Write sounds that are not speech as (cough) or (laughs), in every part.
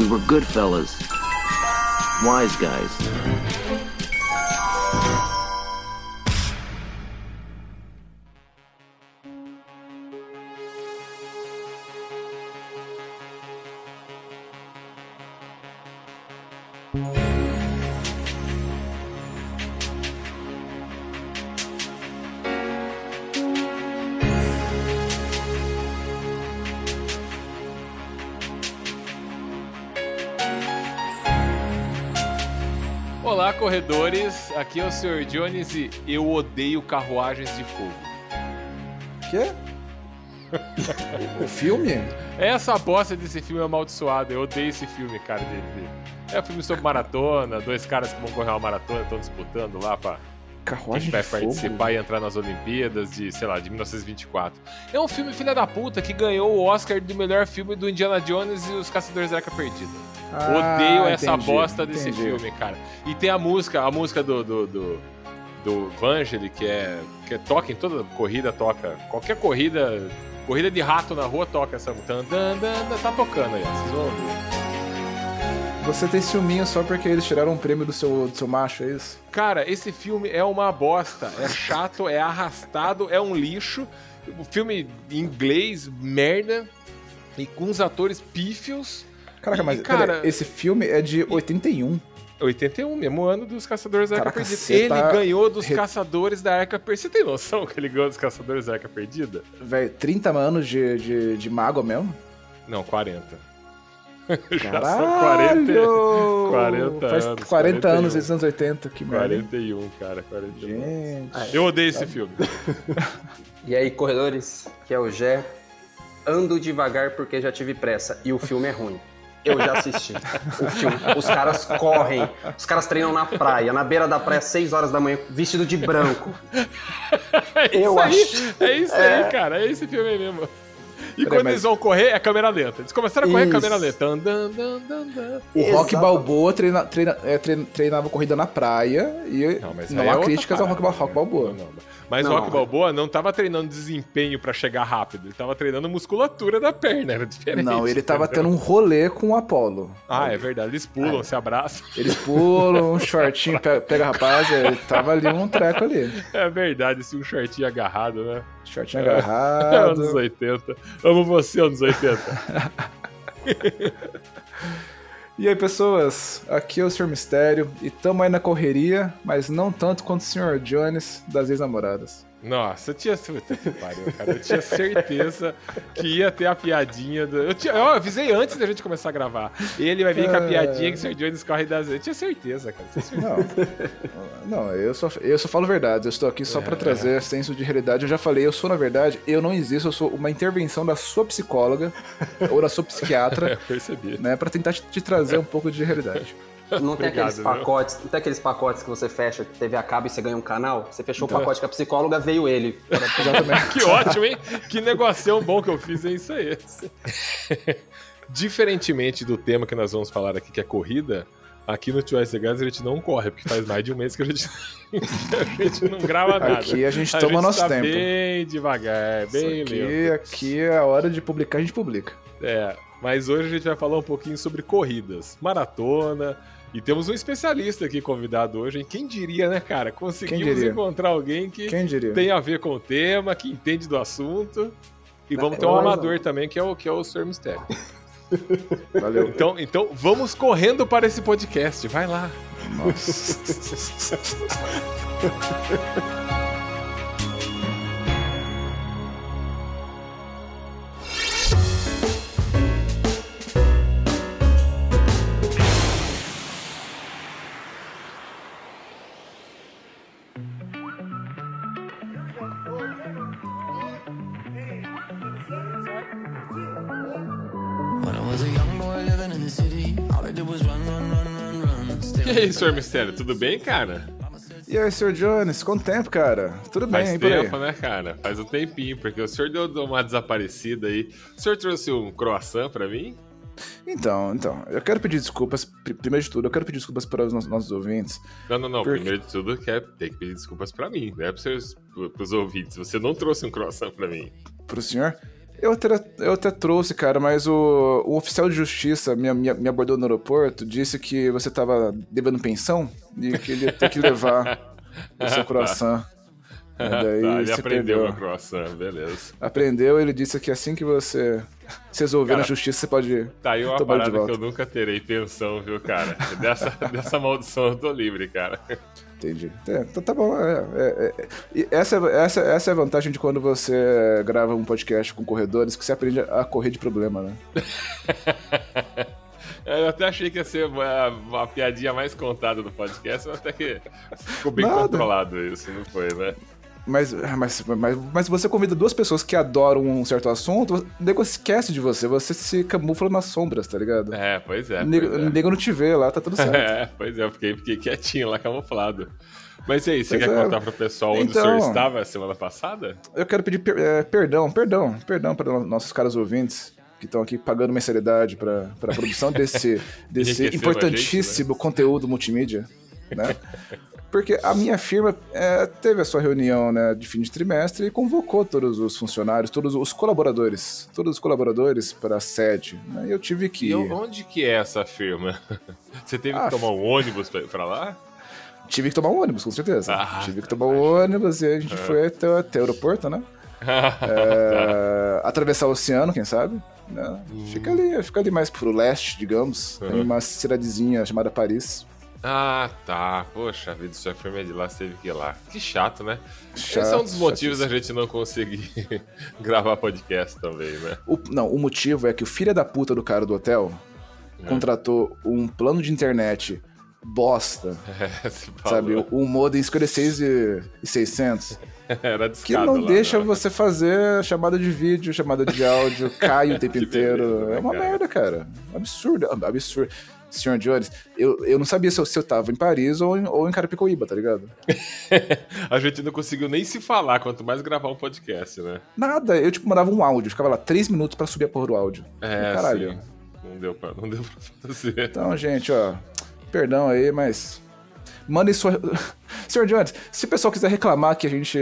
We were good fellas. Wise guys. Corredores. Aqui é o Sr. Jones e eu odeio carruagens de fogo. Quê? o filme? Essa bosta desse filme é amaldiçoada. Eu odeio esse filme, cara. De, de... É um filme sobre maratona, dois caras que vão correr uma maratona, estão disputando lá pra Carruagem quem vai de fogo? participar e entrar nas Olimpíadas de, sei lá, de 1924. É um filme filha da puta que ganhou o Oscar do melhor filme do Indiana Jones e os Caçadores da Arca Perdida. Ah, Odeio essa entendi, bosta desse entendi. filme, cara. E tem a música, a música do do, do, do Vangeli, que é que toca em toda corrida, toca. Qualquer corrida, corrida de rato na rua toca essa música. Tá tocando aí, vocês vão ouvir. Você tem ciúminho só porque eles tiraram um prêmio do seu, do seu macho, é isso? Cara, esse filme é uma bosta. É chato, é arrastado, é um lixo. O filme em inglês, merda. E com os atores pífios. Caraca, E, mas cara, pera, esse filme é de 81. 81, mesmo ano dos Caçadores da Arca Caraca, Perdida. Ele tá ganhou dos re- Caçadores da Arca Perdida. Você tem noção que ele ganhou dos Caçadores da Arca Perdida? Velho, 30 anos de, de, de mágoa mesmo? Não, 40. (laughs) Já Caralho! são 40, 40 Faz anos, 40 anos 41. desses anos 80, que merda. 41, cara, 41. Gente. Eu odeio esse filme. (laughs) E aí, corredores, que é o Gé. Ando devagar porque já tive pressa. E o filme é ruim. Eu já assisti. O filme. Os caras correm. Os caras treinam na praia, na beira da praia, 6 horas da manhã, vestido de branco. (laughs) É Eu acho. É isso aí, cara. É esse filme aí mesmo. E quando mas- eles vão correr, é câmera lenta. Eles começaram a correr Isso. câmera lenta. Dan, dan, dan, dan, dan. O Rock Exato. Balboa treina, treina- é, treina- treinava corrida na praia e Não, mas não é há outra críticas ao Rock, Rock Balboa. né? Não, não. Mas Não. o Rock Balboa não tava treinando desempenho pra chegar rápido. Ele tava treinando musculatura da perna. Era diferente. Não, ele tava entendeu? tendo um rolê com o Apollo. Ah, é verdade. Eles pulam, se abraçam. Eles pulam, um (laughs) shortinho, pega, pega a rapaz, ele tava ali um treco ali. É verdade, esse um shortinho agarrado, né? Shortinho É, (laughs) anos agarrado. 80. Amo você, anos 80. (laughs) E aí, pessoas, aqui é o Sr. Mistério e tamo aí na correria, mas não tanto quanto o Sr. Jones das ex-namoradas. Nossa, eu tinha. Puta que pariu, cara. Eu tinha certeza que ia ter a piadinha. Do... Eu, tinha... eu avisei antes da gente começar a gravar. Ele vai vir com a É. piadinha que o Sr. Jones corre das. Eu tinha certeza, cara. Tinha certeza. Não, não, eu só, eu só falo verdade. Eu estou aqui só pra trazer senso de realidade. Eu já falei, eu sou, na verdade, eu não existo, eu sou uma intervenção da sua psicóloga ou da sua É, psiquiatra, (laughs) eu percebi. né, pra tentar te, te trazer um pouco de realidade. (laughs) Não tem Obrigado, aqueles pacotes, não tem aqueles pacotes que você fecha, que TV acaba e você ganha um canal? Você fechou o pacote com a psicóloga, veio ele. (laughs) Que ótimo, hein? Que negocião bom que eu fiz, é isso aí. (laughs) Diferentemente do tema que nós vamos falar aqui, que é corrida, aqui no Tio Ice Gas a gente não corre, porque faz mais de um mês que a gente, a gente não grava nada. Aqui a gente toma nosso tá tempo. bem devagar, bem Isso lento. aqui, aqui é a hora de publicar, a gente publica. É, mas hoje a gente vai falar um pouquinho sobre corridas, maratona. E temos um especialista aqui convidado hoje, hein? Quem diria, né, cara? Conseguimos encontrar alguém que tem a ver com o tema, que entende do assunto. E vamos ter um amador também, que é o, que é o Sr. Mistério. (laughs) Valeu. Então, então, vamos correndo para esse podcast. Vai lá. Nossa. (laughs) aí, Sr. Mistério, tudo bem, cara? E aí, Sr. Jones, quanto tempo, cara? Tudo bem, Faz aí? tempo, né, cara? Faz um tempinho, porque o senhor deu uma desaparecida aí. O senhor trouxe um croissant pra mim? Então, então, eu quero pedir desculpas, pri- primeiro de tudo, eu quero pedir desculpas para os nos- nossos ouvintes. Não, não, não. Por quê? Primeiro de tudo, quer ter que pedir desculpas pra mim, não é seus, pros ouvintes. Você não trouxe um croissant pra mim. Pro senhor, Eu até, eu até trouxe, cara, mas o, o oficial de justiça me, me, me abordou no aeroporto, disse que você tava devendo pensão e que ele ia ter que levar o seu croissant. (laughs) Daí tá, ele aprendeu perdeu. meu croissant, beleza. Aprendeu, ele disse que assim que você se resolver Cara, na justiça, você pode Tá aí uma parada que eu nunca terei pensão, viu, cara? Dessa, (laughs) dessa maldição eu tô livre, cara. Entendi. É, então tá bom. é, é, é. Essa, é- essa, essa é a vantagem de quando você grava um podcast com corredores, que você aprende a correr de problema, né? (laughs) Eu até achei que ia ser uma, a piadinha mais contada do podcast, mas até que ficou bem Nada. controlado isso, não foi, né? Mas, mas, mas, mas você convida duas pessoas que adoram um certo assunto, o nego esquece de você, você se camufla nas sombras, tá ligado? É, pois é. o nego, é. nego não te vê lá, tá tudo certo. (laughs) É, pois é, eu fiquei, fiquei quietinho lá, camuflado. Mas e aí, você Pois quer é. contar pro pessoal onde Então- o senhor estava semana passada? Eu quero pedir per- é, perdão, perdão, perdão para nossos caros ouvintes que estão aqui pagando mensalidade para a produção desse, (laughs) desse Enriquecendo importantíssimo conteúdo multimídia, né? (laughs) Porque a minha firma é, teve a sua reunião né, de fim de trimestre e convocou todos os funcionários, todos os colaboradores, todos os colaboradores para a sede. Né? E eu tive que E onde que é essa firma? (laughs) Você teve Ah, que tomar um ônibus pra lá? Tive que tomar um ônibus, com certeza. Ah, tive que tomar um ônibus e a gente foi até, até o aeroporto, né? (laughs) É, atravessar o oceano, quem sabe? né? Hum. Fica ali, fica ali mais pro leste, digamos. Tem uma cidadezinha chamada Paris. Ah, tá. Poxa vida, sua firma é de lá, você teve que ir lá. Que chato, né? Chato, Esse é um dos motivos da chatíssimo. gente não conseguir (laughs) gravar podcast também, né? O- não, o motivo é que o filho da puta do cara do hotel É. contratou um plano de internet bosta, (laughs) É, sabe? Um modem 56 e e 600, Era que não deixa você fazer chamada de vídeo, chamada de áudio, (laughs) cai o tempo inteiro. beleza, é uma cara? merda, cara. Absurdo, absurdo. Senhor Jones, eu, eu não sabia se eu, se eu tava em Paris ou em, ou em Carapicuíba, tá ligado? (laughs) A gente não conseguiu nem se falar, quanto mais gravar um podcast, né? Nada, eu tipo mandava um áudio, ficava lá três minutos pra subir a porra do áudio. É, Caralho. sim. Não deu pra, não deu pra fazer. Então, gente, ó, perdão aí, mas mandem sua. (laughs) Senhor Jones, se o pessoal quiser reclamar que a gente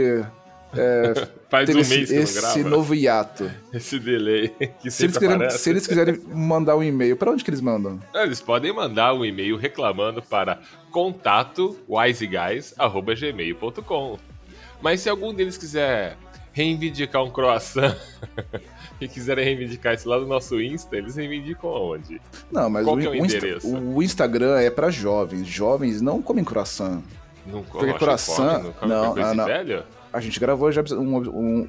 é, Faz um esse, mês que não esse novo hiato, Esse delay que se eles, sempre quiserem, se eles quiserem mandar um e-mail, pra onde que eles mandam? Eles podem mandar um e-mail reclamando para contato wiseguys@gmail.com. Mas se algum deles quiser reivindicar um croissant (laughs) e quiserem reivindicar isso lá no nosso Insta, eles reivindicam aonde? Não, mas Qual o, que é o Insta- o Instagram é pra jovens. Jovens não comem croissant. Não Porque come croissant- Não come não, não, não. velho? A gente gravou já um, um-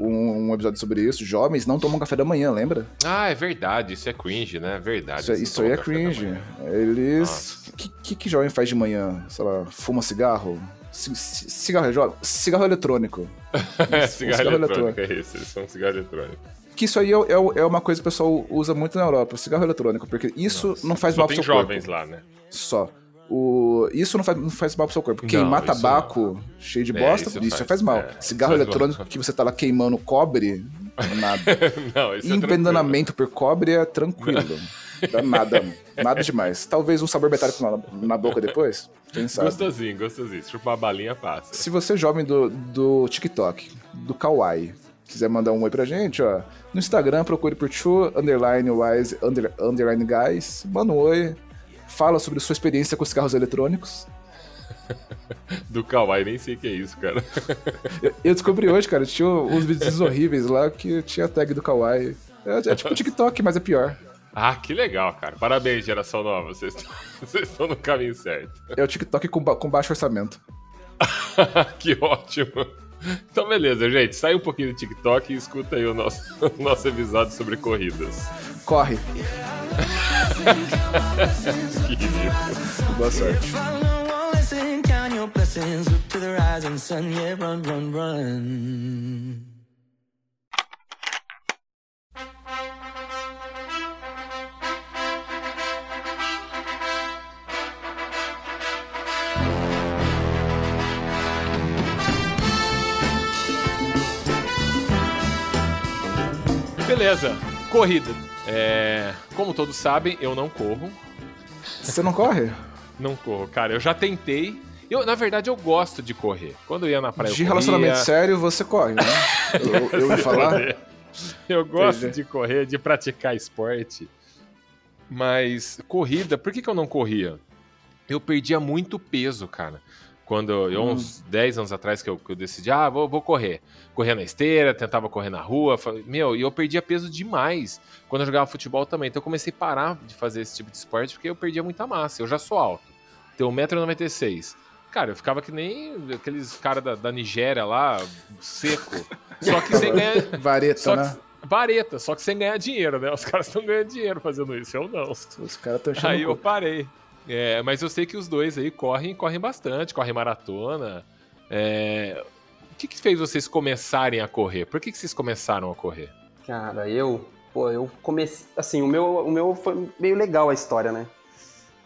um- episódio sobre isso. Jovens não tomam café da manhã, lembra? Ah, é verdade. Isso é cringe, né? Verdade. Isso, eles isso aí é cringe. Eles. O que, que, que jovem faz de manhã? Sei lá, fuma cigarro? Ci- ci- cigarro é jovem? Cigarro eletrônico. (laughs) É, Isso, um cigarro eletrônico, é isso. Eles são cigarro eletrônico. Que isso aí é, é- é uma coisa que o pessoal usa muito na Europa, cigarro eletrônico, porque isso não faz Só mal pro seu jovens corpo. lá, né? Só. O, isso não faz, não faz mal pro seu corpo. Não, Queimar isso tabaco cheio de É, bosta, isso isso, faz, faz, mal. é, Cigarro faz eletrônico mal. que você tá lá queimando cobre, nada. (laughs) não, isso é Envenenamento por cobre é tranquilo. Dá nada, nada demais. Talvez um sabor metálico na, na boca depois, quem sabe. Gostosinho, gostosinho. Se chupar uma balinha, passa. Se você é jovem do, do TikTok, do Kawaii, quiser mandar um oi pra gente, ó, no Instagram procure por two, underline wise, under, underline guys, manda um oi, fala sobre sua experiência com cigarros eletrônicos. (laughs) Do Kawaii, nem sei o que é isso, cara. (laughs) Eu, eu descobri hoje, cara, tinha uns vídeos horríveis lá que tinha a tag do Kawaii. É, é tipo TikTok, mas é pior. Ah, que legal, cara. Parabéns, geração nova. Vocês estão, (laughs) vocês estão no caminho certo. É o TikTok com, ba- com baixo orçamento. que ótimo. Então, beleza, gente. Sai um pouquinho do TikTok e escuta aí o nosso, (laughs) o nosso episódio sobre corridas. Corre. (laughs) Que ridículo. Boa sorte. Blessings. Look to the rising sun, yeah, run, run, run. Beleza, corrida. É, como todos sabem, eu não corro. Você não corre? (laughs) Não corro, cara. Eu já tentei. Eu, na verdade, eu gosto de correr. Quando eu ia na praia, eu De corria. relacionamento sério, você corre, né? (laughs) Eu, eu ia falar. Eu gosto Entendi. de correr, de praticar esporte. Mas corrida, por que, que eu não corria? Eu perdia muito peso, cara. Quando eu, Hum. uns 10 anos atrás que eu, que eu decidi, ah, vou, vou correr. Corria na esteira, tentava correr na rua. Meu, e eu perdia peso demais quando eu jogava futebol também. Então eu comecei a parar de fazer esse tipo de esporte porque eu perdia muita massa. Eu já sou alto. Tenho 1,96m. Cara, eu ficava que nem aqueles caras da, da Nigéria lá, seco. (laughs) Só que sem ganhar. Vareta, Só né? que, vareta, só que sem ganhar dinheiro, né? Os caras estão ganhando dinheiro fazendo isso, eu não. Os caras estão. Aí eu parei. É, mas eu sei que os dois aí correm, correm bastante, correm maratona. É, O que, que fez vocês começarem a correr? Por que, que vocês começaram a correr? Cara, eu, pô, eu comecei, assim, o meu, o meu foi meio legal a história, né?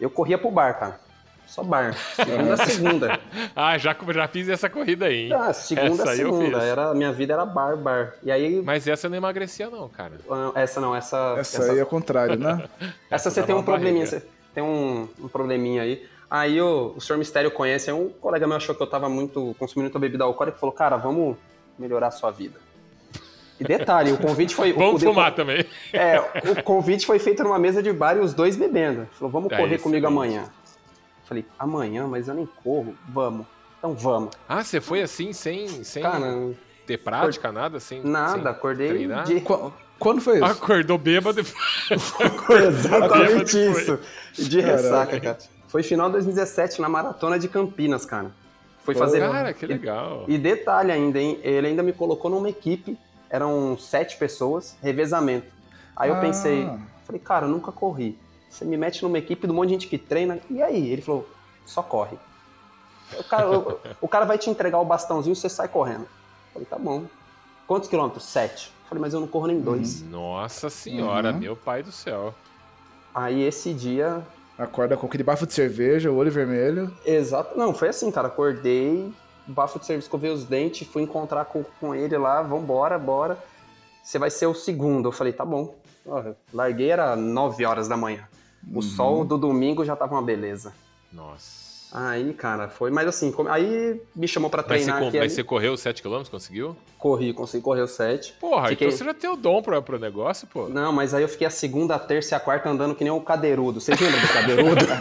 Eu corria pro bar, cara. Só bar. Segunda a segunda. (laughs) Ah, já, já fiz essa corrida aí, hein? Ah, segunda Essa segunda. Era, minha vida era bar, bar. E aí, Mas essa eu não emagrecia, não, cara. ah, essa não, essa. Essa aí é o contrário, né? (laughs) Essa você dá tem um probleminha, barriga. Tem um, um probleminha aí. Aí o, o senhor Mistério conhece, aí um colega meu achou que eu tava muito consumindo muita bebida alcoólica e falou, cara, vamos melhorar a sua vida. E detalhe, o convite foi. Vamos o, fumar também. É, o convite foi feito numa mesa de bar e os dois bebendo. Falou, vamos É correr isso, comigo é amanhã. Falei, amanhã, mas eu nem corro. Vamos. Então vamos. Ah, você foi assim, sem, sem Cara, ter prática, nada? Sem, nada, sem acordei treinar? de. Qu- Quando foi isso? Acordou bêbado e (laughs) Exatamente isso. De ressaca, cara. Foi final de 2017, na maratona de Campinas, cara. Foi fazer. Cara, que legal. E detalhe ainda, hein? Ele ainda me colocou numa equipe, eram sete pessoas, revezamento. Aí eu Ah. pensei, falei, cara, eu nunca corri. Você me mete numa equipe de um monte de gente que treina, e aí? Ele falou, só corre. O cara, o, o cara vai te entregar o bastãozinho, você sai correndo. Falei, tá bom. Quantos quilômetros? Sete. Falei, mas eu não corro nem dois. Nossa senhora, Uhum. meu pai do céu. Aí esse dia, Acorda com aquele bafo de cerveja, o olho vermelho. Exato. Não, foi assim, cara. Acordei, bafo de serviço, escovei os dentes, fui encontrar com, com ele lá, vambora, bora. Você vai ser o segundo. Eu falei, tá bom. Larguei, era 9 horas da manhã. O sol do domingo já tava uma beleza. Nossa. Aí, cara, foi. Mas assim, aí me chamou pra Mas você, treinar com- aqui. mas ali. você correu os 7km, conseguiu? Corri, consegui correr os 7. Porra, Fiquei- então você já tem o dom pro, pro negócio, pô. Não, mas aí eu fiquei a segunda, a terça e a quarta andando que nem um cadeirudo. Vocês lembram do cadeirudo? (laughs)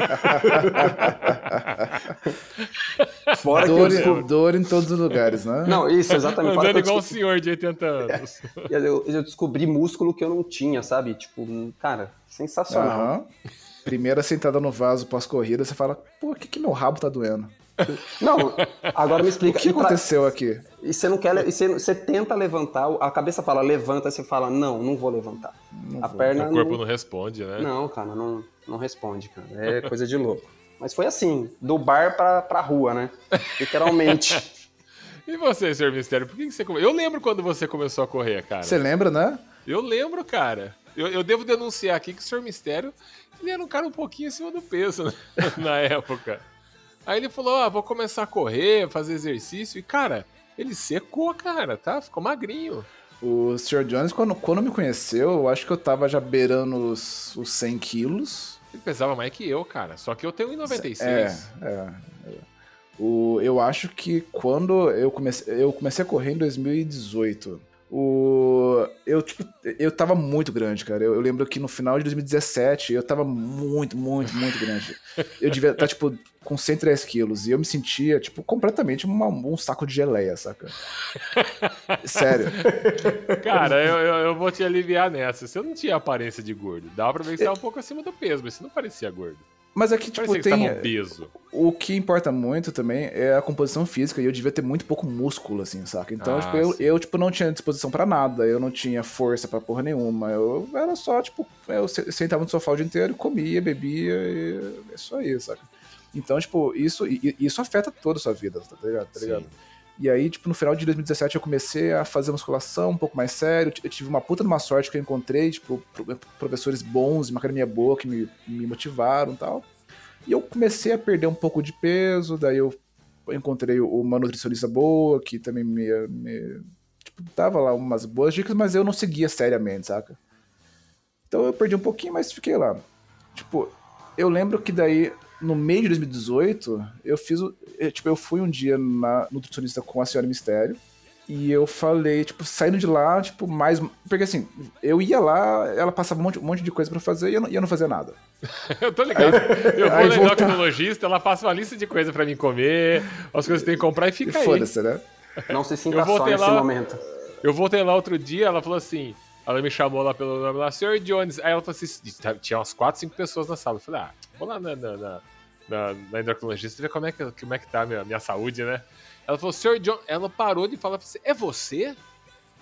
Fora que eu Dor, dor em todos os lugares, né? Não, isso, exatamente. Andando igual um descobri- senhor de 80 anos. (laughs) Eu, eu descobri músculo que eu não tinha, sabe? Tipo, cara, sensacional. Aham. Primeira sentada no vaso pós-corrida, você fala, pô, o que, que meu rabo tá doendo? Não, agora me O explica. que e, pra- aconteceu aqui? e você não quer. E você, você tenta levantar, a cabeça fala, levanta, você fala, não, não vou levantar. Não a vou. perna. o corpo não, não responde, né? não, cara, não, não responde, cara. É (laughs) coisa de louco. Mas foi assim, do bar pra, pra rua, né? Literalmente. (laughs) E você, senhor Mistério, por que, você. Eu lembro quando você começou a correr, cara. Você lembra, né? Eu lembro, cara. Eu, eu devo denunciar aqui que o senhor Mistério ele era um cara um pouquinho acima do peso né? (laughs) na época. Aí ele falou: Ah, vou começar a correr, fazer exercício. E, cara, ele secou, cara, tá? Ficou magrinho. O Sr. Jones, quando, quando me conheceu, eu acho que eu tava já beirando os, os 100 quilos. Ele pesava mais que eu, cara. Só que eu tenho 1,96. É, é. é. O, eu acho que quando eu comecei, eu comecei a correr em 2018, o, eu, tipo, eu tava muito grande, cara. Eu, eu lembro que no final de 2017 eu tava muito, muito, muito grande. Eu devia estar, tipo, com 103 quilos. E eu me sentia, tipo, completamente uma- um saco de geleia, saca? Sério. Cara, eu, eu, eu vou te aliviar nessa. Você não tinha aparência de gordo. Dava pra ver que você tava um pouco acima do peso, mas você não parecia gordo. Mas é que, tipo, Parecia que você tem. tava obeso. O que importa muito também é a composição física e eu devia ter muito pouco músculo, assim, saca? Então, Ah, tipo, eu, eu, tipo, não tinha disposição pra nada, eu não tinha força pra porra nenhuma. Eu era só, tipo, eu se- sentava no sofá o dia inteiro, comia, bebia e é só isso, saca? Então, tipo, isso, isso afeta toda a sua vida, tá ligado? Tá ligado? Sim. E aí, tipo, no final de 2017 eu comecei a fazer musculação um pouco mais sério. Eu tive uma puta de uma sorte que eu encontrei, tipo, pro- professores bons, uma academia boa que me, me motivaram e tal. E eu comecei a perder um pouco de peso, daí eu encontrei uma nutricionista boa, que também me, me tipo, dava lá umas boas dicas, mas eu não seguia seriamente, saca? Então eu perdi um pouquinho, mas fiquei lá. Tipo, eu lembro que daí, no meio de 2018, eu fiz tipo, eu fui um dia na nutricionista com a senhora Mistério. E eu falei, tipo, saindo de lá, tipo, mais. Porque assim, eu ia lá, ela passava um monte, um monte de coisa pra fazer e eu não, e eu não fazia nada. (laughs) Eu tô ligado. Eu vou aí na voltar. endocrinologista, ela passa uma lista de coisas pra mim comer, as coisas que tem que comprar e E fica aí. foda-se, né? Não se sinta Eu vou só nesse lá- momento. Eu voltei lá outro dia, ela falou assim. Ela me chamou lá pelo nome lá, Sr. Jones. Aí ela falou assim: tinha umas 4, 5 pessoas na sala. Eu falei, ah, vou lá na, na, na, na, na endocrinologista ver como é que, como é que tá a minha, minha saúde, né? Ela falou, Sr. Jones. Ela parou de falar pra você: é você?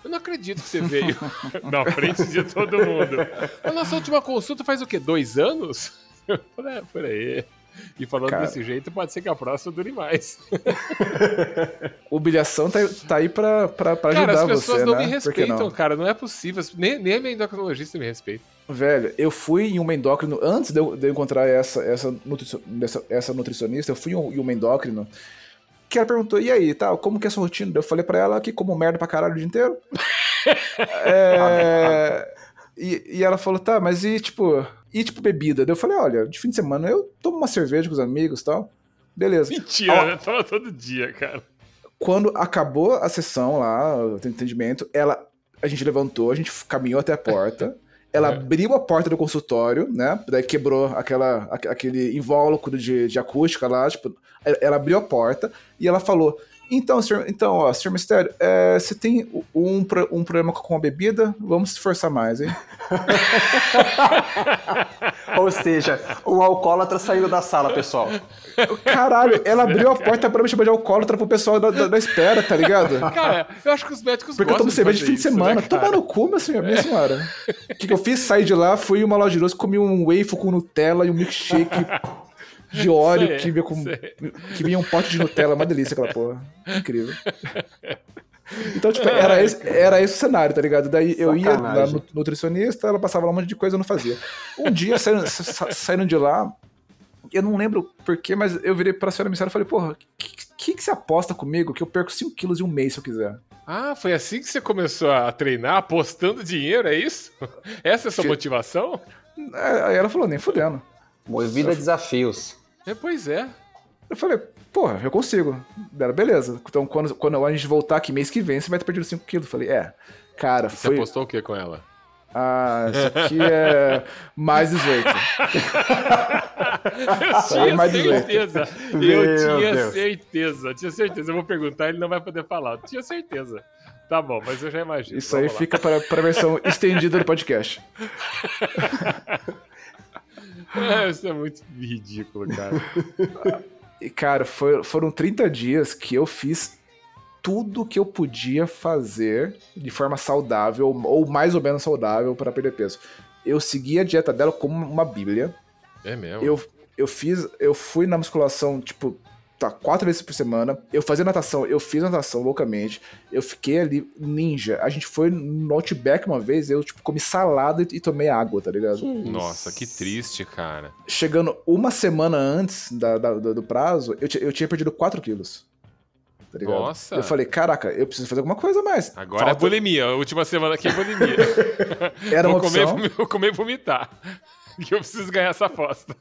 Eu não acredito que você veio (laughs) na frente de todo mundo. A nossa última consulta faz o quê? Dois anos? (laughs) Eu falei, é, por aí. E falando Cara. desse jeito, pode ser que a próxima dure mais. (laughs) Humilhação tá, tá aí pra, pra, pra Cara, ajudar as pessoas você, não né? me respeitam, não? cara. Não é possível. Nem, nem a minha endocrinologista me respeita. Velho, eu fui em uma endócrino, antes de eu, de eu encontrar essa, essa, nutricio- dessa- essa nutricionista, eu fui em um- uma endócrino, que ela perguntou, e aí, tal, como que é a sua rotina? Eu falei pra ela que como merda pra caralho o dia inteiro. (laughs) É, e, e ela falou, tá, mas e tipo, e tipo bebida? Daí eu falei, olha, de fim de semana eu tomo uma cerveja com os amigos e tal. Beleza. Mentira, Ó, né? Toma todo dia, cara. Quando acabou a sessão lá, o atendimento, ela, a gente levantou, a gente caminhou até a porta. (laughs) Ela É. abriu a porta do consultório, né? Daí quebrou aquela, aque- aquele invólucro de, de acústica lá. Tipo, ela- ela abriu a porta e ela falou: Então, senhor, então, ó, senhor Mistério, é, você tem um, um problema com a bebida? Vamos se esforçar mais, hein? (laughs) Ou seja, um alcoólatra saindo da sala, pessoal. Caralho, ela abriu a porta pra me chamar de alcoólatra pro pessoal da, da, da espera, tá ligado? Cara, eu acho que os médicos Porque eu tomo cerveja de fim de isso, semana. né, Toma no cu, minha senhora. Minha senhora. O que, que eu fiz? Saí de lá, fui em uma loja de doce, comi um waffle com Nutella e um milkshake de óleo Sei, que vinha, com, sei. que vinha um pote de Nutella. Uma delícia aquela porra. Incrível. Então, tipo, era esse, era esse o cenário, tá ligado? Daí eu ia na Sacanagem. nu- nutricionista, ela passava lá um monte de coisa e eu não fazia. Um dia, saindo, (laughs) sa- saindo de lá, eu não lembro porquê, mas eu virei pra senhora missária e falei, porra, o que, que, que você aposta comigo que eu perco 5 quilos em um mês se eu quiser? Ah, foi assim que você começou a treinar, apostando dinheiro, é isso? Essa é a sua motivação? É, Aí ela falou, nem fudendo. Movida a desafios. É, pois é. Eu falei, porra, eu consigo. Beleza. Então, quando, quando a gente voltar aqui mês que vem, você vai ter perdido 5 quilos. Eu falei, é. Cara, Você foi. apostou o que com ela? Ah, isso aqui é mais 18. (laughs) Eu Saiu tinha mais 18. certeza. Eu Meu tinha Deus. certeza. Tinha certeza. Eu vou perguntar, ele não vai poder falar. Eu tinha certeza. Tá bom, mas eu já imagino. Isso aí Vamos lá. fica para, para a versão (laughs) estendida do podcast. (laughs) É, isso é muito ridículo, cara. E, cara, foi- foram 30 dias que eu fiz tudo que eu podia fazer de forma saudável, ou mais ou menos saudável, para perder peso. Eu segui a dieta dela como uma bíblia. É mesmo. Eu, eu fiz, eu fui na musculação, tipo, tá, quatro vezes por semana. Eu fazia natação, eu fiz natação loucamente. Eu fiquei ali ninja. A gente foi no Outback uma vez, eu, tipo, comi salada e, e tomei água, tá ligado? Nossa, que triste, cara. Chegando uma semana antes da, da- do, do prazo, eu, eu tinha perdido 4 quilos. Tá ligado? Nossa. Eu falei, caraca, eu preciso fazer alguma coisa a mais. Agora é Falta- bulimia. A última semana aqui é bulimia. (laughs) Era uma vou, comer, opção. vou comer e vomitar. Que (laughs) eu preciso ganhar essa aposta.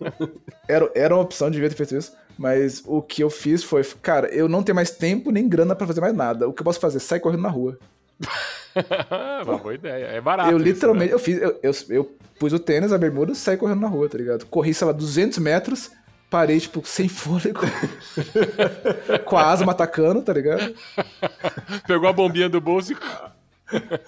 Era, era uma opção, devia ter feito isso. Mas o que eu fiz foi, cara, eu não tenho mais tempo nem grana pra fazer mais nada. O que eu posso fazer? Sair correndo na rua. (laughs) Uma boa ideia. É barato. eu isso, literalmente, né? eu fiz, eu, eu, eu pus o tênis, a bermuda, saí correndo na rua, tá ligado? Corri, sei lá, 200 metros, parei, tipo, sem (laughs) fôlego, com a asma atacando, tá ligado? Pegou a bombinha do bolso e.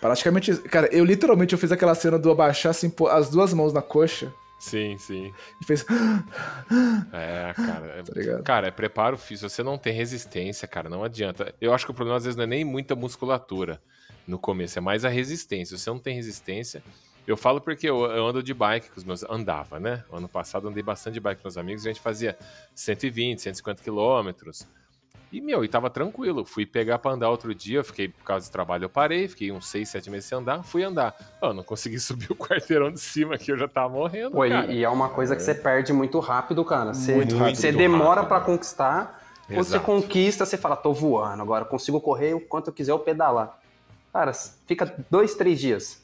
Praticamente, cara, eu literalmente eu fiz aquela cena do abaixar, assim, as duas mãos na coxa Sim, sim. e fez, (gasps) É, cara. É, tá cara, é preparo físico. Se você não tem resistência, cara, não adianta. Eu acho que o problema às vezes não é nem muita musculatura no começo, é mais a resistência. Se você não tem resistência. Eu falo porque eu, eu ando de bike com os meus. Andava, né? Ano passado andei bastante de bike com meus amigos e a gente fazia 120, 150 quilômetros. E, meu, e tava tranquilo. Fui pegar pra andar outro dia, fiquei, por causa do trabalho, eu parei, fiquei uns 6, 7 meses sem andar, fui andar. Eu não consegui (laughs) subir o quarteirão de cima aqui, eu já tava morrendo, Pô, e, cara. e é uma coisa que você perde muito rápido, cara. Você, Muito rápido. você demora pra conquistar. Quando você Exato. conquista, você fala, tô voando, agora consigo correr o quanto eu quiser eu pedalar. Cara, fica dois, três dias.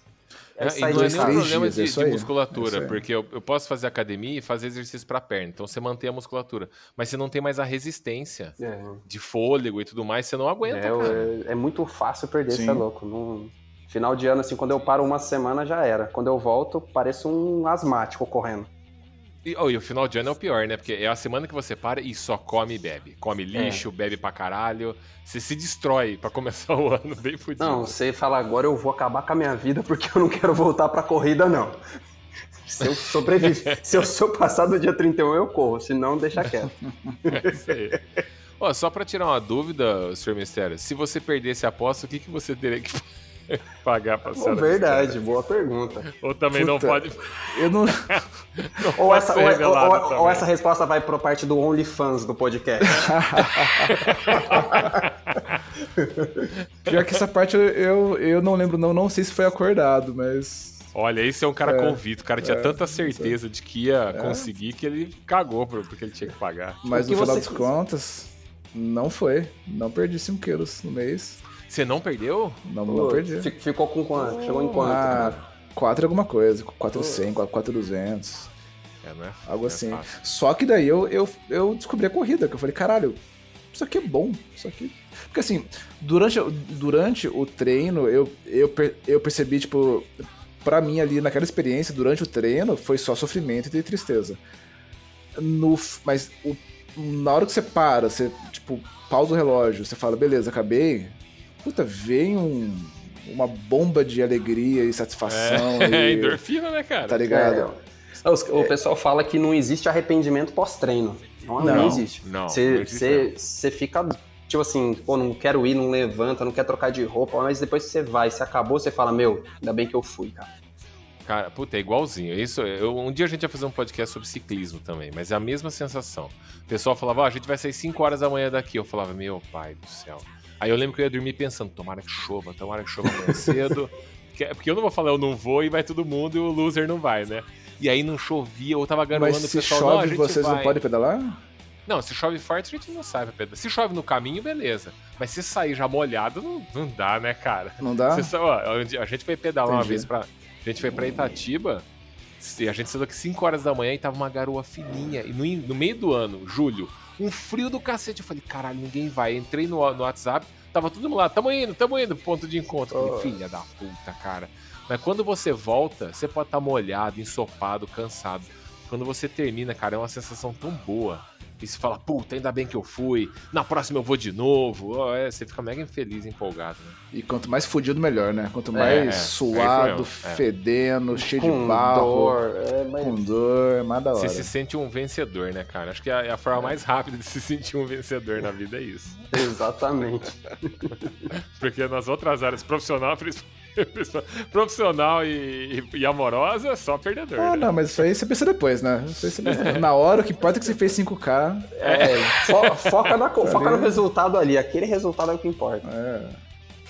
É e não é um três problema dias, de, é de musculatura, é porque eu, eu posso fazer academia e fazer exercício pra perna, então você mantém a musculatura, mas você não tem mais a resistência É, de fôlego e tudo mais, você não aguenta, é, cara. é- é muito fácil perder, Sim. você é louco. Não- Final de ano, assim, quando eu paro uma semana, já era. Quando eu volto, pareço um asmático correndo. E, oh, e o final de ano é o pior, né? Porque é a semana que você para e só come e bebe. Come É. lixo, bebe pra caralho. Você se destrói pra começar o (laughs) ano bem fudido. Não, você fala, agora eu vou acabar com a minha vida porque eu não quero voltar pra corrida, não. (laughs) Se eu sobreviver, (laughs) se eu, se eu passar do dia 31, eu corro, senão deixa quieto. É isso aí. Ó, só pra tirar uma dúvida, Sr. Mistério, se você perdesse a aposta, o que, que você teria que (laughs) pagar pra senhora verdade, boa pergunta. Ou também não Puta. pode, Eu não. (laughs) não Ou essa, ser ou, ou- ou essa resposta vai pra parte do OnlyFans do podcast. (laughs) Pior que essa parte eu, eu, eu não lembro, não. Não sei se foi acordado, mas. Olha, esse é um cara É, convicto. O cara tinha é, tanta certeza de que ia conseguir que ele cagou porque ele tinha que pagar. Mas no final das contas, não foi. Não perdi 5 quilos no mês. Você não perdeu? Não, não Pô, perdi. fi- Ficou com quanto? Chegou em quanto? Ah, cara? 4 alguma coisa. 400, 4,200. É, não é? Algo não é assim. fácil. Só que daí eu, eu, eu descobri a corrida, que eu falei, caralho, isso aqui é bom. Isso aqui. Porque assim, durante, durante o treino, eu, eu, eu percebi, tipo, pra mim ali naquela experiência, durante o treino, foi só sofrimento e tristeza. No, mas o- na hora que você para, você, tipo, pausa o relógio, você fala, beleza, acabei. Puta, vem um, uma bomba de alegria e satisfação. É, (laughs) e, endorfina, né, cara? Tá ligado? É, os- o pessoal fala que não existe arrependimento pós-treino. Não, não Não, existe. não, não Você existe você- você fica, tipo assim, pô, não quero ir, não levanta, não quer trocar de roupa, mas depois que você vai, você acabou, você fala, meu, ainda bem que eu fui, cara. Cara, puta, é igualzinho. Isso, eu- um dia a gente ia fazer um podcast sobre ciclismo também, mas é a mesma sensação. O pessoal falava, ó, a gente vai sair 5 horas da manhã daqui. Eu falava, meu pai do céu. Aí eu lembro que eu ia dormir pensando, tomara que chova, tomara que chova amanhã cedo. (laughs) Porque, porque eu não vou falar, eu não vou e vai todo mundo e o loser não vai, né? E aí não chovia, eu tava garoando Mas o se pessoal, não, a chove, gente vocês vai. não podem pedalar? Não, se chove forte, a gente não sai pra pedalar. Se chove no caminho, beleza. Mas se sair já molhado, não, não dá, né, cara? Não dá? Você ó, a gente foi pedalar uma Entendi. vez pra. A gente foi pra Itatiba. E a gente saiu daqui 5 horas da manhã e tava uma garoa fininha. E no, no meio do ano, julho, um frio do cacete. Eu falei, caralho, ninguém vai. Entrei no, no WhatsApp, tava todo mundo lá, tamo indo, tamo indo, ponto de encontro. Falei, filha da puta, cara. Mas quando você volta, você pode estar molhado, ensopado, cansado. Quando você termina, cara, é uma sensação tão boa. E você fala, puta, ainda bem que eu fui. Na próxima eu vou de novo. Ó, é, você fica mega infeliz, empolgado, né? E quanto mais fudido, melhor, né? Quanto É, mais é, suado, é mesmo, é. fedendo, cheio de Com barro, dor, é, mas- com dor, mais da hora. Você se sente um vencedor, né, cara? Acho que a, a forma mais rápida de se sentir um vencedor na vida é isso. Exatamente. (laughs) Porque nas outras áreas, profissional, (laughs) profissional e, e- e amorosa, só perdedor. Ah, né? não, mas isso aí você pensa depois, né? Isso aí você pensa- Na hora, o que importa é que você fez 5K. É, fo- foca, na, foca no resultado ali. Aquele resultado é o que importa. É.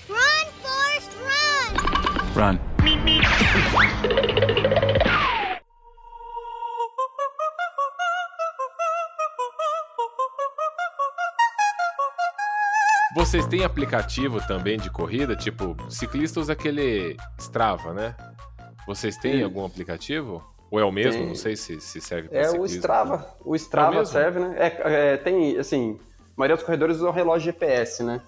Run, Forrest, run! Run. (laughs) Vocês têm aplicativo também de corrida? Tipo, ciclista usa aquele Strava, né? Vocês têm algum aplicativo? Ou é o mesmo? Tem. Não sei se, se serve para É o ciclismo. Strava. O É Strava o mesmo? serve, né? É, é, tem, assim, a maioria dos corredores usam relógio GPS, né?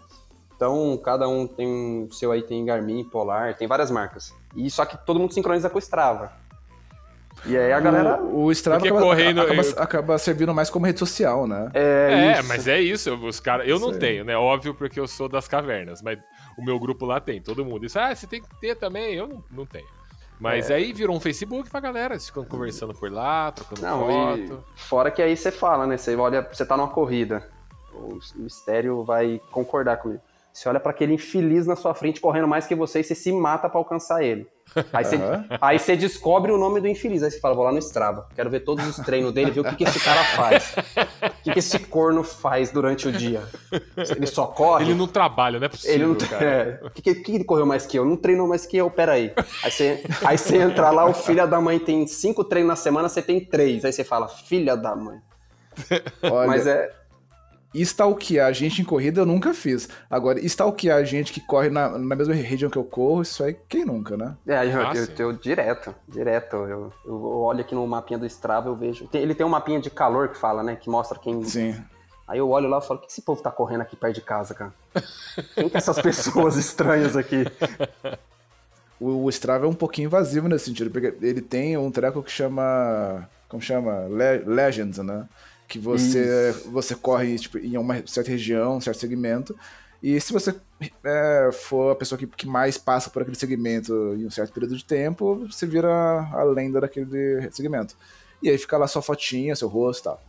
Então, cada um tem o seu aí, tem Garmin, Polar, tem várias marcas. E só que todo mundo sincroniza com o Strava. E aí a galera... O, o Strava acaba, correndo- acaba, eu- acaba servindo mais como rede social, né? É, isso. mas é isso. Os cara, eu não Isso aí. tenho, né? Óbvio, porque eu sou das cavernas, mas o meu grupo lá tem. Todo mundo diz, ah, você tem que ter também. Eu não, não tenho. Mas É. aí virou um Facebook pra galera. Eles ficam conversando por lá, trocando Não, e foto. fora que aí você fala, né? Você olha, você tá numa corrida. O mistério vai concordar comigo. Você olha pra aquele infeliz na sua frente correndo mais que você e você se mata pra alcançar ele. Aí você, Aham. aí você descobre o nome do infeliz. Aí você fala, vou lá no Strava. Quero ver todos os treinos dele, ver o que, que esse cara faz. O que, que esse corno faz durante o dia. Ele só corre. Ele não trabalha, não é possível, Ele não cara. é. O que, que, que ele correu mais que eu? Não treinou mais que eu, peraí. Aí você, aí você entra lá, o filho da mãe tem cinco treinos na semana, você tem três. Aí você fala, filha da mãe. Olha, Mas é. Stalkear gente em corrida eu nunca fiz. Agora, stalkear gente que corre na, na mesma região que eu corro, isso aí quem nunca, né? É, eu, Ah, eu, sim. eu- direto, direto. Eu, eu olho aqui no mapinha do Strava, eu vejo. tem- ele tem um mapinha de calor que fala, né? Que mostra quem. Sim. Aí eu olho lá e falo, o que esse povo tá correndo aqui perto de casa, cara? Quem que é essas pessoas (laughs) estranhas aqui? O, o Strava é um pouquinho invasivo nesse sentido, porque ele tem um treco que chama. Como chama? Le- Legends, né? Que você, você corre tipo, em uma certa região, um certo segmento. E se você é, for a pessoa que, que mais passa por aquele segmento em um certo período de tempo, você vira a lenda daquele segmento. E aí fica lá sua fotinha, seu rosto e tal.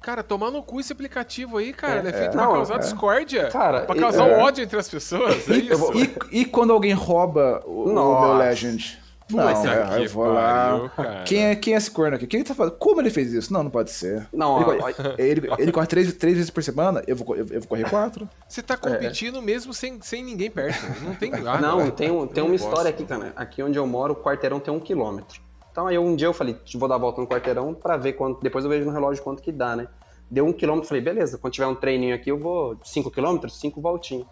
Cara, tomar no cu esse aplicativo aí, cara. Ele é feito Não, pra causar é. discórdia. Cara, pra e- causar é. um ódio entre as pessoas. É isso. E, e quando alguém rouba o, o meu Legend? Não, é, que eu vou pariu, lá. cara. Quem é, quem é esse corno aqui? Quem ele tá fazendo? Como ele fez isso? Não, não pode ser. Não, ele, ó, corre- (laughs) ele, ele corre três, três vezes por semana, eu vou, eu, eu vou correr quatro. Você tá competindo mesmo sem, sem ninguém perto. Não tem. Ah, (laughs) não, tem, um- tem uma história aqui, cara. Aqui onde eu moro, o quarteirão tem um quilômetro. Então aí um dia eu falei, vou dar a volta no quarteirão pra ver quanto. Depois eu vejo no relógio quanto que dá, né? Deu um quilômetro, falei, beleza, quando tiver um treininho aqui, eu vou cinco quilômetros, cinco voltinhas.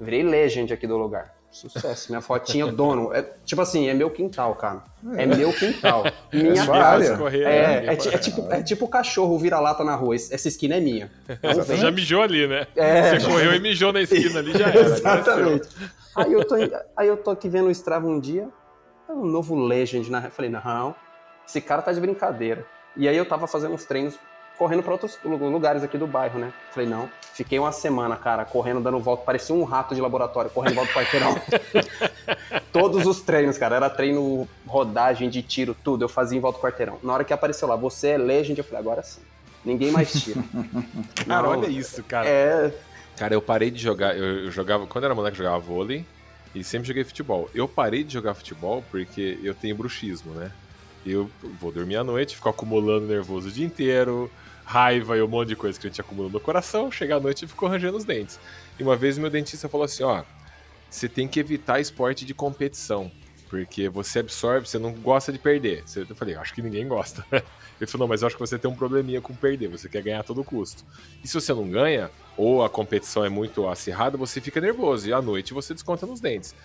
Virei legend aqui do lugar. Sucesso. Minha fotinha dono. É, tipo assim, é meu quintal, cara. É, meu quintal. (laughs) Minha casa. área. Correr, É, né? é, ti- é tipo, é tipo o cachorro vira-lata na rua. Essa esquina é minha. Não Você já mijou ali, né? É. Você correu e mijou na esquina ali, já era. Exatamente. Aí eu, tô, aí eu tô aqui vendo o Strava um dia, é um novo Legend na. Falei, não, esse cara tá de brincadeira. E aí eu tava fazendo uns treinos, correndo pra outros lu- lugares aqui do bairro, né? Falei, não, fiquei uma semana, cara, correndo, dando volta, parecia um rato de laboratório, correndo em volta do quarteirão. (laughs) Todos os treinos, cara, era treino, rodagem de tiro, tudo, eu fazia em volta do quarteirão. Na hora que apareceu lá, você é Legend, eu falei, agora sim. Ninguém mais tira. (laughs) Cara, Não, olha (laughs) isso, cara. É, Cara, eu parei de jogar. Eu, eu jogava. Quando eu era moleque, eu jogava vôlei e sempre joguei futebol. Eu parei de jogar futebol porque eu tenho bruxismo, né? Eu vou dormir à noite, fico acumulando nervoso o dia inteiro, raiva e um monte de coisa que a gente acumula no coração. Chega à noite e fico arranjando os dentes. E uma vez meu dentista falou assim: ó, você tem que evitar esporte de competição. Porque você absorve, você não gosta de perder. Eu falei, acho que ninguém gosta. (laughs) Ele falou, não, mas eu acho que você tem um probleminha com perder, você quer ganhar a todo custo. E se você não ganha, ou a competição é muito acirrada, você fica nervoso. E à noite você desconta nos dentes.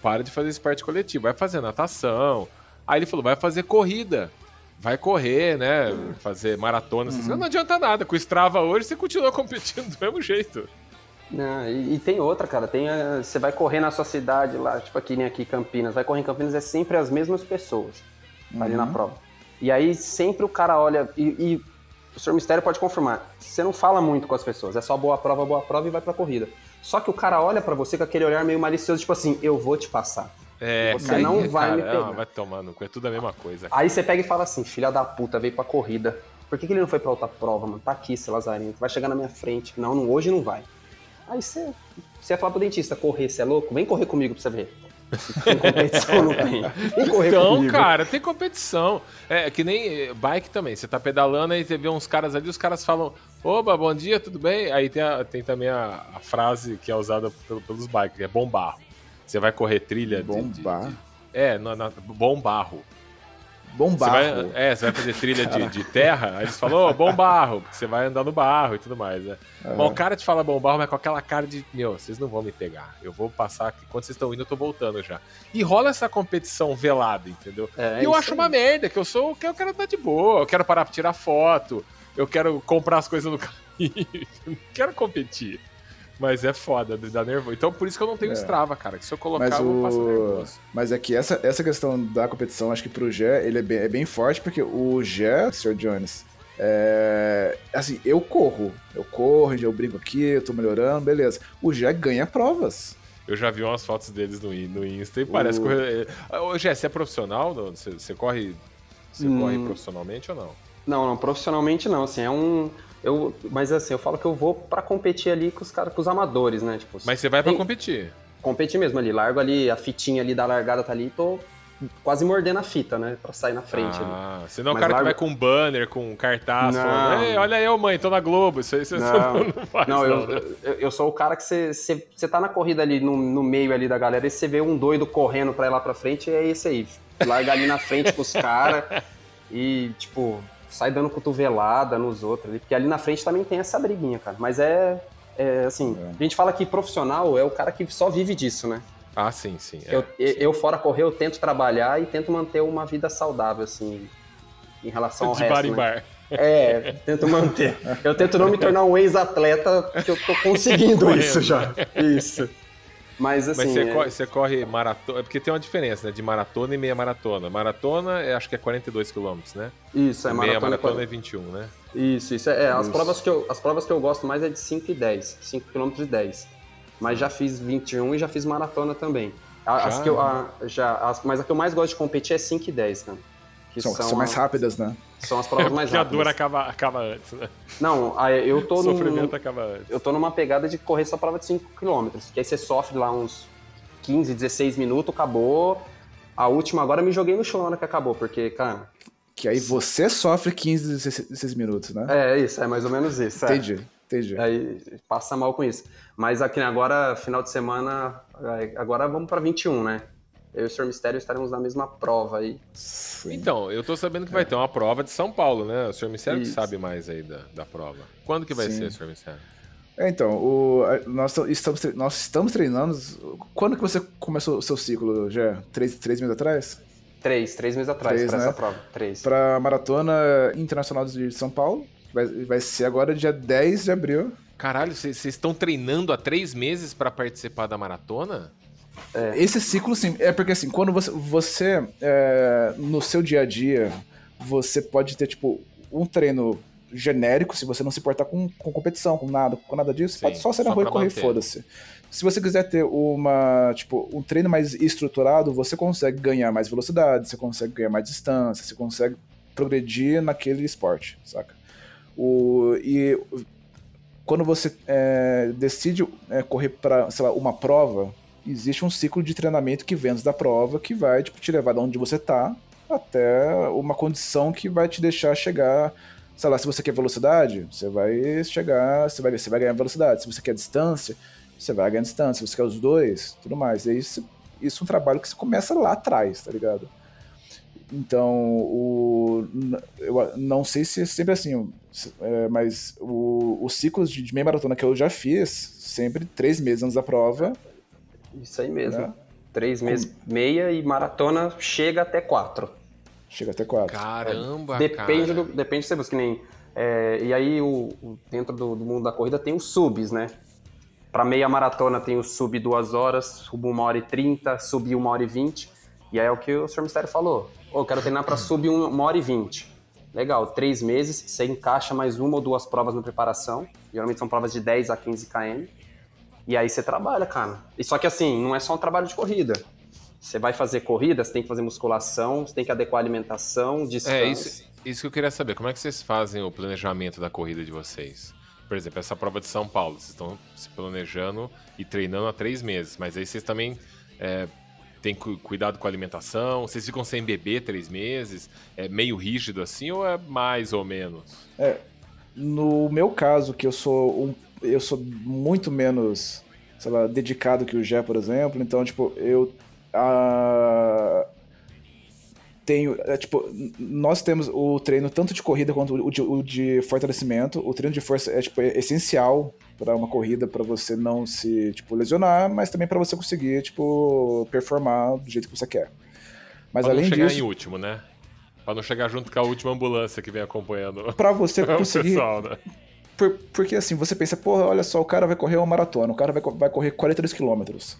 Para de fazer esporte coletivo, vai fazer natação. Aí ele falou, vai fazer corrida. Vai correr, né? Fazer maratona. essas coisas. Não adianta nada. Com o Strava hoje, você continua (laughs) competindo do mesmo jeito. Não, e, e tem outra, cara. Tem a- você vai correr na sua cidade lá, tipo aqui nem aqui em Campinas. Vai correr em Campinas é sempre as mesmas pessoas ali na prova. E aí sempre o cara olha e, e o senhor Mistério pode confirmar. Você não fala muito com as pessoas, é só boa prova, boa prova e vai pra corrida. Só que o cara olha pra você com aquele olhar meio malicioso, tipo assim, eu vou te passar. É, Você não vai me cara, pegar. não, vai tomar no cu. É tudo a mesma coisa. Aí você pega e fala assim, filha da puta, veio pra corrida. Por que, que ele não foi pra outra prova, mano? Tá aqui, esse lazarento. Vai chegar na minha frente. Não, não hoje não vai. Aí você, você ia falar pro dentista, correr, você é louco? Vem correr comigo pra você ver. (laughs) Tem competição, não tem. Vem correr Então, comigo. cara, tem competição. É que nem eh, bike também. Você tá pedalando aí você vê uns caras ali, os caras falam: Oba, bom dia, tudo bem? Aí tem, a- tem também a, a frase que é usada pelo- pelos bikes, é bom barro. Você vai correr trilha. de- Bom de- barro. de- é, na, na- bom barro. Bom Você barro. vai, é, você vai fazer trilha de, de terra, aí eles falam, ô, bom barro, porque você vai andar no barro e tudo mais, né? Mas o cara te fala bom barro, mas com aquela cara de, meu, vocês não vão me pegar. Eu vou passar aqui, quando vocês estão indo, eu tô voltando já. E rola essa competição velada, entendeu? É, e eu acho aí. uma merda, que eu sou, que eu quero estar de boa, eu quero parar pra tirar foto, eu quero comprar as coisas no (laughs) caminho, eu não quero competir. Mas é foda, dá nervoso. Então por isso que eu não tenho É. Strava, cara, que se eu colocar, Mas, eu vou passar o... nervoso. Mas é que essa, essa questão da competição, acho que pro Gé, ele é bem, é bem forte, porque o Gé, Sr. Jones, é... assim, eu corro. Eu corro, eu brinco aqui, eu tô melhorando, beleza. O Gé ganha provas. Eu já vi umas fotos deles no, no Insta e parece O- correr. Ô, Jé, você é profissional? Não? Você, você corre. Você Hum. corre profissionalmente ou não? Não, não, profissionalmente não, assim, é um... Eu, mas assim, eu falo que eu vou pra competir ali com os caras, com os amadores, né? Tipo, Mas você vai pra tem- competir. competir mesmo ali. Largo ali, a fitinha ali da largada tá ali e tô quase mordendo a fita, né? Pra sair na frente ali. Ah, você não é o Mas cara que largo- vai com banner, com cartaz, Não. falando, Ei, olha eu, mãe, tô na Globo. Isso aí você Não. (laughs) não, não faz, Não, não, eu, né? eu, eu sou o cara que você, você, você tá na corrida ali no, no meio ali da galera e você vê um doido correndo pra ir lá pra frente, é esse aí. Larga ali na frente com os caras e, tipo, sai dando cotovelada nos outros ali, porque ali na frente também tem essa briguinha, cara. Mas é, é assim, É. a gente fala que profissional é o cara que só vive disso, né? Ah, sim, sim. é. eu, eu, fora correr, eu tento trabalhar e tento manter uma vida saudável, assim, em relação ao de resto, bar em né? bar. É, tento manter. Eu tento não me tornar um ex-atleta, porque eu tô (laughs) conseguindo isso já. Isso. Mas assim. Mas você, é- corre, você corre maratona. É porque tem uma diferença, né? De maratona e meia maratona. Maratona, é, acho que é 42 quilômetros, né? Isso, é meia maratona. maratona é 21, né? Isso, isso. É, as, Isso. Provas que eu, as provas que eu gosto mais é de 5 e 10. 5 km e 10. Mas já fiz 21 e já fiz maratona também. As Já? que eu, a- já, as- mas a que eu mais gosto de competir é 5 e 10, cara. Que São, são, são mais a- rápidas, né? São as provas mais Porque a rápidas. dor acaba, acaba antes, né? Não, eu tô O num, sofrimento acaba antes. eu tô numa pegada de correr essa prova de 5 km, que aí você sofre lá uns 15, 16 minutos, acabou. A última agora eu me joguei no chão na hora que acabou, porque, cara, Que aí você sofre 15, 16 minutos, né? é isso, é mais ou menos isso. é. Entendi, entendi. Aí passa mal com isso. Mas aqui agora, final de semana, é, agora vamos pra 21, né? Eu e o Sr. Mistério estaremos na mesma prova aí. Sim. Então, eu tô sabendo que vai ter uma prova de São Paulo, né? O senhor Mistério que sabe mais aí da, da prova. Quando que vai Sim. ser, senhor Mistério? É, então, o, a- nós, estamos, nós estamos treinando. Quando que você começou o seu ciclo, já? Três, três meses atrás? Três, três meses atrás Três, pra né? essa prova. Três. Para a Maratona Internacional de São Paulo. Vai, vai ser agora dia 10 de abril. Caralho, vocês vocês estão treinando há três meses pra participar da maratona? Esse ciclo, sim, é porque assim, quando você, você é, no seu dia a dia, você pode ter, tipo, um treino genérico, se você não se importar com, com competição, com nada, com nada disso, Sim, pode só ser na rua e correr, foda-se. Se você quiser ter uma, tipo, um treino mais estruturado, você consegue ganhar mais velocidade, você consegue ganhar mais distância, você consegue progredir naquele esporte, saca? O, e quando você é, decide é, correr para, sei lá, uma prova, existe um ciclo de treinamento que vem antes da prova que vai tipo, te levar de onde você tá até uma condição que vai te deixar chegar, sei lá, se você quer velocidade, você vai chegar, você vai, você vai ganhar velocidade. Se você quer distância, você vai ganhar distância. Se você quer os dois, tudo mais. E isso, isso é um trabalho que você começa lá atrás, tá ligado? Então, o, eu não sei se é sempre assim, é, mas o, os ciclos de, de meia maratona que eu já fiz, sempre três meses antes da prova, Isso aí mesmo. Né? Três meses, meia e maratona chega até quatro. chega até quatro. Caramba, Depende cara. do. Depende de você busca, que nem. é, e aí, o, o- dentro do, do mundo da corrida, tem os subs, né? Pra meia maratona tem o sub 2 horas, sub 1 hora e 30, sub 1 hora e 20. E aí é o que o Sr. Mistério falou. Ô, eu quero treinar pra sub 1 hora e 20. Legal, três meses, você encaixa mais uma ou duas provas na preparação. Geralmente são provas de 10 a 15 km. E aí você trabalha, cara. E só que assim, não é só um trabalho de corrida. Você vai fazer corrida, você tem que fazer musculação, você tem que adequar a alimentação, descanso. É, isso, isso que eu queria saber. Como é que vocês fazem o planejamento da corrida de vocês? Por exemplo, essa prova de São Paulo, vocês estão se planejando e treinando há três meses, mas aí vocês também é, têm cu- cuidado com a alimentação, vocês ficam sem beber três meses, é meio rígido assim ou é mais ou menos? No meu caso, que eu sou um, eu sou muito menos, sei lá, dedicado que o Jé, por exemplo, então, tipo, eu ah, tenho, é, tipo, nós temos o treino tanto de corrida quanto o de, o de fortalecimento. O treino de força é, tipo, é essencial para uma corrida, para você não se, tipo, lesionar, mas também para você conseguir, tipo, performar do jeito que você quer. Mas pra não além chegar disso, em último, né? Pra não chegar junto com a última ambulância que vem acompanhando para você (laughs) conseguir pessoal, né? Por- porque assim, você pensa, porra, olha só, o cara vai correr uma maratona, o cara vai, vai correr 42 quilômetros.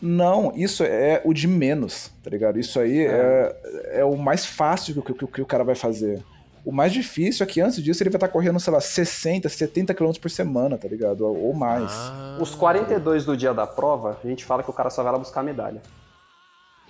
Não, isso é o de menos, tá ligado? Isso aí é, é o mais fácil que, que- que o cara vai fazer. O mais difícil é que antes disso ele vai estar correndo, sei lá, 60, 70 quilômetros por semana, tá ligado? Ou mais. Ah, Os 42 do dia da prova, a gente fala que o cara só vai lá buscar medalha.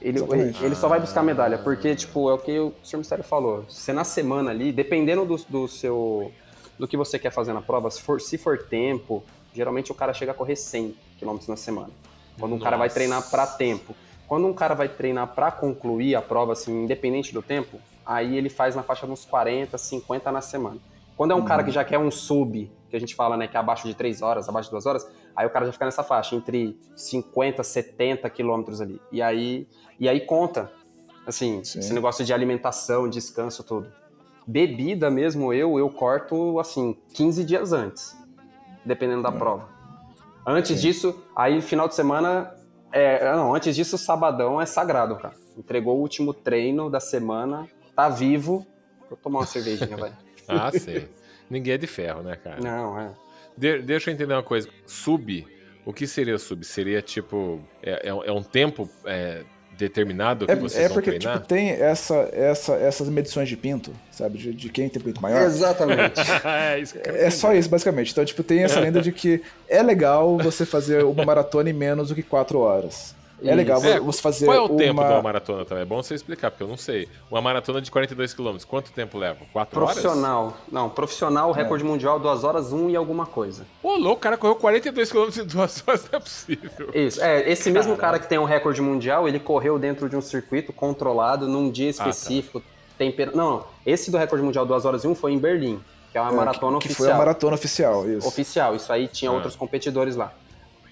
Ele, ele, ele só vai buscar medalha, porque, tipo, é o que o Sr. Mistério falou. Você na semana ali, dependendo do, do seu. Do que você quer fazer na prova, se for, se for tempo, geralmente o cara chega a correr 100 km na semana. Quando um cara vai Nossa. treinar pra tempo. Quando um cara vai treinar pra concluir a prova, assim, independente do tempo, aí ele faz na faixa de uns 40, 50 na semana. Quando é um cara que já quer um sub, que a gente fala, né, que é abaixo de 3 horas, abaixo de 2 horas, aí o cara já fica nessa faixa, entre 50, 70 quilômetros ali. E aí, e aí conta, assim, Sim. esse negócio de alimentação, descanso, tudo. Bebida mesmo, eu, eu corto, assim, 15 dias antes, dependendo da prova. Antes disso, aí final de semana, é, não, antes disso, sabadão é sagrado, cara. Entregou o último treino da semana, tá vivo, vou tomar uma cervejinha, vai. (laughs) Ah, sei. Ninguém é de ferro, né, cara? Não, é. De- deixa eu entender uma coisa. Sub, o que seria sub? Seria tipo. É, é- é um tempo é, determinado que vocês É, é vão porque treinar? tipo, tem essa, essa, essas medições de pinto, sabe? De, de quem tem pinto maior. Exatamente. (laughs) é isso É só isso, basicamente. Então, tipo, tem essa lenda de que é legal você fazer uma maratona em menos do que quatro horas. É legal É, você fazer Qual é o uma... tempo de uma maratona também? É bom você explicar, porque eu não sei. Uma maratona de 42 km, quanto tempo leva? 4 horas? Profissional. Não, profissional, recorde mundial, 2 horas 1 e alguma coisa. Ô, louco, o cara correu 42 km em 2 (laughs) horas, não é possível. Isso. É, esse mesmo cara que tem um recorde mundial, ele correu dentro de um circuito controlado num dia Ah, tá. específico. tempera... Não, não. Esse do recorde mundial 2 horas e 1 foi em Berlim, que é uma É, maratona que, que oficial. foi a maratona oficial, isso. Oficial, isso aí tinha Ah. outros competidores lá.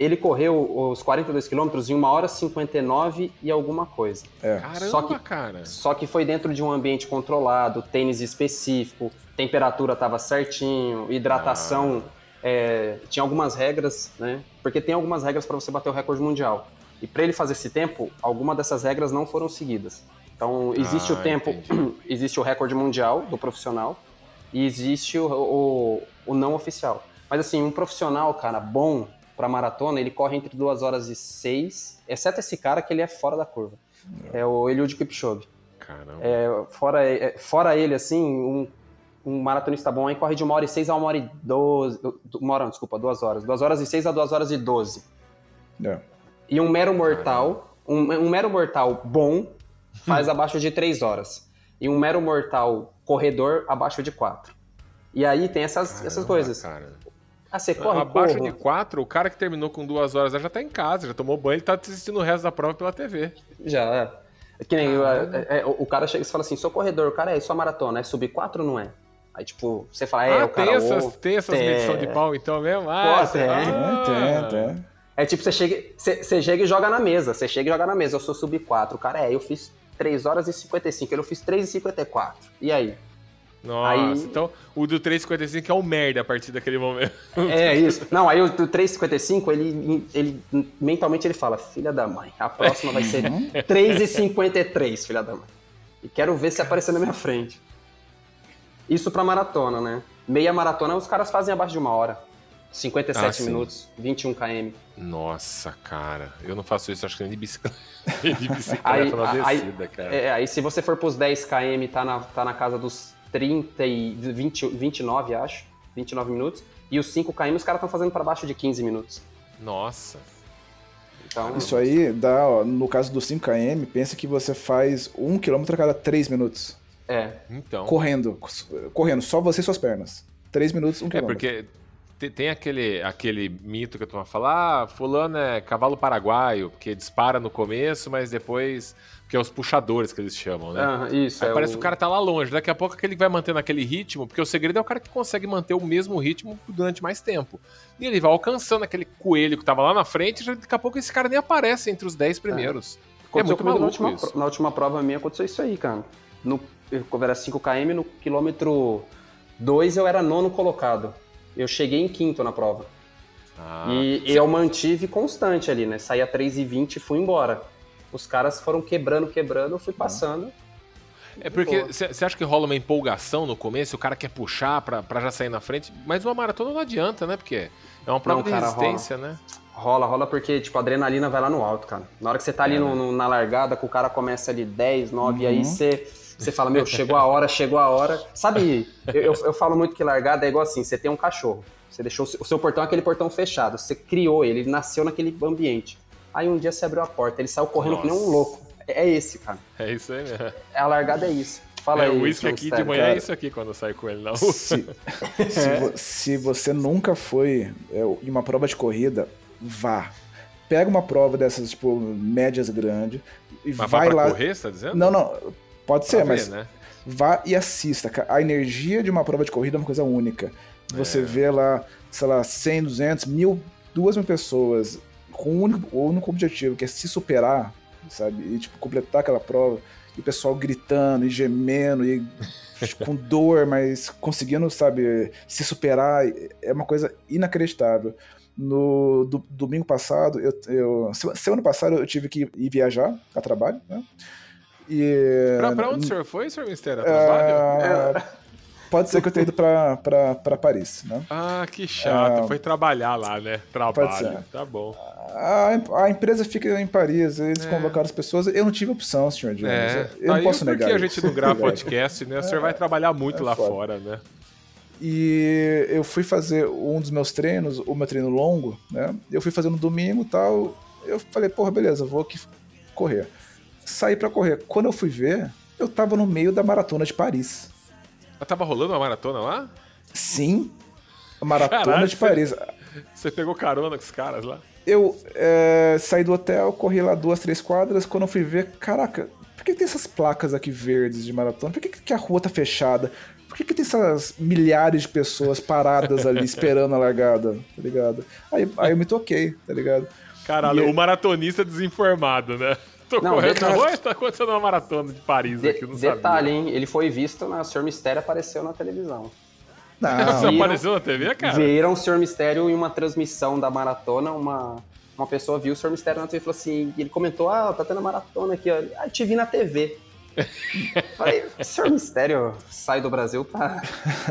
Ele correu os 42 quilômetros em 1 hora 59 e alguma coisa. É. Caramba, Só que- cara. Só que foi dentro de um ambiente controlado, tênis específico, temperatura estava certinho, hidratação. é, tinha algumas regras, né? Porque tem algumas regras para você bater o recorde mundial. E para ele fazer esse tempo, algumas dessas regras não foram seguidas. Então, existe Ah, o tempo, entendi. (clears throat) existe o recorde mundial do profissional e existe o, o- o não oficial. Mas assim, um profissional, cara, bom para maratona, ele corre entre 2 horas e 6, exceto esse cara que ele é fora da curva. É o Eliud Kipchoge. Caramba. É, fora, é, fora ele, assim, um, um maratonista bom aí corre de uma hora e seis a uma hora e doze. Uma hora, não, desculpa, duas horas. Duas horas e seis a duas horas e doze. É. E um mero mortal, um, um mero mortal bom faz (laughs) abaixo de três horas. E um mero mortal corredor abaixo de quatro. E aí tem essas, essas Caramba, coisas. Cara. Ah, você corre, Abaixo corro. de 4, o cara que terminou com 2 horas já tá em casa, já tomou banho, ele tá assistindo o resto da prova pela TV. Já, é. Que nem é, é, o cara chega e fala assim, sou corredor, o cara é sua maratona, é sub 4 ou não é? Aí, tipo, você fala, é, ah, o cara... tem essas, ou- tem essas tem. medição de pau então mesmo? Ah, Pô, tem. ah. Tem, tem. É tipo, você chega, você, você chega e joga na mesa. Você chega e joga na mesa. Eu sou sub 4. O cara é, eu fiz 3 horas e 55. Ele eu fiz 3 e 54. E aí? Nossa, Aí- então o do 3,55 é um merda a partir daquele momento. (laughs) É isso. Não, aí o do 3,55, ele, ele mentalmente ele fala: Filha da mãe, a próxima vai ser (laughs) 3,53, filha da mãe. E quero ver se aparecer na minha frente. Isso pra maratona, né? Meia maratona os caras fazem abaixo de uma hora. 57 Ah, sim. minutos, 21 km. Nossa, cara, eu não faço isso, acho que nem de bicicleta. (laughs) de bicicleta Aí, na aí, descida, cara. é, aí se você for pros 10 km, tá na, tá na casa dos 30 e 20, 29, acho. 29 minutos. E os 5 km os caras estão fazendo pra baixo de 15 minutos. Nossa. Então, Isso aí dá, ó, no caso do 5km, pensa que você faz um quilômetro a cada 3 minutos. é. Então. Correndo. Correndo, só você e suas pernas. 3 minutos, um É, quilômetro. porque tem aquele, aquele mito que eu tô falando, ah, fulano é cavalo paraguaio, porque dispara no começo, mas depois. Que é os puxadores que eles chamam, né? Aham, isso. Aí é parece o... que o cara tá lá longe. Daqui a pouco aquele vai mantendo aquele ritmo, porque o segredo é o cara que consegue manter o mesmo ritmo durante mais tempo. E ele vai alcançando aquele coelho que tava lá na frente, e daqui a pouco esse cara nem aparece entre os 10 primeiros. É, Aconteceu muito comigo na maluco última, isso. na última prova minha aconteceu isso aí, cara. No, eu era 5 km, no quilômetro 2 eu era nono colocado. Eu cheguei em quinto na prova. Ah, e eu mantive constante ali, né? Saía 3,20 e fui embora. Os caras foram quebrando, quebrando, eu fui passando. É porque você acha que rola uma empolgação no começo, o cara quer puxar pra, pra já sair na frente, mas uma maratona não adianta, né? Porque é uma prova Não, de resistência, né? Rola, rola porque, tipo, a adrenalina vai lá no alto, cara. Na hora que você tá ali É, no- né? no- na largada, que o cara começa ali 10, 9, e aí Uhum. você, você fala, meu, chegou a hora, chegou a hora. Sabe, eu, eu, eu falo muito que largada é igual assim, você tem um cachorro. Você deixou o seu- portão é aquele portão fechado. Você criou ele, ele nasceu naquele ambiente. Aí um dia você abriu a porta, ele saiu correndo que nem um Nossa. louco. É, é esse, cara. É isso aí mesmo. A largada é isso. Fala É, aí. o uísque aqui de manhã é cara. isso aqui quando eu saio com ele na rua. Se, (laughs) se, vo- se você nunca foi é, em uma prova de corrida, vá. Pega uma prova dessas, tipo, médias grandes e Mas vai vai pra lá. correr, você tá dizendo? Não, não. Pode Pra ser, ver, mas né? vá e assista. A energia de uma prova de corrida é uma coisa única. Você É. vê lá, sei lá, 100, 200, mil, duas mil pessoas com o único, o único objetivo, que é se superar, sabe? E, tipo, completar aquela prova. E o pessoal gritando e gemendo e com (laughs) dor, mas conseguindo, sabe, se superar. É uma coisa inacreditável. No do- domingo passado, eu, eu se- semana passada eu tive que ir viajar a trabalho, né? E Pra, pra onde o senhor foi, senhor Mistério? Trabalho? ah, pode ser que eu tenha ido pra, pra, pra Paris, né? Ah, que chato. Ah, Foi trabalhar lá, né? Trabalho. Tá bom. A, a empresa fica em Paris, eles convocaram as pessoas. Eu não tive opção, senhor Jones. É, eu não posso por negar. que a gente não grava (laughs) podcast, né? O senhor vai trabalhar muito é lá foda. fora, né? E eu fui fazer um dos meus treinos, o meu treino longo, né? Eu fui fazer no domingo e tal. Eu falei, porra, beleza, vou aqui correr. Saí pra correr. Quando eu fui ver, eu tava no meio da maratona de Paris. Mas tava rolando uma maratona lá? Sim, a maratona Caralho, de Paris. Você pegou carona com os caras lá? Eu é, saí do hotel, corri lá duas, três quadras. Quando eu fui ver, caraca, por que tem essas placas aqui verdes de maratona? Por que, que a rua tá fechada? Por que, que tem essas milhares de pessoas paradas ali (laughs) esperando a largada? Tá ligado? Aí, aí eu me toquei, tá ligado? Caralho, E- o maratonista desinformado, né? Tô Não, correndo detalhe- na rua e tá acontecendo uma maratona de Paris De- aqui, não detalhe, sabia. hein? Ele foi visto na Senhor Mistério apareceu na televisão. (laughs) Você Não, viram- apareceu na TV, cara? Viram o Senhor Mistério em uma transmissão da maratona, uma, uma pessoa viu o Senhor Mistério na TV e falou assim, ele comentou, ah, tá tendo maratona aqui, ó. Ah, eu te vi na TV. (laughs) Falei, Senhor Mistério sai do Brasil pra,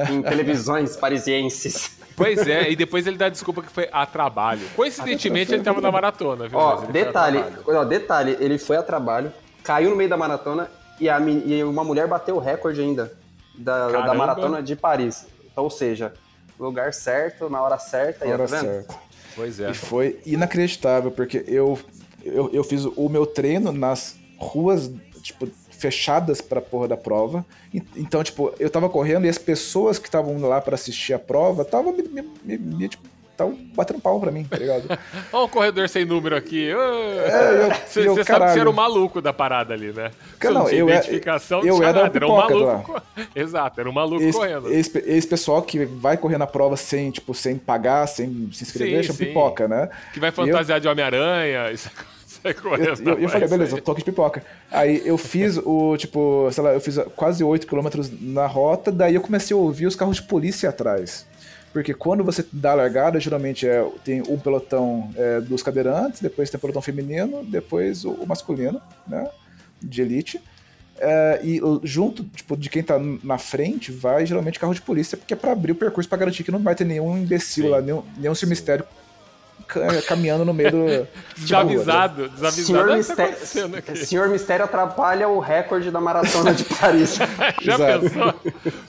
em televisões parisienses. Pois é, e depois ele dá desculpa que foi a trabalho. Coincidentemente, ele tava na maratona, viu? Ó, a detalhe, ó, detalhe, ele foi a trabalho, caiu no meio da maratona e, a, e uma mulher bateu o recorde ainda da, da maratona de Paris. Então, ou seja, lugar certo, na hora certa, aí, hora tá vendo? certa. Pois é. E foi inacreditável, porque eu, eu, eu fiz o meu treino nas ruas, tipo, fechadas pra porra da prova. E- Então, tipo, eu tava correndo e as pessoas que estavam lá pra assistir a prova estavam me, me, me- me, tipo, tavam batendo palma pra mim, tá ligado? (laughs) Ó, um corredor sem número aqui. É, (laughs) eu- Você eu, sabe que você era o maluco da parada ali, né? Cara, não, tinha eu identificação, eu não tinha era o nada, era um maluco. co- (laughs) Exato, era um maluco Esse, correndo. esse, esse pessoal que vai correr na prova sem, tipo, sem pagar, sem se inscrever, Sim, chama sim. pipoca, né? Que vai E eu- fantasiar de Homem-Aranha e sai Eu, correndo. eu, eu na falei, beleza, eu toque de pipoca. Aí eu fiz o, tipo, sei lá, eu fiz quase 8 km na rota, daí eu comecei a ouvir os carros de polícia atrás. Porque quando você dá a largada, geralmente é, tem um pelotão é, dos cadeirantes, depois tem o pelotão feminino, depois o, o masculino, né? De elite. É, e junto, tipo, de quem tá na frente, vai geralmente carro de polícia, porque é pra abrir o percurso pra garantir que não vai ter nenhum imbecil Sim. lá, nenhum, nenhum seu mistério caminhando no meio do. (laughs) tipo, da rua, né? Desavisado, desavisado. Senhor, tá Mistério, aqui? Senhor Mistério atrapalha o recorde da maratona de Paris. (laughs) Já Exato. pensou?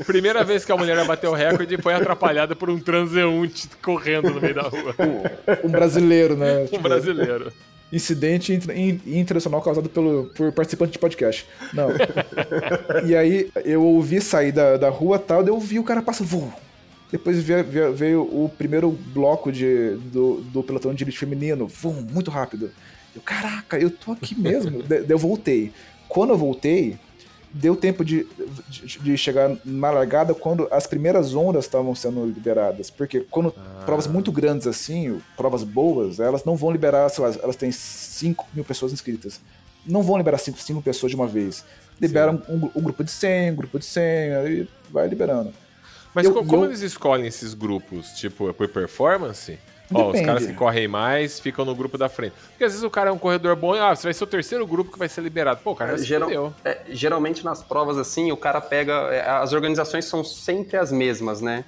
Primeira vez que a mulher vai bater o recorde e foi atrapalhada por um transeunte correndo no meio da rua. Um brasileiro, né? (laughs) Um Tipo, brasileiro. Incidente inter- in- internacional causado pelo, por participante de podcast. Não. e aí eu ouvi sair da, da rua e tal, eu vi o cara passando. Depois veio, veio- veio o primeiro bloco de, do, do pelotão de elite feminino. Vum, muito rápido. Eu, caraca, eu tô aqui mesmo. (laughs) Daí eu voltei. Quando eu voltei, deu tempo de, de, de chegar na largada quando as primeiras ondas estavam sendo liberadas. Porque quando provas muito grandes assim, provas boas, elas não vão liberar, sei lá, elas têm 5 mil pessoas inscritas. Não vão liberar 5 cinco pessoas de uma vez. Liberam um, um grupo de 100, um grupo de 100, aí vai liberando. Mas Eu- co- como eu- eles escolhem esses grupos? Tipo, é por performance? Ó, os Depende. caras que correm mais ficam no grupo da frente. Porque às vezes o cara é um corredor bom e ah, você vai ser o terceiro grupo que vai ser liberado. Pô, o cara já se Geral- é, geralmente nas provas assim, o cara pega. é, As organizações são sempre as mesmas, né?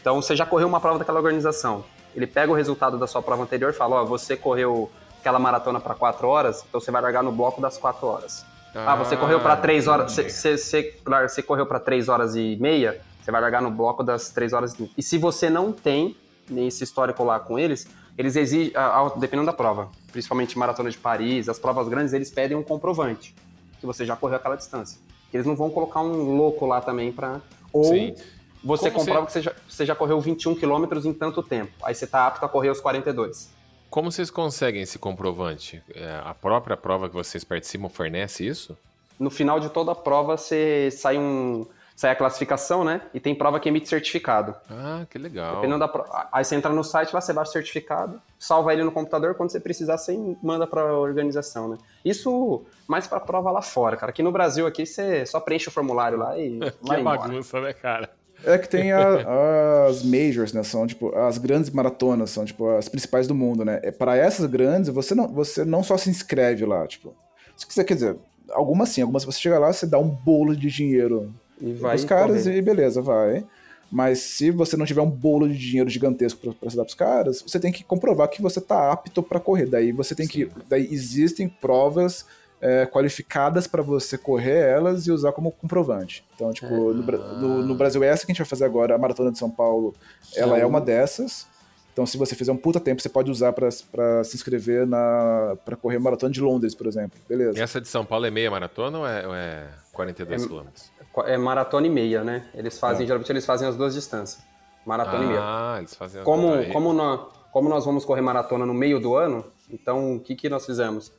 Então você já correu uma prova daquela organização. Ele pega o resultado da sua prova anterior e fala: Ó, você correu aquela maratona para 4 horas, então você vai largar no bloco das 4 horas. Ah, você correu para 3 horas. Você, correu para 3 horas e meia, você vai largar no bloco das 3 horas. e- E se você não tem nesse histórico lá com eles, eles exigem, dependendo da prova, principalmente maratona de Paris, as provas grandes, eles pedem um comprovante que você já correu aquela distância. Eles não vão colocar um louco lá também pra. Ou Sim. você Como comprova que você já, você já correu 21 quilômetros em tanto tempo. Aí você tá apto a correr os 42. Como vocês conseguem esse comprovante? É, a própria prova que vocês participam fornece isso? No final de toda a prova, você sai um. Sai a classificação, né? E tem prova que emite certificado. Ah, que legal. Dependendo da pro- Aí você entra no site lá, você baixa o certificado, salva ele no computador, quando você precisar, você manda pra organização, né? Isso mais pra prova lá fora, cara. Aqui no Brasil, aqui, você só preenche o formulário lá e (laughs) vai Que embora. bagunça, né, cara? É que tem a- as majors, né? São tipo as grandes maratonas, são tipo as principais do mundo, né? É, para essas grandes, você não, você não só se inscreve lá, tipo. Se você quer dizer, algumas sim, algumas você chega lá, você dá um bolo de dinheiro E vai pros caras correr. e beleza, vai. Mas se você não tiver um bolo de dinheiro gigantesco pra, pra você dar pros caras, você tem que comprovar que você tá apto pra correr. Daí você tem que. Daí existem provas é, qualificadas pra você correr elas e usar como comprovante. Então, tipo, no, no- no Brasil, essa que a gente vai fazer agora, a Maratona de São Paulo, ela é uma dessas. Então, se você fizer um puta tempo, você pode usar pra pra se inscrever na para correr Maratona de Londres, por exemplo. Beleza. E essa de São Paulo é meia maratona ou é, ou é 42 É- quilômetros? É maratona e meia, né? Eles fazem, geralmente eles fazem as duas distâncias. Maratona e meia. Ah, eles fazem as Como, duas como, nós, como nós vamos correr maratona no meio do ano, então o que, que nós fizemos?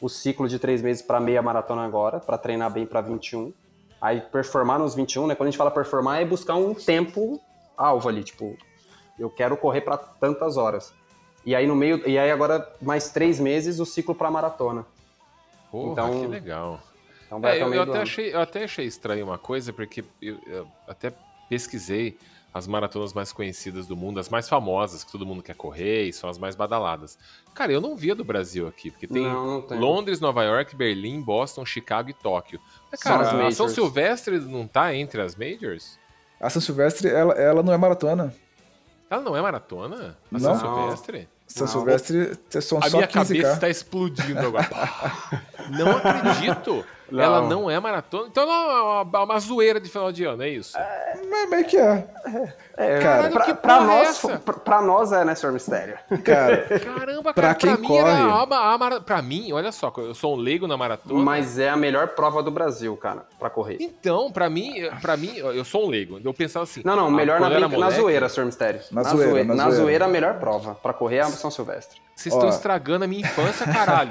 O ciclo de três meses para meia maratona agora, para treinar bem para 21. Aí performar nos 21, né? Quando a gente fala performar, é buscar um tempo alvo ali, tipo, eu quero correr para tantas horas. E aí no meio, e aí agora mais três meses o ciclo para maratona. Porra, então- que legal. Então vai É, o eu, eu até achei, eu até achei estranho uma coisa, porque eu, eu até pesquisei as maratonas mais conhecidas do mundo, as mais famosas, que todo mundo quer correr e são as mais badaladas. Cara, eu não via do Brasil aqui, porque tem Não, não tem. Londres, Nova York, Berlim, Boston, Chicago e Tóquio. Mas, São as cara, a. São Silvestre não tá entre as majors? A São Silvestre, ela, ela não é maratona. Ela não é maratona? A Não. São Silvestre? São Não. Silvestre são A só minha 15K. cabeça está explodindo agora. (laughs) não acredito. Não. Ela não é maratona. Então ela é uma, uma zoeira de final de ano, é isso? Mas meio que é. É, Cara, pra, que pra porra é nós, pra, pra nós é, né, Sr. Mistério? Cara, (laughs) Caramba, Pra cara, quem pra mim era corre. a, ma- a mara- Pra mim, olha só, eu sou um leigo na maratona. Mas é a melhor prova do Brasil, cara, pra correr. Então, pra mim, pra mim, eu sou um leigo. Eu pensava assim. Não, não, ah, melhor na, na moleque, zoeira, Sr. Mistério. Na zoeira, na na zoeira. zoeira, a melhor prova. Pra correr é a São Silvestre. Vocês estão estragando a minha infância, caralho.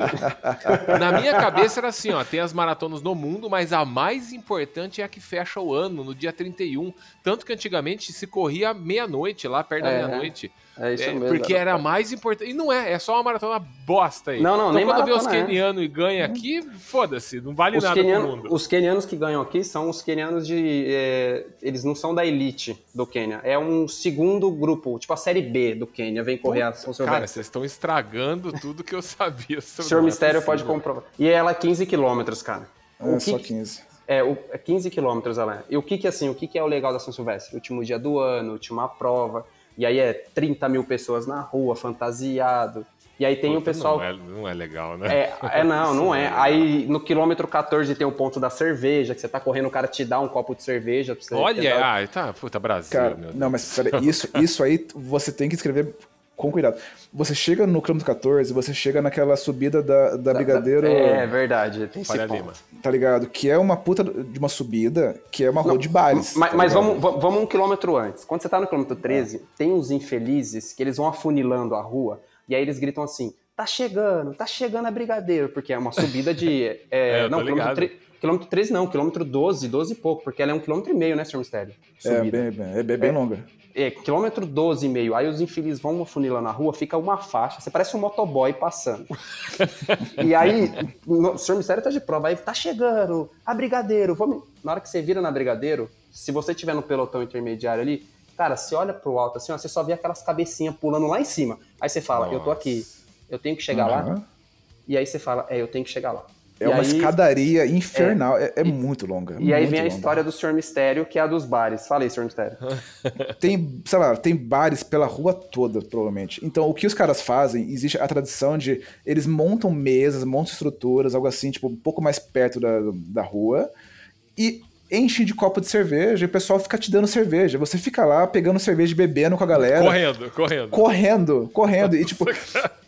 (laughs) Na minha cabeça era assim, ó, tem as maratonas no mundo, mas a mais importante é a que fecha o ano, no dia 31. Tanto que antigamente se corria meia-noite, lá perto da É, meia-noite. É isso É, mesmo. porque era mais importante. E não é, é só uma maratona bosta aí. Não, não, então, nem quando vê os maratona é. quenianos e ganha aqui, foda-se, não vale Os, nada pro quenianos, mundo. os quenianos que ganham aqui são os quenianos de. é, eles não são da elite do Quênia. É um segundo grupo, tipo a série B do Quênia, vem correr a São Cara, vocês estão estragando tudo que eu (laughs) sabia O sobre não é Mistério pode comprovar. E ela é 15 quilômetros, cara. O é que só que- 15. É, o, é 15 quilômetros ela é. E o que que, assim, o que que é o legal da São Silvestre? Último dia do ano, última prova, e aí é 30 mil pessoas na rua, fantasiado. E aí tem o Puta, pessoal... Não é, não é legal, né? É, é, (laughs) não, não é. Aí no quilômetro 14 tem o ponto da cerveja, que você tá correndo, o cara te dá um copo de cerveja pra você... Olha, ah, tá, puta, Brasil, Cara, meu Deus. não, mas peraí, isso, isso aí (laughs) você tem que escrever com cuidado. Você chega no quilômetro 14, você chega naquela subida da, da Brigadeiro, É, verdade, tem esse. Lima. tá ligado? Que é uma puta de uma subida, que é uma rua de bares. Mas, tá mas vamos, va- vamos um quilômetro antes. Quando você tá no quilômetro 13, tem uns infelizes que eles vão afunilando a rua e aí eles gritam assim: tá chegando, tá chegando a Brigadeiro, porque é uma subida de. (laughs) é, É, não, quilômetro, ligado. tre- quilômetro 13 não, quilômetro 12, 12 e pouco, porque ela é um quilômetro e meio, né, Sr. Mistério? É Subida. bem, bem, é bem, bem longa. É, quilômetro 12 e meio. Aí os infelizes vão afunilando na rua, fica uma faixa, você parece um motoboy passando. (laughs) e aí, no, o senhor Mistério tá de prova, aí tá chegando, a Brigadeiro, vamos... Na hora que você vira na Brigadeiro, se você tiver no pelotão intermediário ali, cara, você olha pro alto assim, ó, você só vê aquelas cabecinhas pulando lá em cima. Aí você fala, eu tô aqui, eu tenho que chegar lá. Aham. E aí você fala, é, eu tenho que chegar lá. É E uma aí- escadaria infernal, é, é muito longa. E aí muito vem a longa. história do Senhor Mistério, que é a dos bares. Fala aí, Senhor Mistério. (laughs) Tem, sei lá, tem bares pela rua toda, provavelmente. Então, o que os caras fazem, existe a tradição de eles montam mesas, montam estruturas, algo assim, tipo, um pouco mais perto da, da rua, e enchem de copo de cerveja e o pessoal fica te dando cerveja. Você fica lá pegando cerveja e bebendo com a galera. Correndo, correndo. Correndo, correndo. E, (laughs) tipo,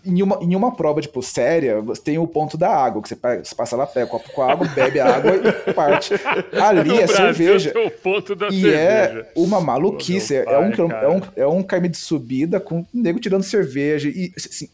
em uma, em uma prova, tipo, séria, você tem o ponto da água, que você, pega- você passa lá, pega o copo com água, bebe a água e parte. Ali No é Brasil cerveja. tem o ponto da E cerveja. é uma maluquice. Pô, meu é, um, pai, cara. é, um, é um caminho de subida com o nego tirando cerveja. E, assim,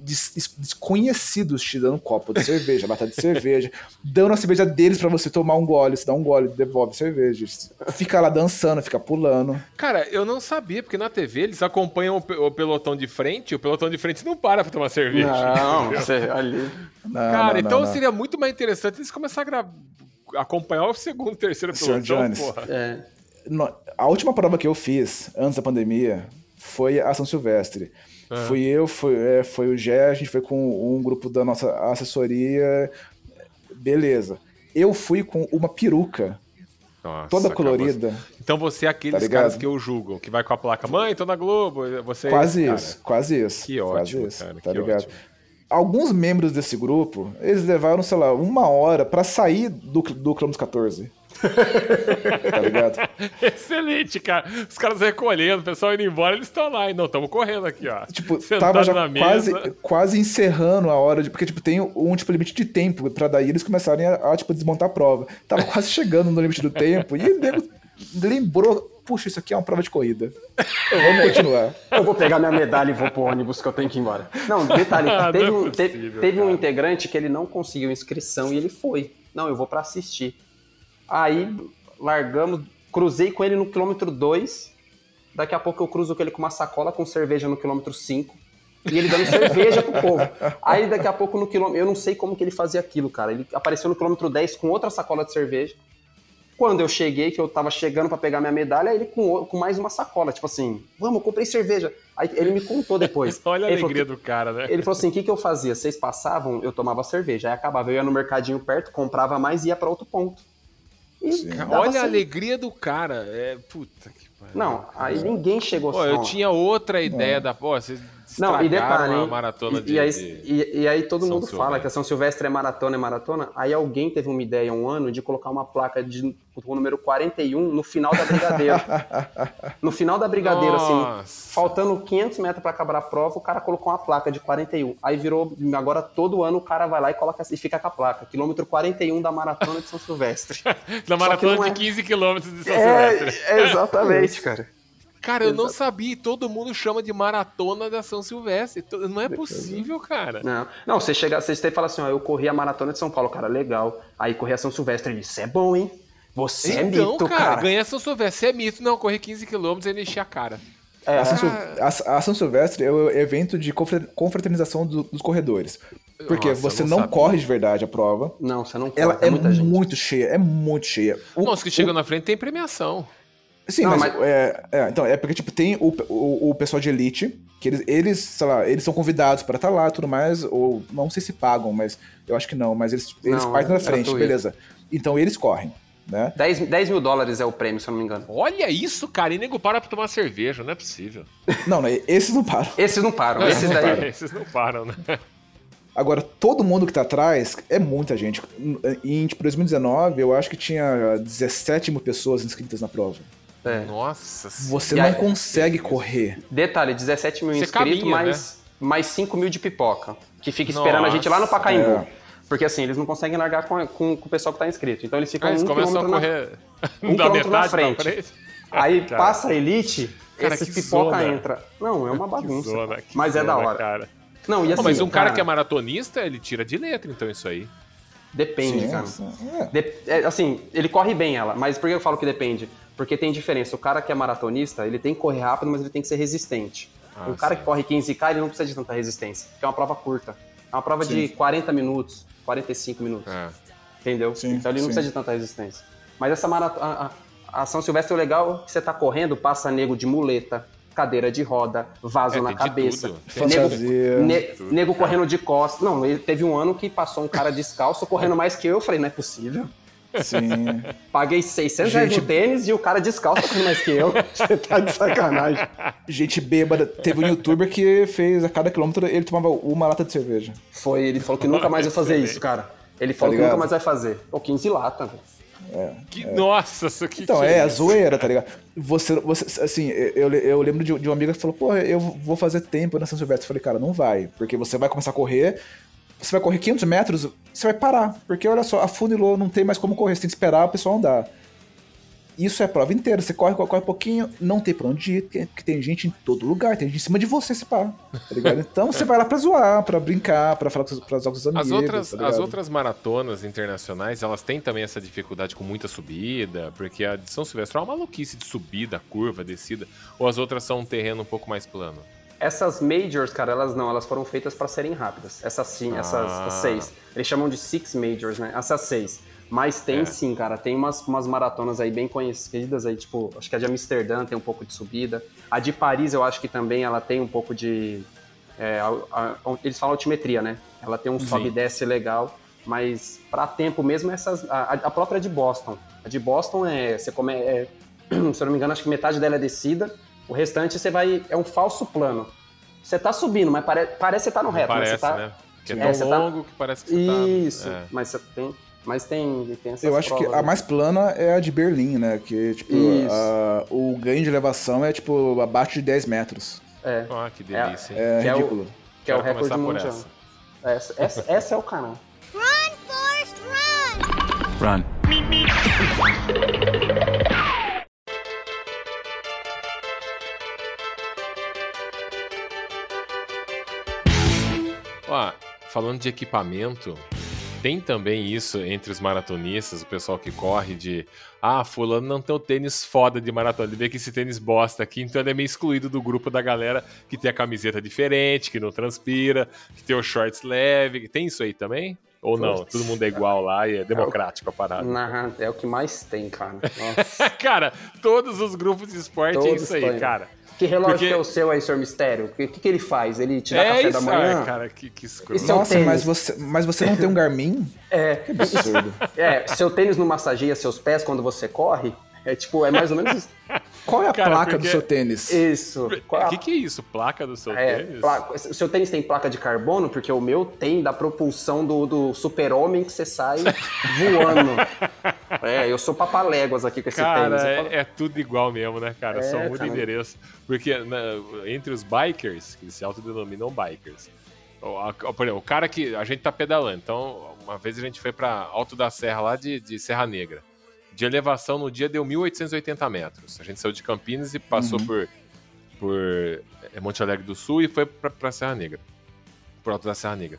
des- des- desconhecidos te dando um copo de cerveja, lata de cerveja, (laughs) dando a cerveja deles pra você tomar um gole, você dá um gole, devolve cerveja. Fica lá dançando, fica pulando. Cara, eu não sabia, porque na TV eles acompanham o, o pelotão de frente, o pelotão de frente não para pra tomar cerveja. Não, você ali. Não, Cara, não, então não, não. seria muito mais interessante eles começarem a gra- acompanhar o segundo, terceiro pelotão, Jones. porra. É. A última prova que eu fiz antes da pandemia foi a São Silvestre. Fui eu, foi, é, foi o Gé, a gente foi com um grupo da nossa assessoria. Beleza. Eu fui com uma peruca Nossa, toda colorida. você- Então você é aqueles Tá caras que eu julgo, que vai com a placa, mãe, tô na Globo, você é Quase cara. isso, quase isso. Que quase ótimo, isso, cara, tá que ligado? ótimo. Alguns membros desse grupo, eles levaram, sei lá, uma hora pra sair do, do quilômetro 14. (laughs) tá ligado? Excelente, cara. Os caras recolhendo, o pessoal indo embora, eles estão lá. E não, estamos correndo aqui, ó. Tipo, Sentado tava já na quase, mesa. quase encerrando a hora de. Porque, tipo, tem um tipo, limite de tempo pra daí eles começarem a, a, tipo, desmontar a prova. Tava quase (laughs) chegando no limite do tempo e nego lembrou. Puxa, isso aqui é uma prova de corrida. Vamos continuar. (laughs) Eu vou pegar minha medalha e vou pro ônibus que eu tenho que ir embora. Não, detalhe, Ah, teve, não é um, te- possível, teve um integrante que ele não conseguiu inscrição e ele foi. Não, eu vou pra assistir. Aí largamos, cruzei com ele no quilômetro 2. Daqui a pouco eu cruzo com ele com uma sacola com cerveja no quilômetro 5. E ele dando cerveja pro povo. Aí daqui a pouco no quilômetro. Eu não sei como que ele fazia aquilo, cara. Ele apareceu no quilômetro 10 com outra sacola de cerveja. Quando eu cheguei, que eu tava chegando pra pegar minha medalha, ele com, com mais uma sacola, tipo assim, vamos, comprei cerveja. Aí ele me contou depois. (laughs) Olha a Ele falou alegria que- do cara, né? Ele falou assim: o que, que eu fazia? Vocês passavam, eu tomava cerveja. Aí acabava, eu ia no mercadinho perto, comprava mais e ia pra outro ponto. Dava Olha a alegria do cara. É, puta que pariu. Não, aí ninguém chegou Pô, eu tinha outra ideia da. Pô, vocês Não, e detalhe, hein? maratona e, de. e aí, e- e aí todo São mundo fala Silvestre. que a São Silvestre é maratona, é maratona. Aí alguém teve uma ideia um ano de colocar uma placa de com o número 41 no final da Brigadeiro. (laughs) no final da Brigadeiro, assim, Nossa. faltando 500 metros pra acabar a prova, o cara colocou uma placa de 41. Aí virou, agora todo ano o cara vai lá e coloca e fica com a placa. Quilômetro 41 da maratona de São Silvestre. (laughs) Na maratona de é- 15 quilômetros de São Silvestre. é, exatamente, cara. Cara, eu não sabia. e Todo mundo chama de maratona da São Silvestre. Não é possível, cara. Não, não você chega, você fala assim, ó, eu corri a maratona de São Paulo, cara, legal. Aí corri a São Silvestre, ele, isso é bom, hein? Você é então, mito, cara, cara. ganhar São Silvestre é mito. Não, correr 15 quilômetros e encher a cara. É, A São, Sil- a- a São Silvestre é o evento de confra- confraternização do- dos corredores. Porque Nossa, você não, não corre de verdade a prova. Não, você não corre, Ela é é muita gente. muito cheia, é muito cheia. O- Nossa, que chega na frente tem premiação. Sim, Não, mas, mas- É, é, então, é porque, tipo, tem o, o, o pessoal de elite, que eles, eles, sei lá, eles são convidados pra estar lá e tudo mais, ou não sei se pagam, mas eu acho que não, mas eles, eles Não, partem é na frente, beleza. Então eles correm, né? 10, 10 mil dólares é o prêmio, se eu não me engano. Olha isso, cara. E nego para pra tomar cerveja. Não é possível. Não, né, esses não param. Esses não param, esses daí... Esses não param, né? Agora, todo mundo que tá atrás é muita gente. Em, tipo, 2019, eu acho que tinha 17 mil pessoas inscritas na prova. É. Nossa Você não aí- consegue correr. Detalhe, 17 mil Você inscritos, caminha, né? mais, mais 5 mil de pipipoca. Que fica esperando a gente lá no Nossa. Pacaembu. É. Porque assim, eles não conseguem largar com, com- com o pessoal que tá inscrito. Então eles ficam eles um começam a quilômetro na- correr (laughs) um da quilômetro na metade frente. pra frente. Aí Cara. passa a elite, Cara, esses pipoca zona. entra. Não, é uma Que bagunça. zona, que mas é da zona, hora. Cara. Não, e assim, mas um cara, que é maratonista, ele tira de letra, então, isso aí. Depende, Sim, cara. sim, é. De- é, assim, ele corre bem ela, mas por que eu falo que depende? Porque tem diferença. O cara que é maratonista, ele tem que correr rápido, mas ele tem que ser resistente. Ah, o cara sim. que corre 15K, ele não precisa de tanta resistência, porque é uma prova curta. É uma prova de Sim. 40 minutos, 45 minutos, É. entendeu? Sim, então ele não sim. precisa de tanta resistência. Mas essa maratona, a, a- São Silvestre é legal que você tá correndo, passa nego de muleta, cadeira de roda, vaso É, na de cabeça. de Fantasia. Ne- nego correndo de costas. Não, ele teve um ano que passou um cara descalço correndo mais que eu. Eu falei, não é possível. Sim. (laughs) Paguei 600 reais Gente- no tênis e o cara descalço correndo mais que eu. (laughs) Você tá de sacanagem. Gente bêbada. Teve um youtuber que fez a cada quilômetro ele tomava uma lata de cerveja. Foi, ele falou que nunca mais vai fazer isso, cara. Ele falou que ligado? nunca mais vai fazer. Pô, 15 lata, velho. Que, Nossa, isso aqui. Então, que é, a isso? zoeira, tá ligado? Você, você assim, eu, eu lembro de, de uma amiga que falou, porra, eu vou fazer tempo na São Silvestre. Eu falei, cara, não vai, porque você vai começar a correr, você vai correr 500 metros, você vai parar, porque olha só, afunilou, não tem mais como correr, você tem que esperar o pessoal andar. isso é a prova inteira. Você corre, corre, corre pouquinho, não tem pra onde ir, porque tem gente em todo lugar, tem gente em cima de você, se pá. Tá ligado? Então você vai lá pra zoar, pra brincar, pra falar com os, pras outros amigos. As outras, tá as outras maratonas internacionais, elas têm também essa dificuldade com muita subida, porque a de São Silvestre é uma maluquice de subida, curva, descida, ou as outras são um terreno um pouco mais plano. Essas majors, cara, elas não, elas foram feitas pra serem rápidas. Essas sim, essas Ah. seis. Eles chamam de six majors, né? Essas seis. Mas tem É. sim, cara, tem umas, umas maratonas aí bem conhecidas aí, tipo, acho que a de Amsterdã tem um pouco de subida. A de Paris eu acho que também ela tem um pouco de. é, a- a- eles falam altimetria, né? Ela tem um sobe e desce legal, mas pra tempo mesmo essas. A, a própria de Boston. A de Boston é. Você come, é, (clears throat) se eu não me engano, acho que metade dela é descida, o restante você vai. É um falso plano. Você tá subindo, mas pare, parece que você tá no reto, parece, mas você tá. né? Que é É, tão tá- longo que parece que você tá... Isso, é. mas você tem. Mas tem, tem essas Eu acho que a né? mais plana é a de Berlim, né? Que, tipo, a- o ganho de elevação é, tipo, abaixo de 10 metros. É, Ah, que delícia, hein? É Que é o- ridículo. que é o recorde mundial. essa. Essa, essa, essa é o canal. Run, Forrest, run! Run. Falando de equipamento, tem também isso entre os maratonistas, o pessoal que corre de ah, fulano não tem o tênis foda de maratona, ele vê que esse tênis bosta aqui, então ele é meio excluído do grupo da galera que tem a camiseta diferente, que não transpira, que tem o shorts leve, tem isso aí também? Ou não? Putz. Todo mundo é igual lá e é democrático a parada. Na- é o que mais tem, cara. (laughs) Nossa. cara, todos os grupos de esporte é Todos isso aí, cara. Que relógio Porque- que é o seu aí, senhor Mistério? O que, que, que ele faz? Ele te dá é café isso, da manhã? ah, cara, que, que escroto. Isso é Nossa, tênis. mas você, mas você não tem um Garmin? (laughs) É, Que absurdo. é, seu tênis não massageia seus pés quando você corre? É tipo, é mais ou menos isso. (laughs) Qual é a Cara, placa porque- do seu tênis? Isso. É O a- que, que é isso? Placa do seu É, tênis? pla- o seu tênis tem placa de carbono, porque o meu tem da propulsão do, do super-homem que você sai (laughs) voando. É, eu sou papaléguas aqui com esse Cara, tênis. É, é tudo igual mesmo, né, cara? É, Só muda cara. endereço. Porque na- entre os bikers, que se autodenominam bikers, por exemplo, o cara que a gente tá pedalando, então uma vez a gente foi pra Alto da Serra, lá de, de Serra Negra. De elevação no dia deu 1.880 metros. A gente saiu de Campinas e passou por, por é, Monte Alegre do Sul e foi pra Serra Negra. Por Alto da Serra Negra.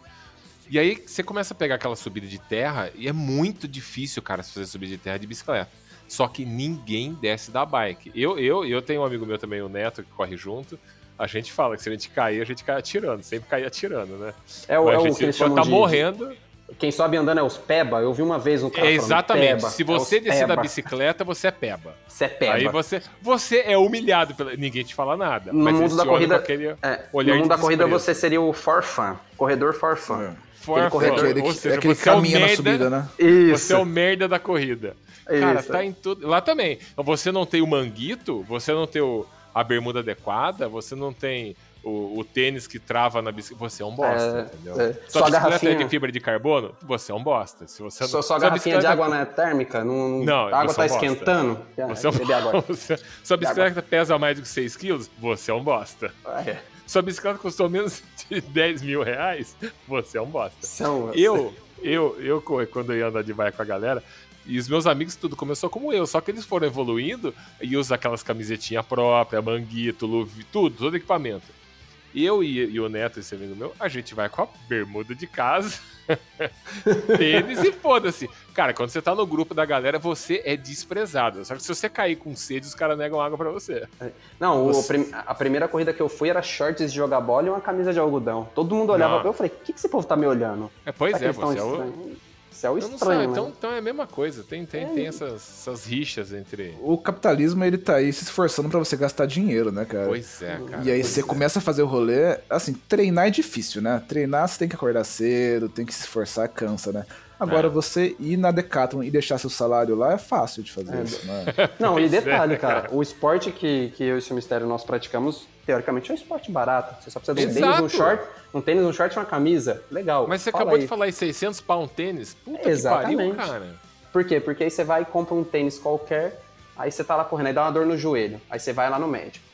E aí você começa a pegar aquela subida de terra e é muito difícil, cara, se fazer subida de terra de bicicleta. Só que ninguém desce da bike. Eu, eu, eu tenho um amigo meu também, o Neto, que corre junto. A gente fala que se a gente cair, a gente cai atirando. Sempre cai atirando, né? É o, é a o gente, que eles chamam tá de- morrendo. Quem sobe andando é os peba. Eu vi uma vez um cara É falando exatamente. peba, Se é você os descer da bicicleta, você é peba. Você é peba. Aí você, você é humilhado. Pela... Ninguém te fala nada. No mas mundo da corrida, com aquele é, no mundo da corrida você seria o forfã, corredor forfã. For- corredor- Aquele, ou seja, é aquele que você é o caminha na subida, né? Isso. Você é o merda da corrida. Cara, Isso. tá em tudo. Lá também. Você não tem o manguito, você não tem o- a bermuda adequada, você não tem o, o tênis que trava na bicicleta. Você é um bosta, É, entendeu? é. Sua Sua é garrafinha- de fibra de carbono, você é um bosta. Se você Sua, sua sua garrafinha de água na térmica, não, Não, a água tá é um esquentando. Você é um... beber água. (laughs) você- Sua bicicleta pesa mais do que 6 quilos, você é um bosta. Ah, é. Sua bicicleta custou menos (laughs) de 10 mil reais, você é um bosta. São, Eu, eu, eu, quando eu ia andar de bike com a galera, e os meus amigos tudo começou como eu, só que eles foram evoluindo e usam aquelas camisetinhas próprias, manguito, luva, tudo, todo equipamento. Eu e, e o Neto, esse amigo meu, a gente vai com a bermuda de casa, (laughs) tênis e foda-se. Cara, quando você tá no grupo da galera, você é desprezado. Só que se você cair com sede, os caras negam água pra você. Não, o Você- a primeira corrida que eu fui era shorts de jogar bola e uma camisa de algodão. Todo mundo olhava Não. pra eu, eu falei, o que, que esse povo tá me olhando? É, pois Será é, você é o... é não estranho, né? então, então é a mesma coisa. Tem, tem, tem essas, essas rixas entre... O capitalismo, ele tá aí se esforçando pra você gastar dinheiro, né, cara? Pois é, cara. E aí você é. começa a fazer o rolê, assim, treinar é difícil, né? Treinar você tem que acordar cedo, tem que se esforçar, cansa, né? Agora É. você ir na Decathlon e deixar seu salário lá é fácil de fazer isso, né? Não, e é, detalhe, cara, cara. o esporte que, que eu e o seu mistério nós praticamos, teoricamente é um esporte barato. Você só precisa de um Exato. tênis, um short, um tênis, um short e uma camisa. Legal. Mas você Fala acabou aí. de falar em 600 pau um tênis? Puta Exatamente. que pariu, cara. Por quê? Porque aí você vai e compra um tênis qualquer, aí você tá lá correndo, aí dá uma dor no joelho. Aí você vai lá no médico.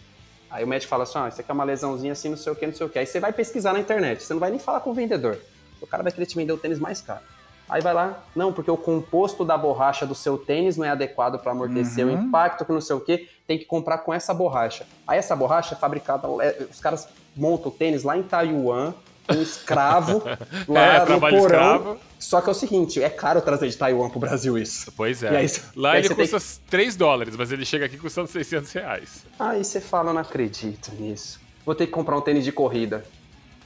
Aí o médico fala assim, ó, isso aqui é uma lesãozinha assim, não sei o que, não sei o que. Aí você vai pesquisar na internet, você não vai nem falar com o vendedor. O cara vai querer te vender o tênis mais caro. Aí vai lá, não, porque o composto da borracha do seu tênis não é adequado para amortecer o impacto, que não sei o quê, tem que comprar com essa borracha. Aí essa borracha é fabricada, é, os caras montam o tênis lá em Taiwan, um escravo (laughs) lá É, no porão. escravo. Só que é o seguinte, é caro trazer de Taiwan pro Brasil isso. Pois é. Aí Lá ele cê tem custa 3 dólares, mas ele chega aqui custando 600 reais. Aí você fala, não acredito nisso. Vou ter que comprar um tênis de corrida.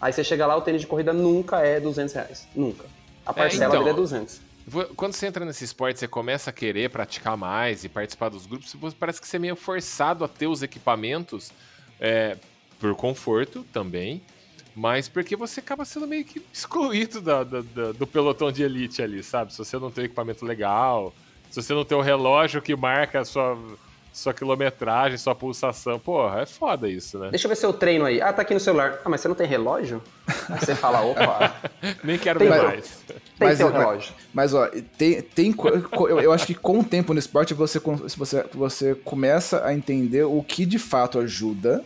Aí você chega lá, o tênis de corrida nunca é 200 reais. Nunca. A parcela então. dele é 200. Vo- Quando você entra nesse esporte, você começa a querer praticar mais e participar dos grupos, parece que você é meio forçado a ter os equipamentos é, por conforto também, mas porque você acaba sendo meio que excluído da- da- da- do pelotão de elite ali, sabe? Se você não tem equipamento legal, se você não tem o relógio que marca a sua, sua quilometragem, sua pulsação, porra, é foda isso, né? Deixa eu ver seu treino aí. Ah, tá aqui no celular. Ah, mas você não tem relógio? Aí você fala, opa, (laughs) Nem quero Tem ver mais. tem Mas- que ter um mas- relógio. Mas, ó, tem. tem eu, eu acho que com o tempo no esporte você, você, você começa a entender o que de fato ajuda.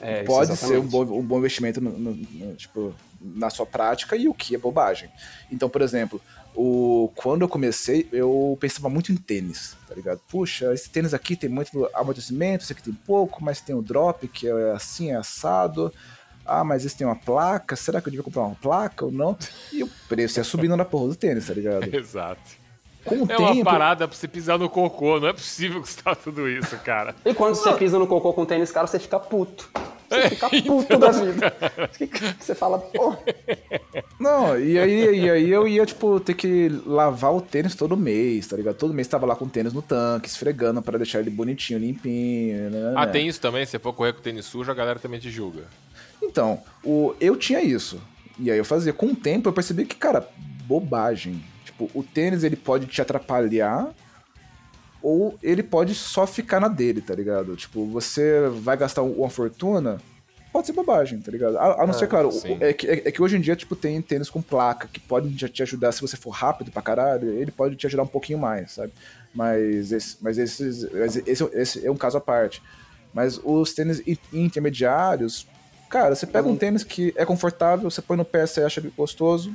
É, isso, pode ser um bom, um bom investimento no- no- no- tipo, na sua prática e o que é bobagem. Então, por exemplo, o, quando eu comecei, eu pensava muito em tênis, tá ligado? Puxa, esse tênis aqui tem muito amortecimento, esse aqui tem pouco, mas tem o drop, que é assim, é assado. Ah, mas esse tem uma placa, será que eu devia comprar uma placa ou não? E o preço ia subindo na porra do tênis, tá ligado? (laughs) Exato. Com o É uma tempo, parada pra você pisar no cocô, não é possível custar tudo isso, cara. E quando você pisa no cocô com tênis caro, você fica puto. É, Você fica (laughs) então. puto da vida. Você fala, pô, Não, e aí, e aí eu ia, tipo, ter que lavar o tênis todo mês, tá ligado? Todo mês tava lá com o tênis no tanque, esfregando pra deixar ele bonitinho, limpinho, né? Ah, tem isso também? Se você for correr com tênis sujo, a galera também te julga. Então, o, eu tinha isso. E aí eu fazia. Com o tempo eu percebi que, cara, bobagem. Tipo, o tênis ele pode te atrapalhar ou ele pode só ficar na dele, tá ligado? Tipo, você vai gastar uma fortuna, pode ser bobagem, tá ligado? A, a não ser, claro, sim. é que, é, é que hoje em dia, tipo, tem tênis com placa que pode te, te ajudar se você for rápido pra caralho, ele pode te ajudar um pouquinho mais, sabe? Mas esse, mas esses, esse, esse é um caso à parte. Mas os tênis in- intermediários, cara, você pega um tênis que é confortável, você põe no pé, você acha gostoso,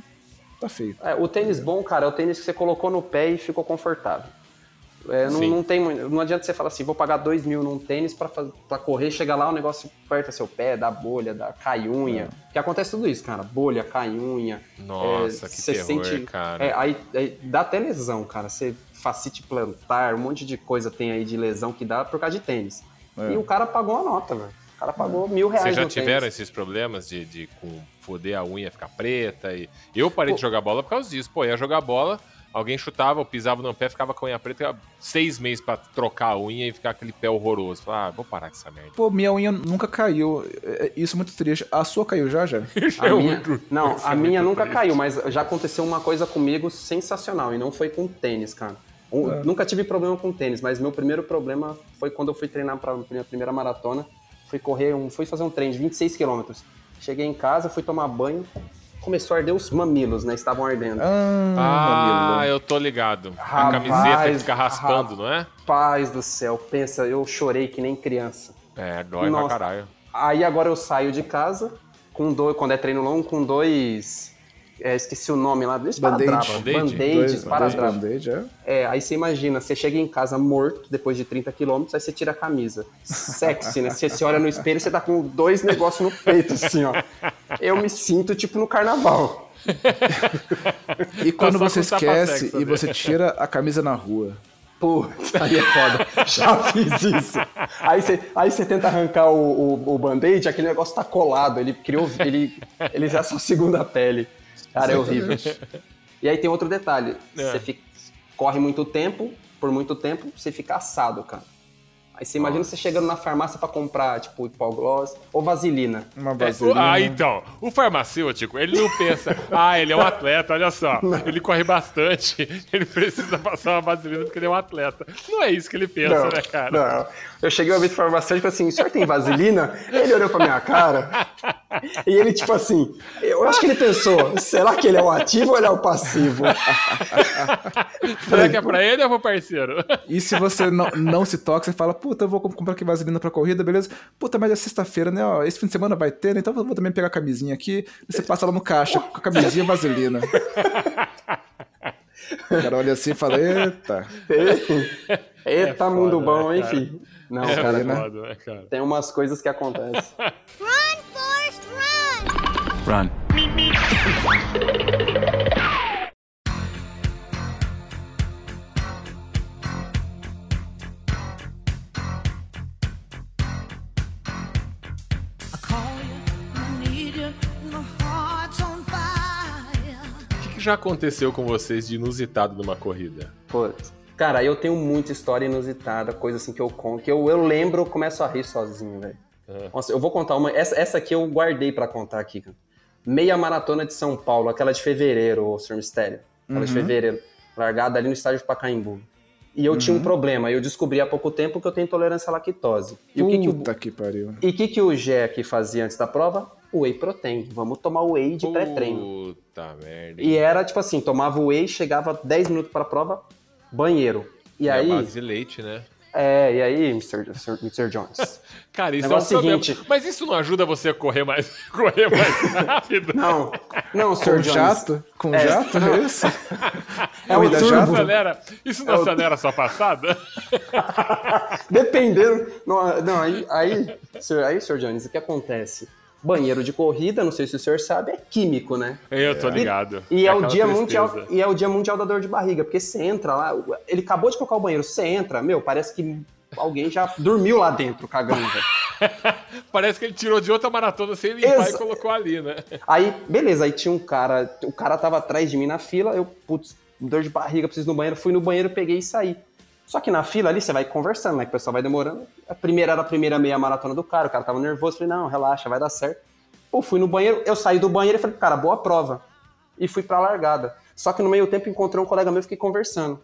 tá feio. É, o tênis bom, cara, é o tênis que você colocou no pé e ficou confortável. É, não, não tem não adianta você falar assim, vou pagar dois mil num tênis pra correr, chegar lá, o negócio aperta seu pé, dá bolha, dá cai unha. Que acontece tudo isso, cara. Bolha, cai unha. Nossa, que você terror, cara. É, aí, aí dá até lesão, cara. Você facite plantar, um monte de coisa tem aí de lesão que dá por causa de tênis. E o cara pagou a nota, velho. Cara pagou mil reais Vocês já no tiveram tênis. esses problemas de, de com foder a unha ficar preta? E... Eu parei de jogar bola por causa disso. Pô, ia jogar bola, alguém chutava, eu pisava no pé, ficava com a unha preta, seis meses pra trocar a unha e ficar aquele pé horroroso. Falei, ah, vou parar com essa merda. Pô, minha unha nunca caiu. É- é- Isso é muito triste. A sua caiu já, já? (laughs) A É minha, muito- não, isso a é minha nunca triste. caiu, mas já aconteceu uma coisa comigo sensacional e não foi com tênis, cara. Um- É. Nunca tive problema com tênis, mas meu primeiro problema foi quando eu fui treinar para minha primeira maratona. Fui correr, um, fui fazer um treino de 26 quilômetros. Cheguei em casa, fui tomar banho, começou a arder os mamilos, né? Estavam ardendo. Ah, Ah, eu tô ligado. a Rapaz, camiseta que fica raspando, não é? Paz do céu, pensa, eu chorei que nem criança. É, dói Nossa. pra caralho. Aí agora eu saio de casa com dois, quando é treino longo, com dois. É, esqueci o nome lá, dois Band-aid. paradrapos. Band-aid? Paradrapos. band-aid, é? É, aí você imagina, você chega em casa morto, depois de 30 quilômetros, aí você tira a camisa. Sexy, né? Você se olha no espelho e você tá com dois negócios no peito, assim, ó. Eu me sinto tipo no carnaval. E quando você esquece sexo, e né? você tira a camisa na rua. Putz, aí é foda. Já fiz isso. Aí você, aí você tenta arrancar o, o, o band-aid, aquele negócio tá colado, ele criou. Ele, ele já é sua segunda pele. Cara, é horrível. E aí tem outro detalhe. É. Você fica- corre muito tempo, por muito tempo, você fica assado, cara. Aí você imagina você chegando na farmácia pra comprar, tipo, hipogloss ou vaselina. Uma É, o- vaselina. ah, então, o farmacêutico, ele não pensa, (laughs) ah, ele é um atleta, olha só, ele corre bastante, (laughs) ele precisa passar uma vaselina porque ele é um atleta. Não é isso que ele pensa, né, cara? Não. Eu cheguei uma vez pro farmacêutico e falei assim, o senhor tem vaselina? Ele olhou pra minha cara (laughs) e ele, tipo assim, eu acho que ele pensou, será que ele é o ativo ou ele é o passivo? Será que é pra ele ou é pro parceiro? E se você não, não se toca, você fala, puta, eu vou comp- comprar aqui vaselina pra corrida, beleza? Puta, mas é sexta-feira, né? Ó, esse fim de semana vai ter, né? Então eu vou também pegar a camisinha aqui. E você passa lá no caixa com a camisinha e vaselina. O cara olha assim e fala, eita. (laughs) Eita, É mundo foda, bom, né, hein, cara? filho? Não, é cara, né? foda, né, cara? tem umas coisas que acontecem. (laughs) Run, Forrest, run! Run. Já aconteceu com vocês de inusitado numa corrida? Pô, cara, eu tenho muita história inusitada, coisa assim que eu conto, que eu, eu lembro, eu começo a rir sozinho, velho. É. Nossa, eu vou contar uma. Essa, essa aqui eu guardei pra contar aqui, cara. Meia maratona de São Paulo, aquela de fevereiro, ô Sr. Mistério. Aquela de fevereiro, largada ali no estádio de Pacaembu. E eu tinha um problema, eu descobri há pouco tempo que eu tenho intolerância à lactose. E o que, que o, Puta que pariu. e o que, que o fazia antes da prova? Whey protein. Vamos tomar whey de pré-treino. Puta merda. E era tipo assim, tomava whey, chegava 10 minutos pra prova, banheiro. E E a aí, base de leite, né? é, e aí, Mr. Sr. Mr. Jones? (laughs) Cara, isso Negócio é um problema. seguinte- Mas isso não ajuda você a correr mais, (laughs) correr mais rápido? Não, não, Sr. Com Jones. jato? Com É. jato, é (laughs) isso? É o Isso não jato? turbo. acelera, isso não É o- acelera a sua passada? Dependendo. Não, não, aí, aí, Sr. aí, Sr. Jones, o que acontece? Banheiro de corrida, não sei se o senhor sabe, é químico, né? Eu tô ligado. E é, o aquela dia tristeza. mundial, e é o dia mundial da dor de barriga, porque você entra lá, ele acabou de colocar o banheiro, você entra, meu, parece que alguém já dormiu lá dentro cagando. (laughs) Parece que ele tirou de outra maratona sem limpar Exa- e colocou ali, né? Aí, beleza, aí tinha um cara, o cara tava atrás de mim na fila, eu, putz, dor de barriga, preciso ir no banheiro, fui no banheiro, peguei e saí. Só que na fila ali você vai conversando, né? Que o pessoal vai demorando. A primeira era a primeira meia maratona do cara, o cara tava nervoso, falei, não, relaxa, vai dar certo. Pô, fui no banheiro, eu saí do banheiro e falei, cara, boa prova. E fui pra largada. Só que no meio tempo encontrei um colega meu e fiquei conversando.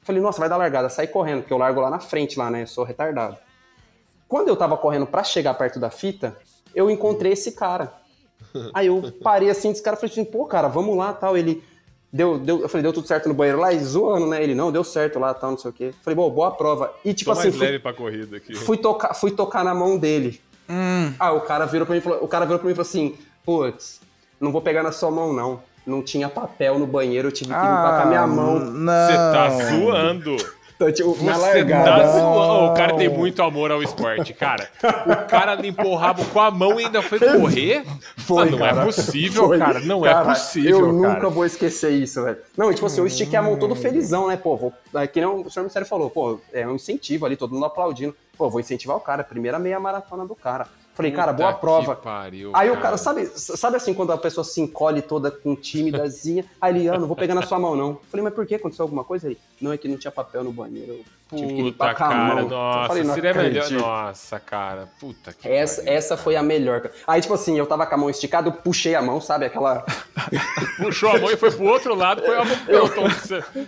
Falei, nossa, vai dar largada, saí correndo, porque eu largo lá na frente, lá, né? Eu sou retardado. Quando eu tava correndo pra chegar perto da fita, eu encontrei esse cara. Aí eu parei assim desse cara, falei assim, pô, cara, vamos lá, tal. Ele deu, deu, eu falei, deu tudo certo no banheiro lá? E zoando, né? Ele, não, deu certo lá, tal, não sei o quê. Falei, bom, boa prova. E tipo Tô assim, mais fui, leve pra corrida aqui. fui tocar, fui tocar na mão dele. Ah, o cara virou pra mim e falou, o cara virou pra mim e falou assim, putz, não vou pegar na sua mão, não. Não tinha papel no banheiro, eu tive que limpar com a minha mão. Não. Você tá zoando. Então, tipo, na Você largada. tá zoando. O cara tem muito amor ao esporte, cara. O cara limpou o rabo com a mão e ainda foi correr? Foi, Ah, não cara. é possível, Foi. cara. Não Cara, é possível, Eu cara. nunca vou esquecer isso, velho. Não, e tipo assim, eu estiquei a mão todo felizão, né? Pô, vou. É que nem o senhor Ministério falou, pô, é um incentivo ali, todo mundo aplaudindo. Pô, vou incentivar o cara, primeira meia maratona do cara. Falei, cara, boa Puta prova. que pariu, Aí o cara, sabe, sabe assim, quando a pessoa se encolhe toda com timidazinha, aí ele, ah, não vou pegar na sua mão, não. Falei, mas por que? Aconteceu alguma coisa? Ele, não, é que não tinha papel no banheiro. Eu tive que Puta, limpar com a cara, mão. Eu nossa, falei, não seria melhor. acredito. Nossa, cara, puta que Essa, pariu. essa foi a melhor. cara. Aí, tipo assim, eu tava com a mão esticada, eu puxei a mão, sabe? Aquela. (laughs) Puxou a mão e foi pro outro lado, foi pro pelotão.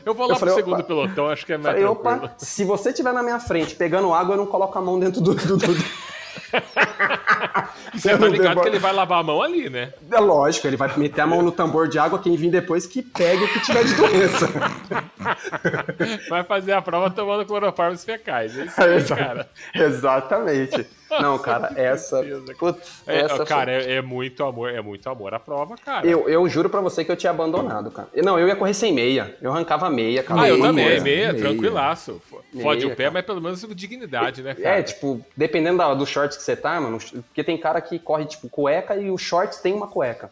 Eu vou lá Eu falei, pro segundo opa. pelotão, acho que é mais Falei, opa, se você estiver na minha frente pegando água, eu não coloco a mão dentro do. do, do- (laughs) Você tá ligado devo- que ele vai lavar a mão ali, né? É lógico, ele vai meter a mão no tambor de água, quem vir depois que pegue o que tiver de doença. (laughs) Vai fazer a prova tomando cloroformes fecais. É isso aí, Exa- cara. Exatamente. Não, cara, essa. Putz, É, essa cara, é, é muito amor, é muito amor à prova, cara. foi- eu, eu juro pra você que eu tinha abandonado, cara. Não, eu ia correr sem meia. Eu arrancava meia, cara. Ah, eu Meia, também, coisa. meia, meia. tranquilaço. Fode o pé, cara. mas pelo menos dignidade, né, cara? É, tipo, dependendo da- do shorts que você tá, mano, porque tem cara que corre, tipo, cueca e o shorts tem uma cueca.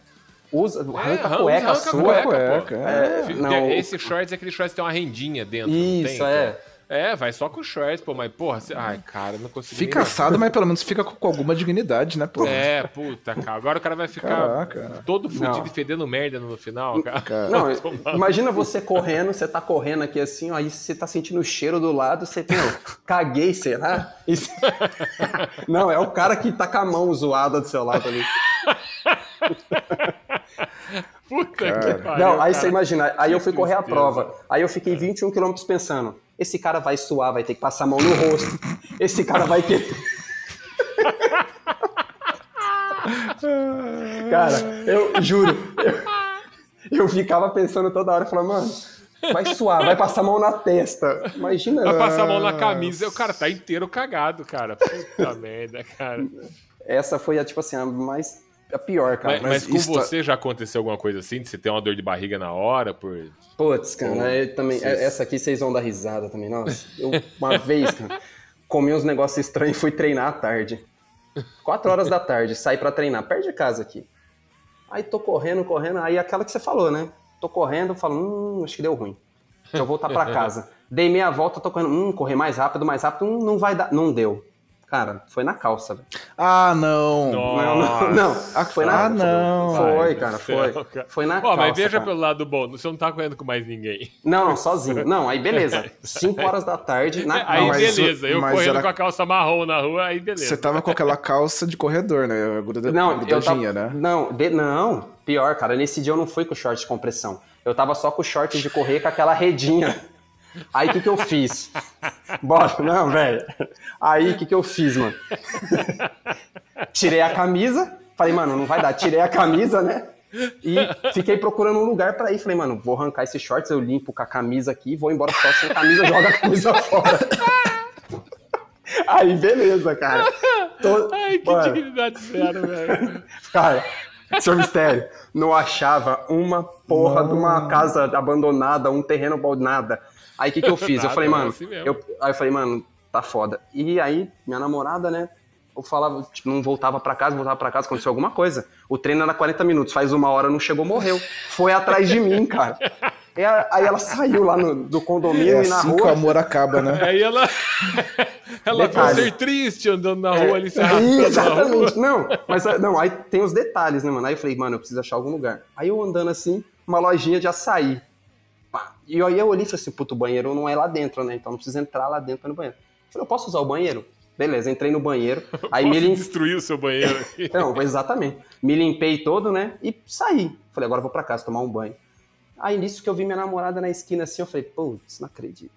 Usa, arranca a arranca- cueca arranca a sua. cueca, cueca, pô. é. Fi- não. Esse shorts é aquele shorts que tem uma rendinha dentro, não Isso, tem? é. É, vai só com shorts, pô, mas porra, você... ai, cara, não consigo Fica assado, mas pelo menos fica com, alguma dignidade, né, pô? É, puta, cara. Agora o cara vai ficar Caraca. todo fudido Não. e fedendo merda no final, cara. Não, (laughs) imagina você correndo, você tá correndo aqui assim, ó, aí você tá sentindo o cheiro do lado, você tem, ó, caguei, será? Você- (laughs) Não, é o cara que tá com a mão zoada do seu lado ali. (laughs) Puta que pariu. Não, aí cara. você imagina, aí eu fui correr a prova, aí eu fiquei 21 quilômetros pensando, esse cara vai suar, vai ter que passar a mão no rosto, esse cara vai querer... (laughs) Cara, eu juro, eu, eu ficava pensando toda hora, falando, mano, vai suar, vai passar a mão na testa. Imagina. Vai passar a mão na camisa e o cara tá inteiro cagado, cara. Puta (laughs) merda, cara. Essa foi a, tipo assim, a mais a pior, cara. Mas, mas mas com isso tá- você já aconteceu alguma coisa assim? De você ter uma dor de barriga na hora? Por... Putz, cara, eu também, vocês- essa aqui vocês vão dar risada também. Nossa, eu uma (laughs) vez, cara, comi uns negócios estranhos e fui treinar à tarde. Quatro horas da tarde, saí pra treinar, perto de casa aqui. Aí tô correndo, correndo, aí aquela que você falou, né? Tô correndo, falo, hum, acho que deu ruim. Deixa eu voltar pra (laughs) casa. Dei meia volta, tô correndo, hum, correr mais rápido, mais rápido, hum, não vai dar. Não deu. Cara, foi na calça, velho. Ah, não. Nossa. Não, não, não. Foi na Ah, não. Foi, cara, foi. Foi na Ó, calça. mas veja cara. pelo lado bom, você não tá correndo com mais ninguém. Não, não, sozinho. Não, aí beleza. (laughs) 5 horas da tarde, na aí mas- beleza, eu correndo era- com a calça marrom na rua, aí beleza. Você tava com aquela calça de corredor, né? Gruda, Não, eu tava... né? Não, de- não, pior, cara. Nesse dia eu não fui com short de compressão. Eu tava só com short de correr com aquela redinha. Aí o que, que eu fiz? Bora, não, velho. Aí o que, que eu fiz, mano? Tirei a camisa, falei, mano, não vai dar. Tirei a camisa, né? E fiquei procurando um lugar pra ir. Falei, mano, vou arrancar esses shorts, eu limpo com a camisa aqui, vou embora só sem camisa, joga a camisa (laughs) fora. Aí, beleza, cara. Tô- Ai, que Mano, dignidade zero, velho. Cara, seu mistério, não achava uma porra de uma casa abandonada, um terreno nada. Aí o que, que eu (laughs) fiz? Nada, eu falei, é mano, assim mesmo. eu, aí eu falei, mano, tá foda. E aí, minha namorada, né? Eu falava, tipo, não voltava pra casa, voltava pra casa, aconteceu alguma coisa. O treino era 40 minutos, faz uma hora, não chegou, morreu. Foi atrás de mim, cara. E a- aí ela saiu lá no, do condomínio É e na assim que o rua. amor acaba, né? Aí ela. (laughs) ela viu Detalhe. ser triste andando na É, rua ali, se na rua. Exatamente. Não, mas não, aí tem os detalhes, né, mano? Aí eu falei, mano, eu preciso achar algum lugar. Aí eu andando assim, uma lojinha de açaí. E aí eu olhei e falei assim, puto, o banheiro não é lá dentro, né? Então não precisa entrar lá dentro no banheiro. Eu falei, eu posso usar o banheiro? Beleza, entrei no banheiro. (laughs) Aí Posso me lim... destruir o seu banheiro aqui. (laughs) Não, exatamente. Me limpei todo, né? E saí. Falei, agora vou pra casa tomar um banho. Aí nisso que eu vi minha namorada na esquina assim, eu falei, putz, não acredito.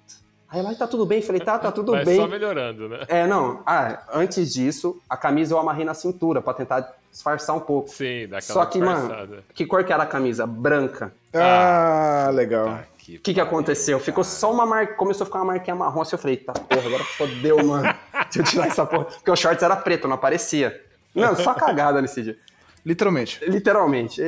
Aí ela, tá tudo bem? Falei, tá, tá tudo Vai bem. só melhorando, né? É, não. Ah, antes disso, a camisa eu amarrei na cintura pra tentar disfarçar um pouco. Sim, daquela Só que, mano, disfarçada. que cor que era a camisa? Branca. Ah, legal. Tá. O que que aconteceu? Ficou só uma marca, começou a ficar uma marquinha marrom assim, eu falei, tá porra, agora fodeu, mano. Deixa eu tirar essa porra. Porque o shorts era preto, não aparecia. Não, só cagada nesse dia. Literalmente. Literalmente.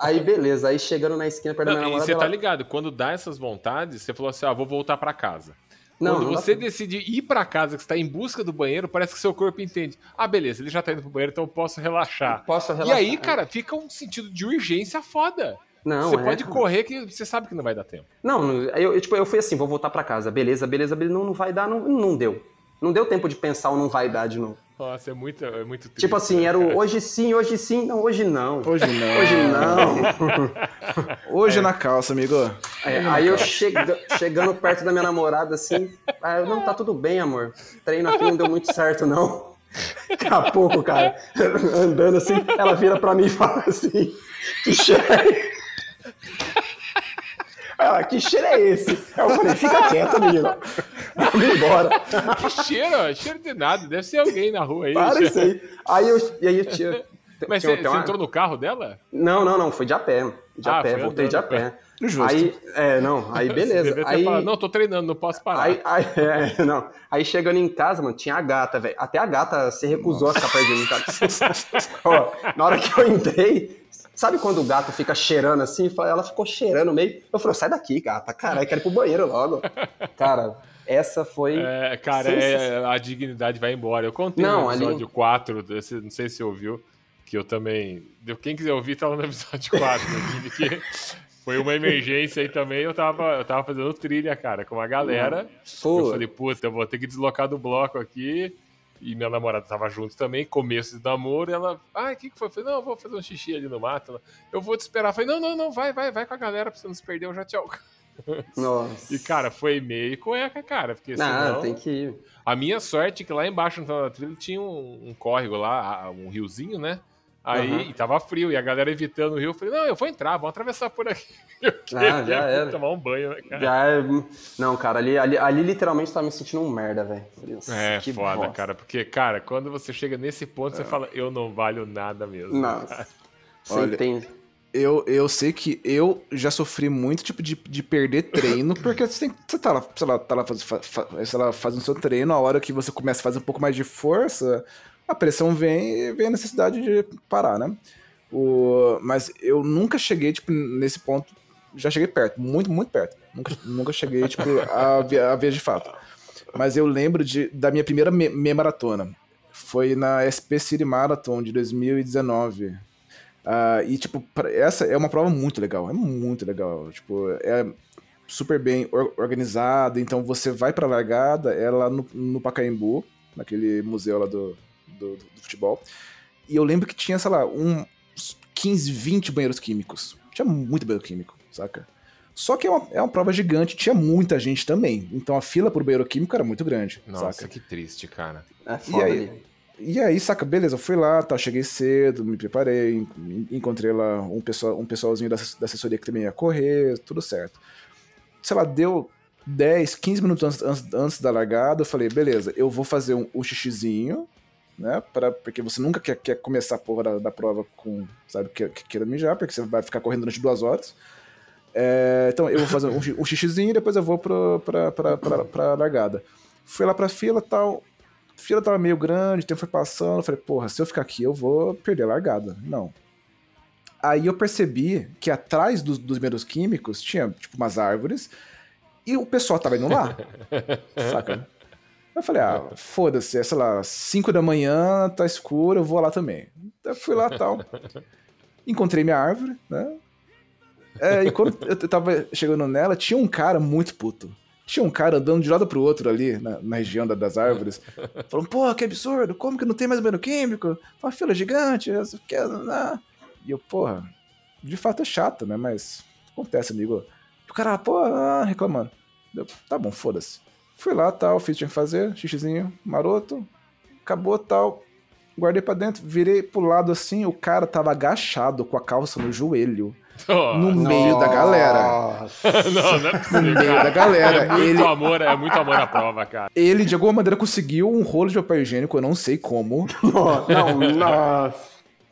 Aí, beleza. Aí chegando na esquina perto da minha Não, e namorada, você tá ela- ligado, quando dá essas vontades, você falou assim, ah, vou voltar pra casa. Não, Quando não você pra- decide ir pra casa, que você tá em busca do banheiro, parece que seu corpo entende. Ah, beleza, ele já tá indo pro banheiro, então eu posso relaxar. Posso E relaxar. aí, cara, fica um sentido de urgência foda. Não, você é, pode correr que você sabe que não vai dar tempo. Não, eu, eu, tipo, eu fui assim, vou voltar pra casa. Beleza, beleza, beleza. Não, não vai dar, não, não deu. Não deu tempo de pensar o não vai dar de novo. Nossa, é muito, é muito triste. Tipo assim, né, era o hoje sim, hoje sim, não, hoje não. Hoje não. Hoje não. (laughs) Hoje na calça, amigo. É, aí eu chega- chegando perto da minha namorada, assim, aí eu, não, tá tudo bem, amor. Treino aqui não deu muito certo, não. Daqui a pouco, cara, andando assim, ela vira pra mim e fala assim, que cheiro é ela, que cheiro é esse? Eu falei, fica quieto, menina. Vamos embora. Que cheiro, cheiro de nada. Deve ser alguém na rua aí. Para isso aí. Aí eu, e aí eu tinha... Mas tinha- você, uma- entrou no carro dela? Não, não, não, foi de a pé. De a Ah, pé, foi voltei de a pé. Justo. Aí, é, não, aí beleza. Aí, falado, não, tô treinando, não posso parar. aí, aí, (laughs) é, não. aí chegando em casa, mano, tinha a gata, velho. Até a gata se recusou a ficar perto de mim, cara. (laughs) Ó, na hora que eu entrei, sabe quando o gato fica cheirando assim? Ela ficou cheirando meio. Eu falei, sai daqui, gata. Caralho, quero ir pro banheiro logo. (laughs) Cara, essa foi. É, cara, é, a dignidade vai embora. Eu contei Não, no ali- episódio 4, desse- não sei se você ouviu, que eu também. Quem quiser ouvir, tá lá no episódio 4, né, que (laughs) foi uma emergência aí também. Eu tava, eu tava fazendo trilha, cara, com uma galera. Pô. Eu falei, puta, eu vou ter que deslocar do bloco aqui. E minha namorada tava junto também, começo de namoro, ela, ah, o que, que foi? Eu falei, não, eu vou fazer um xixi ali no mato. Ela, eu vou te esperar. Eu falei, não, não, não, vai, vai, vai com a galera pra você não se perder, eu já tchau. (laughs) Nossa. E, cara, foi meio cueca, cara, porque Ah, senão... tem que ir. A minha sorte é que lá embaixo no final da trilha tinha um, um córrego lá, um riozinho, né? Aí e tava frio, e a galera evitando o rio. Eu falei, não, eu vou entrar, vamos atravessar por aqui. (laughs) Eu Ah, já queria era. tomar um banho, né, cara? Já é... Não, cara, ali, ali, ali literalmente tava me sentindo um merda, velho. É que foda, bosta. cara, porque, cara, quando você chega nesse ponto, você fala, eu não valho nada mesmo. Nossa. Você Olha, tem. Eu, eu sei que eu já sofri muito tipo de, de perder treino, porque você, tem, você tá lá, sei lá, tá lá, faz, fa- fa- sei lá fazendo seu treino, a hora que você começa a fazer um pouco mais de força, a pressão vem e vem a necessidade de parar, né? O, mas eu nunca cheguei, tipo, nesse ponto. Já cheguei perto, muito, muito perto. Nunca, nunca cheguei, tipo, a, a ver de fato. Mas eu lembro de, da minha primeira me- meia maratona. Foi na SP City Marathon de 2019. Ah, e, tipo, essa é uma prova muito legal. É muito legal. Tipo, é super bem or- organizada. Então, você vai pra largada, é lá no, no Pacaembu, naquele museu lá do, do, do futebol. E eu lembro que tinha, sei lá, uns 15, 20 banheiros químicos. Tinha muito banheiro químico, saca? Só que é uma, é uma prova gigante, tinha muita gente também. Então a fila pro banheiro químico era muito grande, Nossa, saca? que triste, cara. É foda aí? ali. E aí, saca, beleza, eu fui lá, tá, cheguei cedo, me preparei, en- encontrei lá um, pessoal, um pessoalzinho da, da assessoria que também ia correr, tudo certo. Sei lá, deu 10, 15 minutos antes, antes, antes da largada, eu falei, beleza, eu vou fazer um, um xixizinho, né, pra, porque você nunca quer, quer começar a porra da, da prova com, sabe, que, que queira mijar, porque você vai ficar correndo durante duas horas. É, então eu vou fazer um, um xixizinho e depois eu vou pro, pra, pra, pra, pra largada. Fui lá pra fila tal. A fila tava meio grande, o tempo foi passando. Eu falei, porra, se eu ficar aqui eu vou perder a largada. Não. Aí eu percebi que atrás dos, dos meros químicos tinha, tipo, umas árvores e o pessoal tava indo lá. (laughs) saca? Eu falei, ah, foda-se, é, sei lá, 5 da manhã, tá escuro, eu vou lá também. Eu fui lá tal. Encontrei minha árvore, né? É, e quando eu tava chegando nela, tinha um cara muito puto. Tinha um cara andando de lado pro outro ali, na, na região da- das árvores, falando, pô, que absurdo, como que não tem mais banheiro químico? Uma fila gigante, que? E eu, porra, de fato é chato, né? Mas acontece, amigo. E o cara, pô, ah, reclamando. Eu, tá bom, foda-se. Fui lá, tal, fiz o que tinha que fazer, xixizinho, maroto, acabou, tal. Guardei pra dentro, virei pro lado assim, o cara tava agachado com a calça no joelho, no meio da galera. (laughs) não, não é No possível, meio cara. da galera. É muito Ele, amor, é muito amor à prova, cara. ele, de alguma maneira, conseguiu um rolo de papel higiênico, eu não sei como, (laughs) Não, nossa.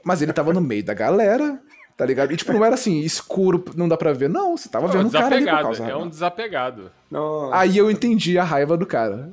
mas ele tava no meio da galera, tá ligado? E, tipo, não era assim, escuro, não dá pra ver. Não, você tava É um vendo o cara ali com a desapegado, calça. é um desapegado. nossa. Aí eu entendi a raiva do cara.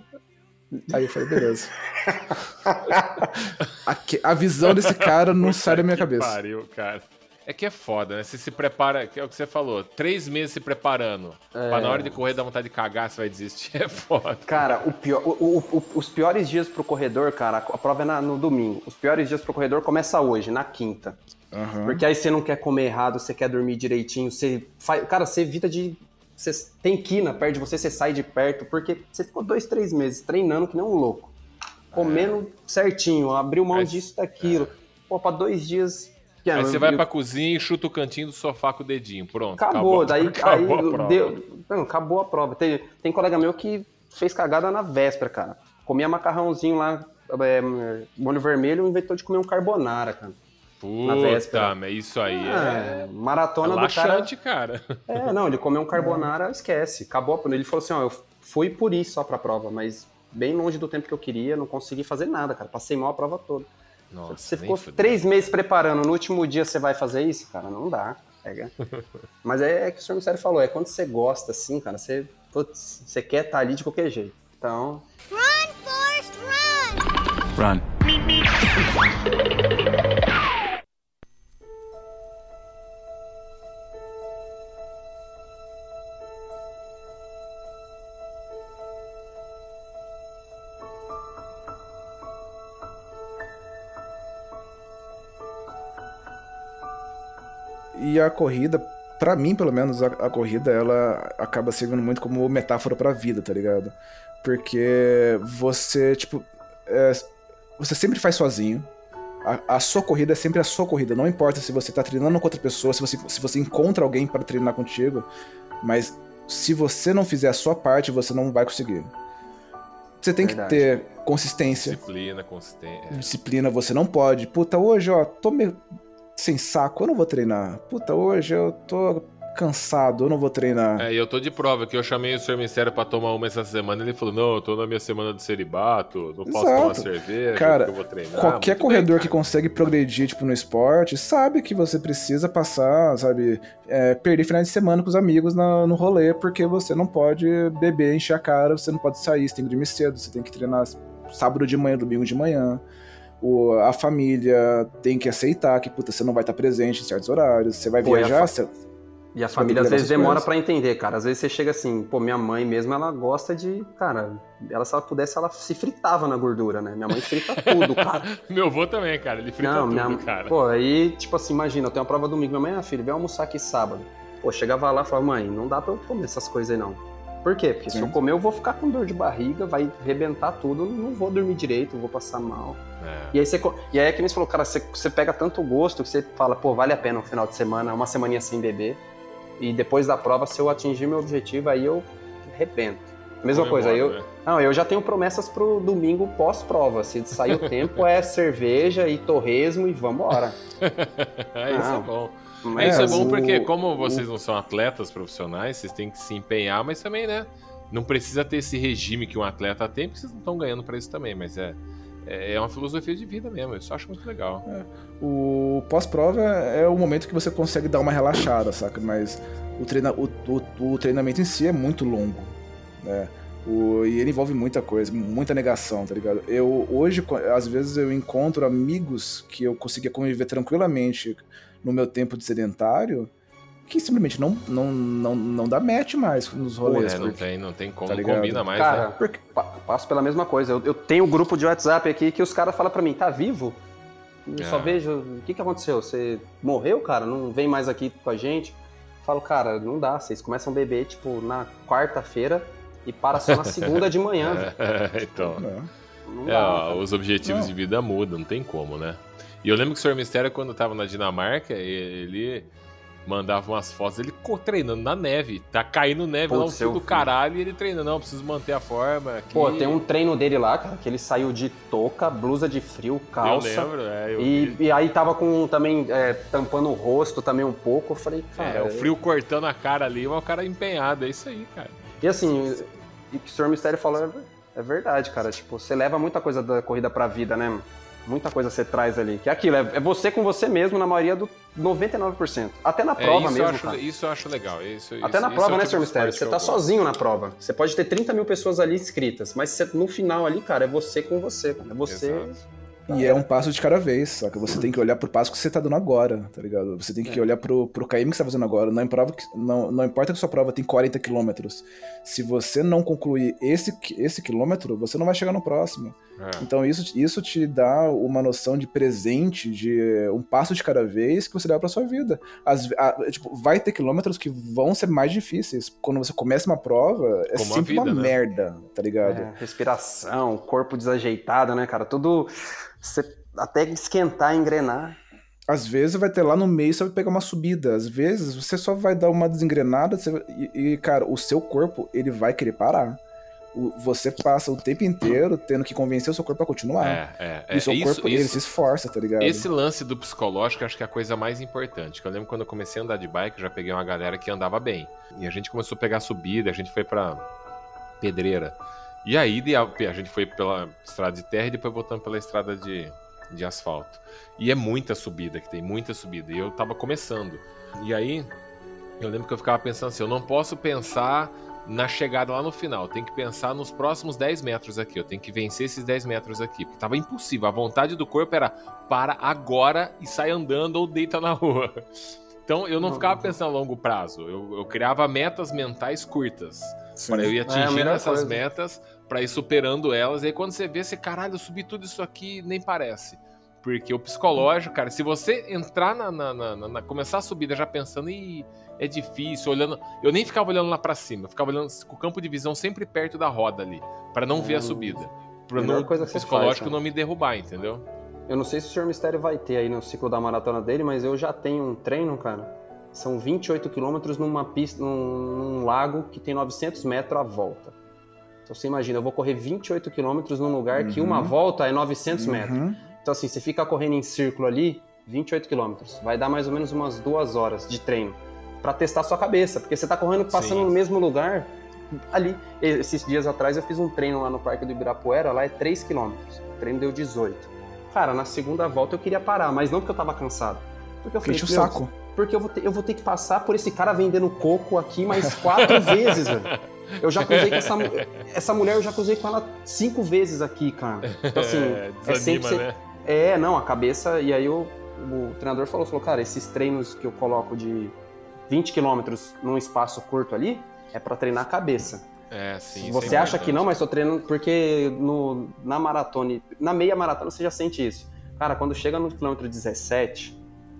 Aí eu falei, beleza. (laughs) a, que- a visão desse cara não sai da minha Que cabeça. Pariu, cara. É que é foda, né? Você se prepara, que é o que você falou, três meses se preparando. Pra na hora de correr dar vontade de cagar, você vai desistir. (laughs) É foda. Cara, o pior, o- o- o- os piores dias pro corredor, cara, a prova é na- no domingo. Os piores dias pro corredor começa hoje, na quinta. Aham. Porque aí você não quer comer errado, você quer dormir direitinho, você faz. Cara, você evita de. Você tem quina perto de você, você sai de perto, porque você ficou dois, três meses treinando que nem um louco. Comendo certinho, abriu mão Aí- disso, daquilo. Pô, pra dois dias. que Aí você vai eu- pra cozinha e chuta o cantinho do sofá com o dedinho. Pronto. Acabou, daí (laughs) acabou aí a prova. deu, não, acabou a prova. Tem, tem colega meu que fez cagada na véspera, cara. Comia macarrãozinho lá, é, molho vermelho, inventou de comer um carbonara, cara. Na véspera. Puta, mas isso aí é, É, maratona do cara. cara. É, não, ele comeu um carbonara, (laughs) esquece. Acabou. Ele falou assim, ó, eu fui por isso só pra prova, mas bem longe do tempo que eu queria, não consegui fazer nada, cara. Passei mal a prova toda. Nossa, você ficou fudeu. três meses preparando, no último dia você vai fazer isso? Cara, não dá. Pega. (laughs) Mas é, é que o senhor Mistério falou, é quando você gosta, assim, cara, você, putz, você quer estar ali de qualquer jeito. Então, Run, Forrest, run! Run. (laughs) E a corrida, pra mim, pelo menos, a, a corrida, ela acaba servindo muito como metáfora pra vida, tá ligado? Porque você, tipo, é, você sempre faz sozinho. A, a sua corrida é sempre a sua corrida. Não importa se você tá treinando com outra pessoa, se você, se você encontra alguém para treinar contigo, mas se você não fizer a sua parte, você não vai conseguir. Você tem Verdade. que ter consistência Disciplina, consistência. disciplina, você não pode. Puta, hoje, ó, tô meio sem saco, eu não vou treinar. Puta, hoje eu tô cansado, eu não vou treinar. É, e eu tô de prova que eu chamei o Sr. Mistério pra tomar uma essa semana. Ele falou: Não, eu tô na minha semana de celibato, não posso Exato. tomar cerveja, Cara, eu vou treinar. Qualquer Muito corredor bem, que consegue progredir, tipo, no esporte, sabe que você precisa passar, sabe, é, perder finais de semana com os amigos na- no rolê, porque você não pode beber, encher a cara, você não pode sair, você tem que dormir cedo, você tem que treinar sábado de manhã, domingo de manhã. O, a família tem que aceitar que, puta, você não vai estar presente em certos horários, você vai Pô, e a viajar, fa- você... E a família às vezes demora pra entender, cara. Às vezes você chega assim, pô, minha mãe mesmo, ela gosta de, cara, ela se ela pudesse, ela se fritava na gordura, né? Minha mãe frita (laughs) tudo, cara. Meu avô também, cara. Ele frita Não, tudo, minha, cara. pô, aí, tipo assim, imagina, eu tenho uma prova domingo, minha mãe, ah, filho, vem almoçar aqui sábado. Pô, chegava lá e falava, mãe, não dá pra eu comer essas coisas aí não. Por quê? Porque se Sim. eu comer, eu vou ficar com dor de barriga, vai arrebentar tudo, não vou dormir direito, vou passar mal. É. E aí, você, e aí é que nem você falou, cara, você, você pega tanto gosto que você fala, pô, vale a pena um final de semana, uma semaninha sem beber. E depois da prova, se eu atingir meu objetivo, aí eu arrebento. Mesma coisa, aí eu, né? não, eu já tenho promessas pro domingo pós-prova. Se sair o tempo, é cerveja e torresmo e vambora. (laughs) É, isso é Não. bom. Mas É, isso é o- bom porque, como vocês não são atletas profissionais, vocês têm que se empenhar, mas também, né? Não precisa ter esse regime que um atleta tem, porque vocês não estão ganhando pra isso também, mas é, é uma filosofia de vida mesmo. Eu só acho muito legal. O pós-prova é o momento que você consegue dar uma relaxada, saca? Mas o, treina, o, o, o treinamento em si é muito longo, né? O, e ele envolve muita coisa, muita negação, tá ligado? Eu hoje, às vezes, eu encontro amigos que eu conseguia conviver tranquilamente no meu tempo de sedentário, que simplesmente não, não, não, não dá match mais nos rolês. É, não porque- tem, não tem como, Tá combina mais, Cara, né? porque- pa- passo pela mesma coisa. Eu, eu tenho um grupo de WhatsApp aqui que os caras falam pra mim, tá vivo? Eu só É. vejo. O que, que aconteceu? Você morreu, cara? Não vem mais aqui com a gente? Falo, cara, não dá. Vocês começam a beber, tipo, na quarta-feira e para só na (laughs) segunda de manhã. (laughs) É, então. Não É, dá, ó, os objetivos Não. de vida mudam, não tem como, né? E eu lembro que o Sr. Mistério, quando tava na Dinamarca, ele mandava umas fotos ele co- treinando na neve. Tá caindo neve lá, um Putz, fio eu do vi. caralho, e ele treinando. Não, preciso manter a forma. Aqui. Pô, tem um treino dele lá, cara, que ele saiu de touca, blusa de frio, calça. Eu lembro, é, eu E, e aí tava com também é, tampando o rosto também um pouco. Eu falei, cara. É, o frio cortando a cara ali, mas o cara empenhado. É isso aí, cara. E assim, o que o Sr. Mistério falou é, é verdade, cara. Tipo, você leva muita coisa da corrida pra vida, né? Muita coisa você traz ali. Que é aquilo, é, é você com você mesmo na maioria do 99%. Até na É, prova isso, eu mesmo, acho, cara. isso eu acho legal. Isso, Até isso- na isso prova, é né, tipo Sr. de Mistério? Você que tá sozinho na prova. Você pode ter 30 mil pessoas ali inscritas, mas você- no final ali, cara, é você com você. cara. É você. Exato. E é um passo de cada vez, saca? Você tem que olhar pro passo que você tá dando agora, tá ligado? Você tem que É. olhar pro, pro KM que você tá fazendo agora. Não, importa que, não, não importa que sua prova tem 40 quilômetros. Se você não concluir esse, esse quilômetro, você não vai chegar no próximo. É. Então isso, isso te dá uma noção de presente, de um passo de cada vez que você leva pra sua vida. Ve- a- tipo, vai ter quilômetros que vão ser mais difíceis. Quando você começa uma prova, é Como sempre vida, uma né? merda, tá ligado? É, respiração, corpo desajeitado, né, cara? Tudo. Você até esquentar, engrenar. Às vezes vai ter lá no meio, você vai pegar uma subida. Às vezes você só vai dar uma desengrenada você- e, e, cara, o seu corpo, ele vai querer parar. Você passa o tempo inteiro tendo que convencer o seu corpo a continuar. É, é, é. e o seu isso, corpo, ele isso- se esforça, tá ligado? Esse lance do psicológico acho que é a coisa mais importante. Que eu lembro quando eu comecei a andar de bike, eu já peguei uma galera que andava bem. E a gente começou a pegar subida, a gente foi pra pedreira. E aí a gente foi pela estrada de terra e depois voltando pela estrada de, de asfalto. E é muita subida que tem, muita subida. E eu tava começando. E aí eu lembro que eu ficava pensando assim, eu não posso pensar na chegada lá no final, eu tenho que pensar nos próximos 10 metros aqui, eu tenho que vencer esses 10 metros aqui, porque tava impossível, a vontade do corpo era para agora e sai andando ou deita na rua. Então eu não ficava pensando a longo prazo, eu, eu criava metas mentais curtas, Sim. para eu ir a atingindo melhor essas coisa. metas, para ir superando elas, e aí quando você vê, você, caralho, eu subi tudo isso aqui, nem parece. Porque o psicológico, cara, se você entrar na, na- na- na- na- começar a subida já pensando, Ih, é difícil, olhando. Eu nem ficava olhando lá pra cima, eu ficava olhando com o campo de visão sempre perto da roda ali, pra não ver a Hum, subida. Pra melhor não, coisa o que psicológico faz, não me derrubar, entendeu? Eu não sei se o Sr. Mistério vai ter aí no ciclo da maratona dele, mas eu já tenho um treino, cara. São 28 quilômetros numa pista, num, num lago que tem 900 metros à volta. Então você imagina, eu vou correr 28 quilômetros num lugar que Uhum. uma volta é 900 metros. Então assim, você fica correndo em círculo ali, 28 quilômetros. Vai dar mais ou menos umas duas horas de treino Pra testar sua cabeça, porque você tá correndo, passando Sim. no mesmo lugar ali. Esses dias atrás eu fiz um treino lá no Parque do Ibirapuera, lá é 3 quilômetros. O treino deu 18. Cara, na segunda volta eu queria parar, mas não porque eu tava cansado. Porque eu falei, Enche o "Meu, saco. porque eu vou, ter, eu vou ter que passar por esse cara vendendo coco aqui mais quatro (laughs) vezes, velho. Eu já cruzei com essa, essa mulher, eu já cruzei com ela cinco vezes aqui, cara. Então, assim, (laughs) É, é, sempre desanima, né? É, não, a cabeça. E aí o, o treinador falou, falou, cara, esses treinos que eu coloco de 20 quilômetros num espaço curto ali é pra treinar a cabeça. É, sim. é você acha que não, mas tô treinando porque no, na maratona, na meia maratona você já sente isso. Cara, quando chega no quilômetro 17,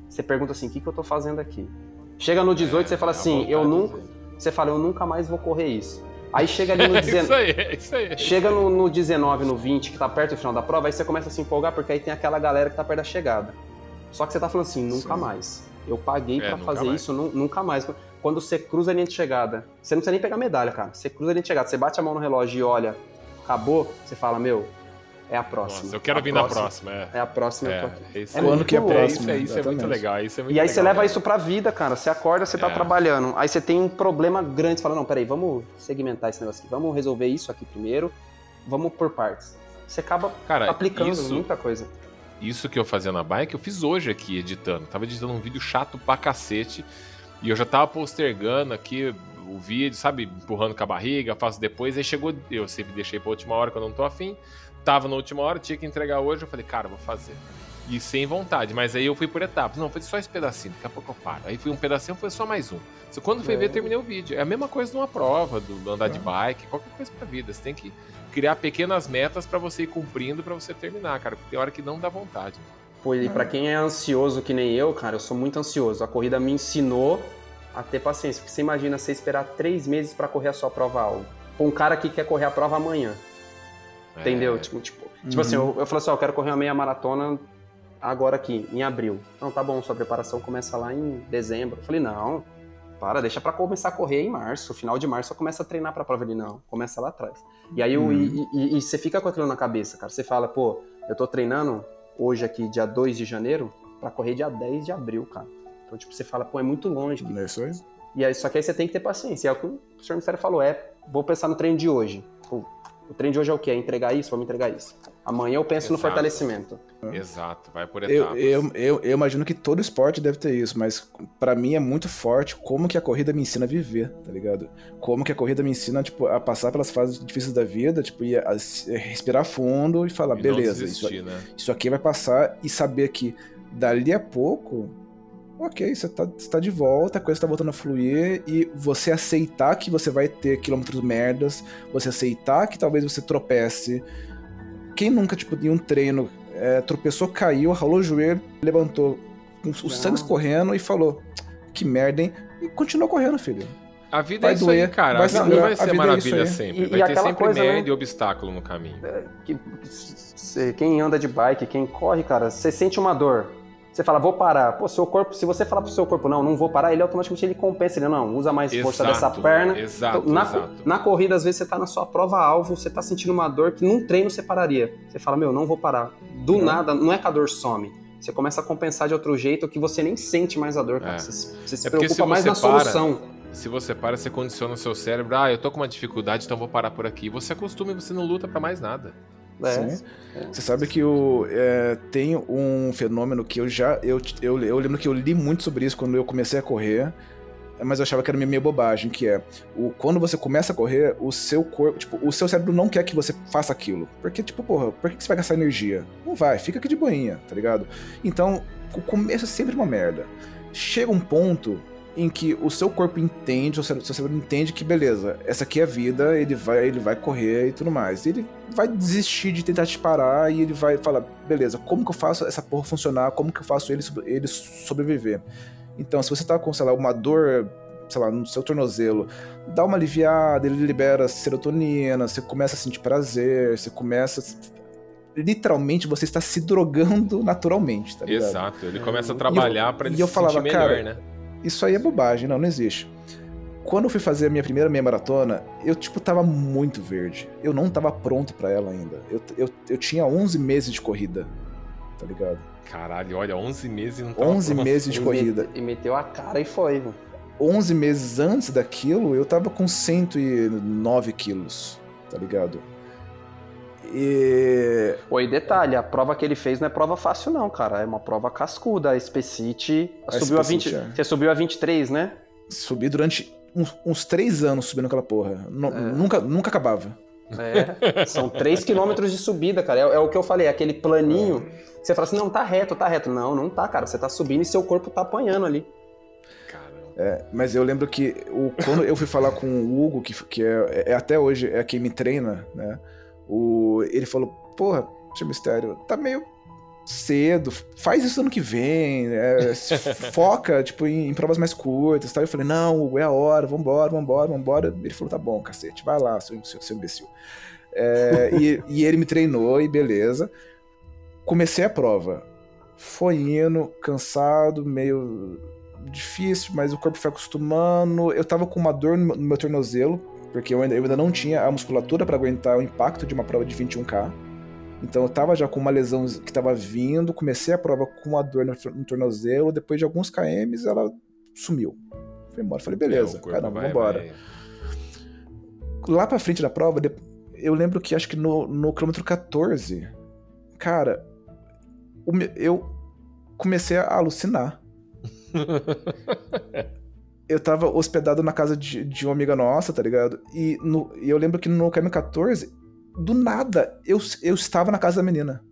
você pergunta assim, o que, que eu tô fazendo aqui? Chega no 18, você fala É, assim, eu nunca. Você fala, eu nunca mais vou correr isso. Aí chega ali no (laughs) É isso 19. aí, é isso aí. Chega no, no 19, no 20, que tá perto do final da prova, aí você começa a se empolgar, porque aí tem aquela galera que tá perto da chegada. Só que você tá falando assim, nunca Sim. mais. Eu paguei É, nunca fazer mais. isso, nu- nunca mais. Quando você cruza a linha de chegada, você não precisa nem pegar medalha, cara. Você cruza a linha de chegada, você bate a mão no relógio e olha, acabou, você fala, meu, é a próxima. Nossa, eu quero A vir na próxima. É, É a próxima. é, é isso É aí. Quando que é a muito É, próxima? isso, é, isso é muito legal. Isso é muito E aí você legal, leva né? isso pra vida, cara. Você acorda, você tá É. trabalhando. Aí você tem um problema grande. Você fala, não, peraí, vamos segmentar esse negócio aqui. Vamos resolver isso aqui primeiro. Vamos por partes. Você acaba Cara, aplicando isso- muita coisa. Isso que eu fazia na bike, eu fiz hoje aqui, editando. Tava editando um vídeo chato pra cacete. E eu já tava postergando aqui o vídeo, sabe? Empurrando com a barriga, faço depois. Aí chegou, eu sempre deixei pra última hora quando eu não tô afim. Tava na última hora, tinha que entregar hoje. Eu falei, cara, vou fazer. E sem vontade, mas aí eu fui por etapas. Não, foi só esse pedacinho, daqui a pouco eu paro. Aí fui um pedacinho, foi só mais um. Se quando fui ver, terminei o vídeo. É a mesma coisa numa prova, do andar de bike, qualquer coisa pra vida. Você tem que criar pequenas metas pra você ir cumprindo pra você terminar, cara. Porque tem hora que não dá vontade. Pô, e pra quem é ansioso que nem eu, cara, eu sou muito ansioso. A corrida me ensinou a ter paciência. Porque você imagina você esperar três meses pra correr a sua prova-alvo. Pra um cara que quer correr a prova amanhã. É, Entendeu? Tipo, tipo, tipo assim, eu, eu falo assim, ó, eu quero correr uma meia maratona agora aqui, em abril. Não, tá bom, sua preparação começa lá em dezembro. Eu falei, não, para, deixa pra começar a correr em março. Final de março eu começo a treinar pra prova. Ele, não, começa lá atrás. E aí eu- e, e- e você fica com aquilo na cabeça, cara. Você fala, pô, eu tô treinando hoje aqui, dia 2 de janeiro, pra correr dia 10 de abril, cara. Então, tipo, você fala, pô, é muito longe. É isso aí. E aí, só que aí você tem que ter paciência. É o que o professor Mistério falou, é, vou pensar no treino de hoje. Pô, o treino de hoje é o quê? É entregar isso? Vamos entregar isso. Amanhã eu penso no Exato. fortalecimento. Exato, vai por Eu, etapas. eu, eu, eu imagino que todo esporte deve ter isso, mas pra mim é muito forte como que a corrida me ensina a viver, tá ligado? Como que a corrida me ensina, tipo, a passar pelas fases difíceis da vida, tipo, e a, a respirar fundo e falar, E beleza, isso, desistir, né? isso aqui vai passar e saber que dali a pouco, ok, você tá, você tá de volta, a coisa tá voltando a fluir e você aceitar que você vai ter quilômetros merdas, você aceitar que talvez você tropece. Quem nunca, tipo, em um treino, é, tropeçou, caiu, ralou o joelho, levantou com o sangue escorrendo e falou, que merda, hein? E continuou correndo, filho. A vida Vai é isso doer, aí, cara. vai a vida não sangrar, vai ser é maravilha aí. sempre. E- e vai ter aquela sempre coisa, né? merda e obstáculo no caminho. Que, se- quem anda de bike, quem corre, cara, você sente uma dor. Você fala, vou parar. Pô, seu corpo, se você falar pro seu corpo, não, não vou parar, ele automaticamente ele compensa. Ele, não, usa mais força Exato, dessa perna. exato, Então, na, exato. na corrida, às vezes, você tá na sua prova-alvo, você tá sentindo uma dor que num treino você pararia. Você fala, meu, não vou parar. Do nada, não é que a dor some. Você começa a compensar de outro jeito que você nem sente mais a dor, cara. É. Você, você se É preocupa se mais na para- solução. Se você para, você condiciona o seu cérebro. Ah, eu tô com uma dificuldade, então vou parar por aqui. Você acostuma e você não luta pra mais nada. É. Sim. Você sabe que o, é, tem um fenômeno que eu já. Eu, eu, eu lembro que eu li muito sobre isso quando eu comecei a correr, mas eu achava que era meio bobagem, que é o, quando você começa a correr, o seu corpo. Tipo, o seu cérebro não quer que você faça aquilo. Porque, tipo, porra, por que que você vai gastar energia? Não vai, fica aqui de boinha, tá ligado? Então, o começo é sempre uma merda. Chega um ponto em que o seu corpo entende, o seu cérebro entende que beleza, essa aqui é a vida, ele vai, ele vai correr e tudo mais. Ele vai desistir de tentar te parar e ele vai falar, beleza, como que eu faço essa porra funcionar? Como que eu faço ele, ele sobreviver? Então, se você tá com, sei lá, uma dor, sei lá, no seu tornozelo, dá uma aliviada, ele libera serotonina, você começa a sentir prazer, você começa literalmente você está se drogando (laughs) naturalmente, tá ligado? Exato. Ele começa a trabalhar pra ele e eu se falava, sentir melhor, cara, né? Isso aí é bobagem, não, não existe. Quando eu fui fazer a minha primeira meia maratona, eu, tipo, tava muito verde. Eu não tava pronto pra ela ainda. Eu, eu, eu tinha 11 meses de corrida, tá ligado? Caralho, olha, 11 meses e não tá 11 pronto. meses de corrida. E meteu a cara e foi, velho. 11 meses antes daquilo, eu tava com 109 quilos, tá ligado? E... E detalhe, a prova que ele fez não é prova fácil, não, cara. É uma prova cascuda. A Specity A subiu a Specity, 20. é. Você subiu a 23, né? Subi durante uns, uns três anos subindo aquela porra. Nu- É. Nunca, nunca acabava. É, são 3 quilômetros de subida, cara. É, é o que eu falei, aquele planinho. Você fala assim, não, tá reto, tá reto. Não, não tá, cara. Você tá subindo e seu corpo tá apanhando ali. Caramba. Mas eu lembro que o, quando eu fui falar com o Hugo, que, que é, é até hoje é quem me treina, né? O, ele falou, porra, Tio Mistério, tá meio cedo, faz isso ano que vem, é, (laughs) foca, tipo, em, em provas mais curtas, tá? Eu falei, não, é a hora, vambora, vambora, vambora. Ele falou, tá bom, cacete, vai lá, seu, seu, seu imbecil. É, e, (laughs) e ele me treinou e beleza. Comecei a prova. Foi indo, cansado, meio difícil, mas o corpo foi acostumando. Eu tava com uma dor no meu tornozelo, porque eu ainda, eu ainda não tinha a musculatura para aguentar o impacto de uma prova de 21K. Então eu tava já com uma lesão que tava vindo, comecei a prova com uma dor no, no tornozelo, depois de alguns KMs ela sumiu. Foi embora. Falei, beleza, É, o corpo caramba, vai- vambora. vai- Lá pra frente da prova, eu lembro que acho que no, no quilômetro 14, cara, eu comecei a alucinar. (laughs) eu tava hospedado na casa de, de uma amiga nossa, tá ligado? E, no- eu lembro que no km 14, do nada, eu, eu estava na casa da menina.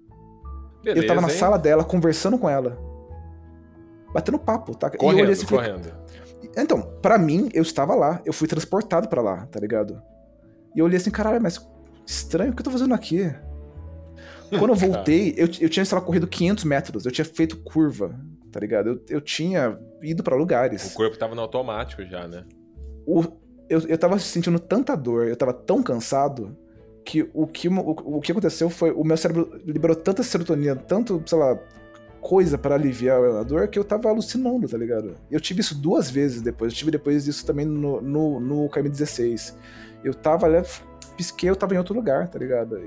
eu Beleza, tava na hein? sala dela, conversando com ela. Batendo papo, tá? E eu Correndo, olhei assim e falei, correndo. então, pra mim, eu estava lá. Eu fui transportado pra lá, tá ligado? E eu olhei assim, caralho, mas estranho, o que eu tô fazendo aqui? Quando eu (laughs) voltei, eu, eu tinha, sei lá, corrido 500 metros. Eu tinha feito curva, tá ligado? Eu, eu tinha ido pra lugares. O corpo tava no automático já, né? O- eu, eu tava sentindo tanta dor, eu tava tão cansado, que o que, o, o que aconteceu foi o meu cérebro liberou tanta serotonina, tanto, sei lá, coisa pra aliviar a dor, que eu tava alucinando, tá ligado? Eu tive isso duas vezes depois. Eu tive depois isso também no, no, no KM16. Eu tava ali, pisquei, eu tava em outro lugar, tá ligado?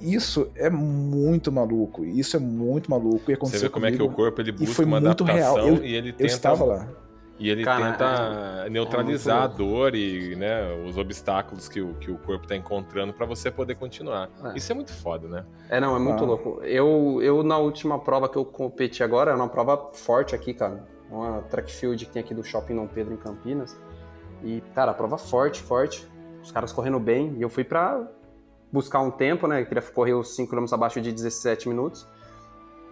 Isso é muito maluco. Isso é muito maluco. E Você aconteceu vê como é que comigo, o corpo ele busca foi uma muito adaptação real. Eu- e ele Eu tenta estava lá. E ele Cara, tenta é- neutralizar é a dor e né, os obstáculos que o, que o corpo tá encontrando pra você poder continuar. É. Isso é muito foda, né? É, não, é muito Ah. louco. Eu, eu, na última prova que eu competi agora, é uma prova forte aqui, cara. Uma track field que tem aqui do Shopping Dom Pedro, em Campinas. E, cara, prova forte, forte. Os caras correndo bem. E eu fui pra buscar um tempo, né? Eu queria correr os 5 km abaixo de 17 minutos.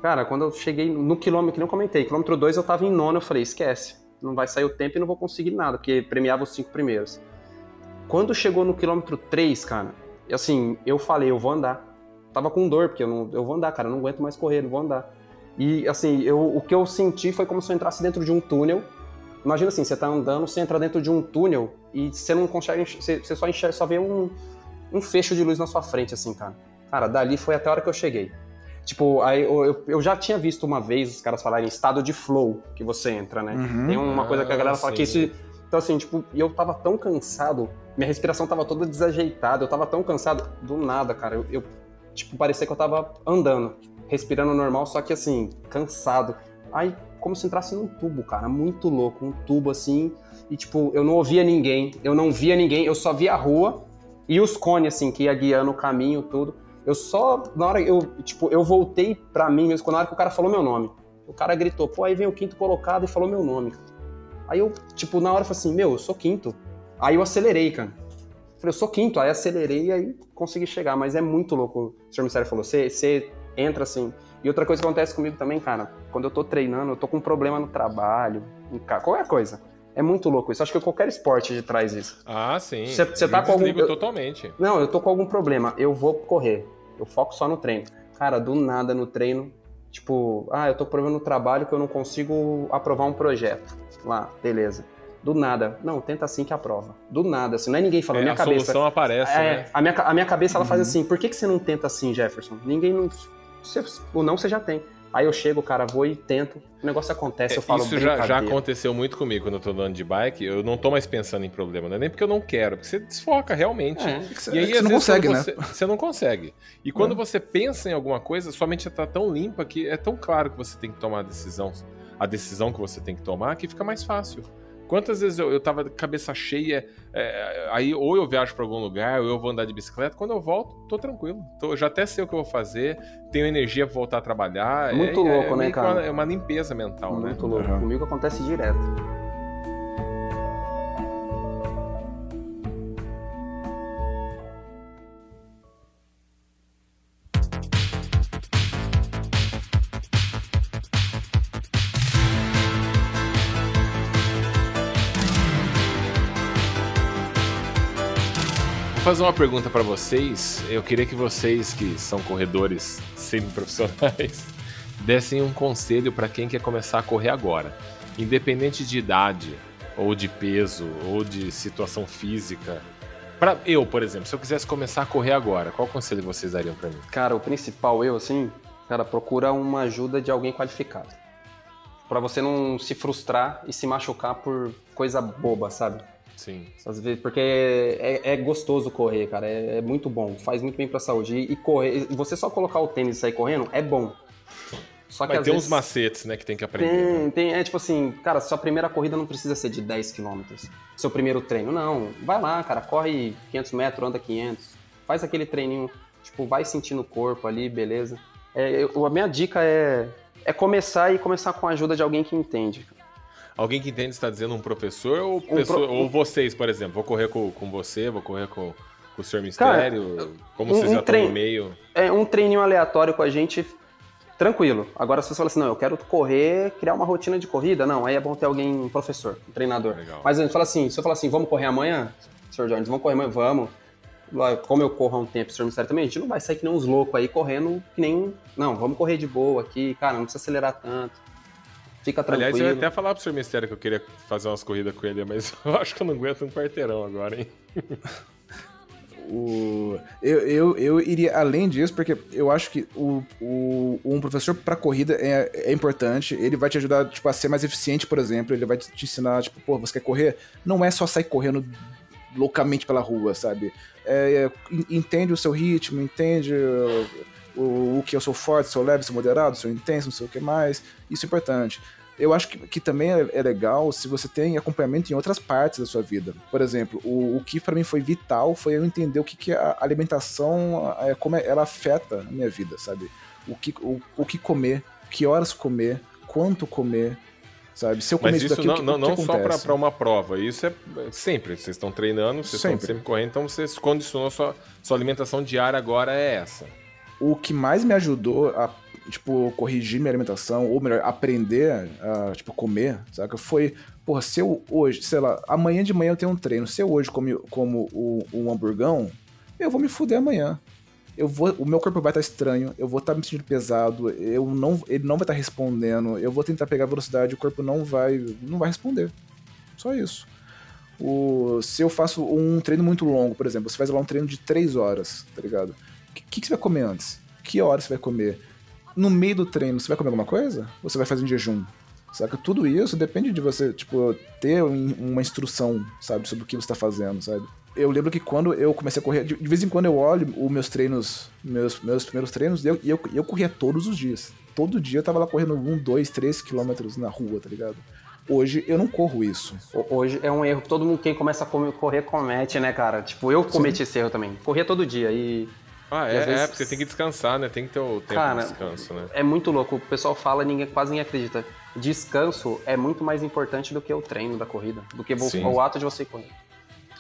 Cara, quando eu cheguei no quilômetro, que não comentei, quilômetro 2 eu tava em nono, eu falei, esquece. Não vai sair o tempo e não vou conseguir nada, porque premiava os cinco primeiros. Quando chegou no quilômetro 3, cara, assim, eu falei, eu vou andar tava com dor, porque eu, não, eu vou andar, cara, eu não aguento mais correr, não vou andar. E assim, eu, o que eu senti foi como se eu entrasse dentro de um túnel. Imagina assim, você tá andando, você entra dentro de um túnel e você não consegue, você, você só enxerga, só vê um, um fecho de luz na sua frente, assim, cara. Cara, dali foi até a hora que eu cheguei. Tipo, aí eu, eu, já tinha visto uma vez os caras falarem estado de flow que você entra, né? Uhum. Tem uma coisa que a galera Ah, fala que sim. isso. Então, assim, tipo, e eu tava tão cansado, minha respiração tava toda desajeitada, eu tava tão cansado, do nada, cara. Eu, eu, tipo, parecia que eu tava andando, respirando normal, só que assim, cansado. Aí, como se entrasse num tubo, cara, muito louco, um tubo assim, e tipo, eu não ouvia ninguém, eu não via ninguém, eu só via a rua e os cones, assim, que ia guiando o caminho, tudo. Eu só, na hora, eu, tipo, eu voltei pra mim mesmo, na hora que o cara falou meu nome. O cara gritou, pô, aí vem o quinto colocado e falou meu nome. Aí eu, tipo, na hora eu falei assim, meu, eu sou quinto. Aí eu acelerei, cara. Falei, eu sou quinto, aí acelerei e aí consegui chegar. Mas é muito louco, o senhor Mistério falou, você, entra assim. E outra coisa que acontece comigo também, cara, quando eu tô treinando, eu tô com um problema no trabalho, em qualquer coisa. É muito louco isso. Acho que qualquer esporte de traz isso. Ah, sim. Cê- cê Eu tá com algum- eu- totalmente. Não, eu tô com algum problema, eu vou correr. Eu foco só no treino. Cara, do nada no treino, tipo, ah, eu tô com problema no trabalho que eu não consigo aprovar um projeto. Lá, beleza. Do nada. Não, tenta assim que aprova. Do nada, assim, não é ninguém falando, É, minha a cabeça. solução aparece, É, né? a, minha, a minha cabeça ela faz assim, por que, que você não tenta assim, Jefferson? Ninguém não. Você, o não você já tem. Aí eu chego, cara, vou e tento, o negócio acontece, É, eu falo Isso já, já aconteceu muito comigo quando eu tô andando de bike. Eu não tô mais pensando em problema, não é nem porque eu não quero, porque você desfoca realmente. É. E aí, você às não consegue, né? você, você não consegue. E quando você pensa em alguma coisa, sua mente tá tão limpa que é tão claro que você tem que tomar a decisão, a decisão que você tem que tomar, que fica mais fácil. Quantas vezes eu, eu tava de cabeça cheia, é, aí ou eu viajo pra algum lugar, ou eu vou andar de bicicleta, quando eu volto, tô tranquilo. Tô, já até sei o que eu vou fazer, tenho energia pra voltar a trabalhar. Muito é, louco, é né, cara? Uma, é uma limpeza mental, né? Muito louco. Uhum. Comigo acontece direto. Fazer uma pergunta pra vocês. Eu queria que vocês, que são corredores semi-profissionais, (laughs) dessem um conselho pra quem quer começar a correr agora. Independente de idade, ou de peso, ou de situação física. Pra eu, por exemplo, se eu quisesse começar a correr agora, qual conselho vocês dariam pra mim? Cara, o principal, eu, assim, cara, procura uma ajuda de alguém qualificado. Pra você não se frustrar e se machucar por coisa boba, sabe? Sim. Às vezes, porque é, é gostoso correr, cara. É, é muito bom. Faz muito bem pra saúde. E, e correr, você só colocar o tênis e sair correndo é bom. Só que Mas tem vezes, uns macetes, né, que tem que aprender. né? Tem, tem, é tipo assim, cara, sua primeira corrida não precisa ser de 10 km. Seu primeiro treino, não. Vai lá, cara, corre 500 metros, anda 500. Faz aquele treininho, tipo, vai sentindo o corpo ali, beleza. É, eu- a minha dica é, é começar e começar com a ajuda de alguém que entende. Alguém que entende está dizendo um professor ou, Um pessoa- pro- ou vocês, por exemplo? Vou correr com, com você, vou correr com, com o Sr. Cara, Mistério? como um- vocês um já estão treino- no meio? É um treininho aleatório com a gente, tranquilo. Agora, se você fala assim, não, eu quero correr, criar uma rotina de corrida, não, aí é bom ter alguém, um professor, um treinador. Legal. Mas a gente fala assim, se eu falar assim, vamos correr amanhã, Sr. Jones, vamos correr amanhã, vamos. Como eu corro há um tempo, Sr. Mistério também, a gente não vai sair que nem uns loucos aí correndo que nem. Não, vamos correr de boa aqui, cara, não precisa acelerar tanto. Fica tranquilo. Aliás, eu ia até falar pro Sr. Mistério que eu queria fazer umas corridas com ele, mas (laughs) eu acho que eu não aguento um quarteirão agora, hein? (laughs) O, eu, eu, eu iria além disso, porque eu acho que o, o, um professor para corrida é, é importante. Ele vai te ajudar tipo, a ser mais eficiente, por exemplo. Ele vai te ensinar, tipo, pô, você quer correr? Não é só sair correndo loucamente pela rua, sabe? É, é, en- entende o seu ritmo, entende o, o, que eu sou forte, sou leve, sou moderado, sou intenso, não sei o que mais. Isso é importante. Eu acho que, que também é, é legal se você tem acompanhamento em outras partes da sua vida. Por exemplo, o, o que para mim foi vital foi eu entender o que, que a alimentação, é, como é- ela afeta a minha vida, sabe? O que, o, o que comer, que horas comer, quanto comer, sabe? Se eu comer Mas isso daqui, não, o que, não, não só pra uma prova. Isso é sempre. Vocês estão treinando, vocês estão Sempre. sempre correndo, então vocês condicionam sua, sua alimentação diária agora é essa. O que mais me ajudou a, tipo, corrigir minha alimentação, ou melhor, aprender a, tipo, comer, saca? Foi, porra, se eu hoje, sei lá, amanhã de manhã eu tenho um treino, se eu hoje como, como o, um hamburgão, eu vou me fuder amanhã. Eu vou, o meu corpo vai estar estranho, eu vou estar me sentindo pesado, eu não, ele não vai estar respondendo, eu vou tentar pegar velocidade, o corpo não vai, não vai responder. Só isso. O, se eu faço um treino muito longo, por exemplo, você faz lá um treino de 3 horas, tá ligado? O que, que você vai comer antes? Que horas você vai comer? No meio do treino, você vai comer alguma coisa? Ou você vai fazer um jejum? Saca? Tudo isso depende de você, tipo, ter um- uma instrução, sabe, sobre o que você tá fazendo, sabe? Eu lembro que quando eu comecei a correr, de vez em quando eu olho os meus treinos, meus, meus primeiros treinos, e eu, eu, eu corria todos os dias. Todo dia eu tava lá correndo um, dois, três quilômetros na rua, tá ligado? Hoje eu não corro isso. Ho- Hoje é um erro que todo mundo, quem começa a correr, comete, né, cara? Tipo, eu cometi esse erro também. Corria todo dia e Ah, E é, às vezes- é, porque tem que descansar, né? Tem que ter o tempo Cara, de descanso, né? é muito louco. O pessoal fala e ninguém, quase ninguém acredita. Descanso é muito mais importante do que o treino da corrida, do que Sim. o ato de você correr.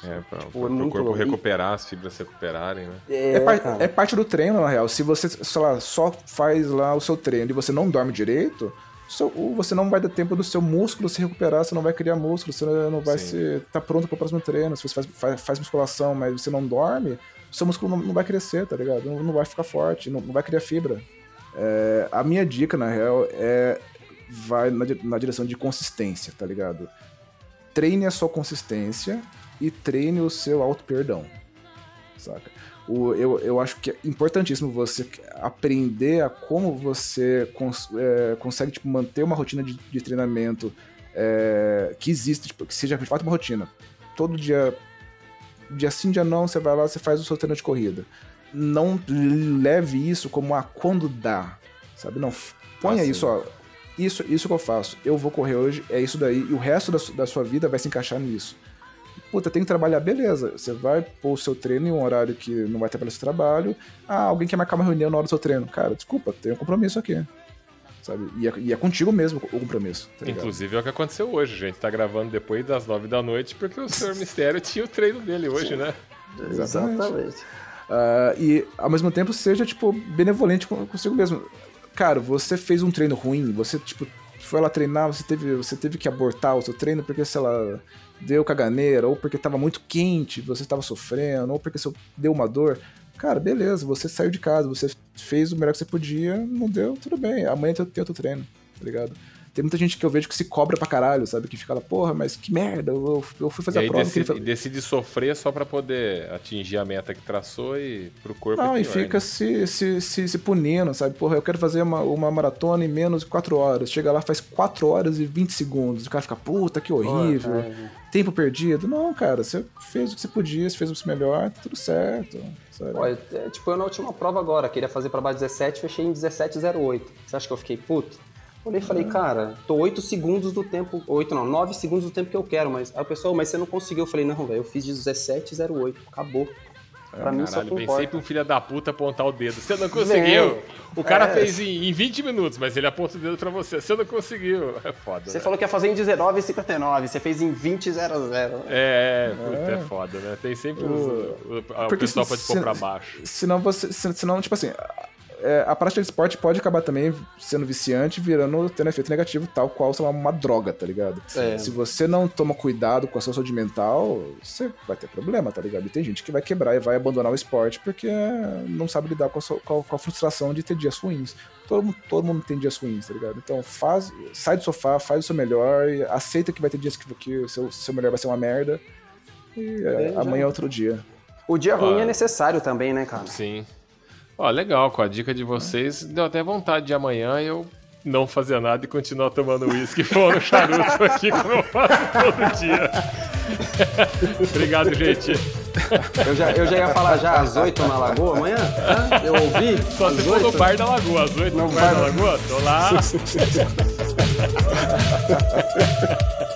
É, pra, Tipo, pra- é pro muito corpo louco. Recuperar, as fibras se recuperarem, né? É, par- é parte do treino, na real. Se você, sei lá, só faz lá o seu treino e você não dorme direito, seu- o- você não vai dar tempo do seu músculo se recuperar, você não vai criar músculo, você não vai estar pronto para o próximo treino. Se você faz, faz, faz musculação, mas você não dorme, o seu músculo não, não vai crescer, tá ligado? Não, não vai ficar forte, não, não vai criar fibra. É, a minha dica, na real, é vai na, na direção de consistência, tá ligado? Treine a sua consistência e treine o seu auto-perdão, saca? O, eu, eu acho que é importantíssimo você aprender a como você cons- é, consegue tipo, manter uma rotina de, de treinamento é, que existe, tipo, que seja de fato uma rotina. Todo dia, dia sim, dia não, você vai lá, você faz o seu treino de corrida. Não leve isso como a quando dá, sabe? Não, ponha Ah, isso, ó. Isso, isso que eu faço. Eu vou correr hoje, é isso daí, e o resto da, da sua vida vai se encaixar nisso. Puta, tem que trabalhar, beleza. Você vai pôr o seu treino em um horário que não vai ter para esse trabalho. Ah, alguém quer marcar uma reunião na hora do seu treino. Cara, desculpa, tem um compromisso aqui. Sabe? E é, e é contigo mesmo o compromisso. Tá? Inclusive é o que aconteceu hoje, gente. Tá gravando depois das nove da noite, porque o Senhor Mistério (laughs) tinha o treino dele hoje, né? Exatamente. Ah, e ao mesmo tempo seja, tipo, benevolente consigo mesmo. Cara, você fez um treino ruim, você, tipo, foi lá treinar, você teve, você teve que abortar o seu treino porque, sei lá, deu caganeira, ou porque tava muito quente, você tava sofrendo, ou porque você deu uma dor. Cara, beleza, você saiu de casa, você fez o melhor que você podia, não deu, tudo bem. Amanhã tem outro treino, tá ligado? Tem muita gente que eu vejo que se cobra pra caralho, sabe? Que fica lá, porra, mas que merda, eu, eu fui fazer E a prova. decide, queria fa- e decide sofrer só pra poder atingir a meta que traçou e pro corpo. Não, é e fica né? se, se, se, se punindo, sabe? Porra, eu quero fazer uma, uma maratona em menos de 4 horas. Chega lá, faz 4 horas e 20 segundos. O cara fica, puta, que horrível. é. Tempo perdido. Não, cara, você fez o que você podia, você fez o melhor, tá tudo certo. Sabe? Pô, é, é, tipo, eu na última prova agora, queria fazer pra baixo 17, fechei em 17,08. Você acha que eu fiquei puto? Olhei e falei, cara, tô 8 segundos do tempo. 8 não, 9 segundos do tempo que eu quero, mas. Aí o pessoal, mas você não conseguiu. Eu falei, não, velho, eu fiz 17,08. Acabou. Pra mim só Caralho, que pensei importa. pra um filho da puta apontar o dedo. Você não conseguiu. O cara É. fez em, em 20 minutos, mas ele aponta o dedo pra você. Você não conseguiu. É foda. Você né? falou que ia fazer em 19,59, você fez em 20,00. É, é, puta, é foda, né? Tem sempre os, o, o Porque pessoal se- pra te pôr se- pra baixo. Senão você. se- Senão, tipo assim. É, a prática de esporte pode acabar também sendo viciante, virando, tendo efeito negativo, tal qual, sei lá, uma droga, tá ligado? É. Se você não toma cuidado com a sua saúde mental, você vai ter problema, tá ligado? E tem gente que vai quebrar e vai abandonar o esporte porque não sabe lidar com a, sua- com a- com a frustração de ter dias ruins. Todo, mundo- todo mundo tem dias ruins, tá ligado? Então faz, sai do sofá, faz o seu melhor, e aceita que vai ter dias que, que o seu, seu melhor vai ser uma merda. E é, amanhã é outro dia. O dia ruim Ah. é necessário também, né, cara? Sim. Ó, legal, com a dica de vocês, deu até vontade de amanhã eu não fazer nada e continuar tomando uísque fora no charuto (laughs) aqui, como eu faço todo dia. Obrigado, gente. Eu já, eu já ia falar já às 8 na lagoa amanhã? Hã? Eu ouvi? Só às se for no 8? bar da Lagoa, às 8 no No bar da Lagoa, tô lá. (laughs)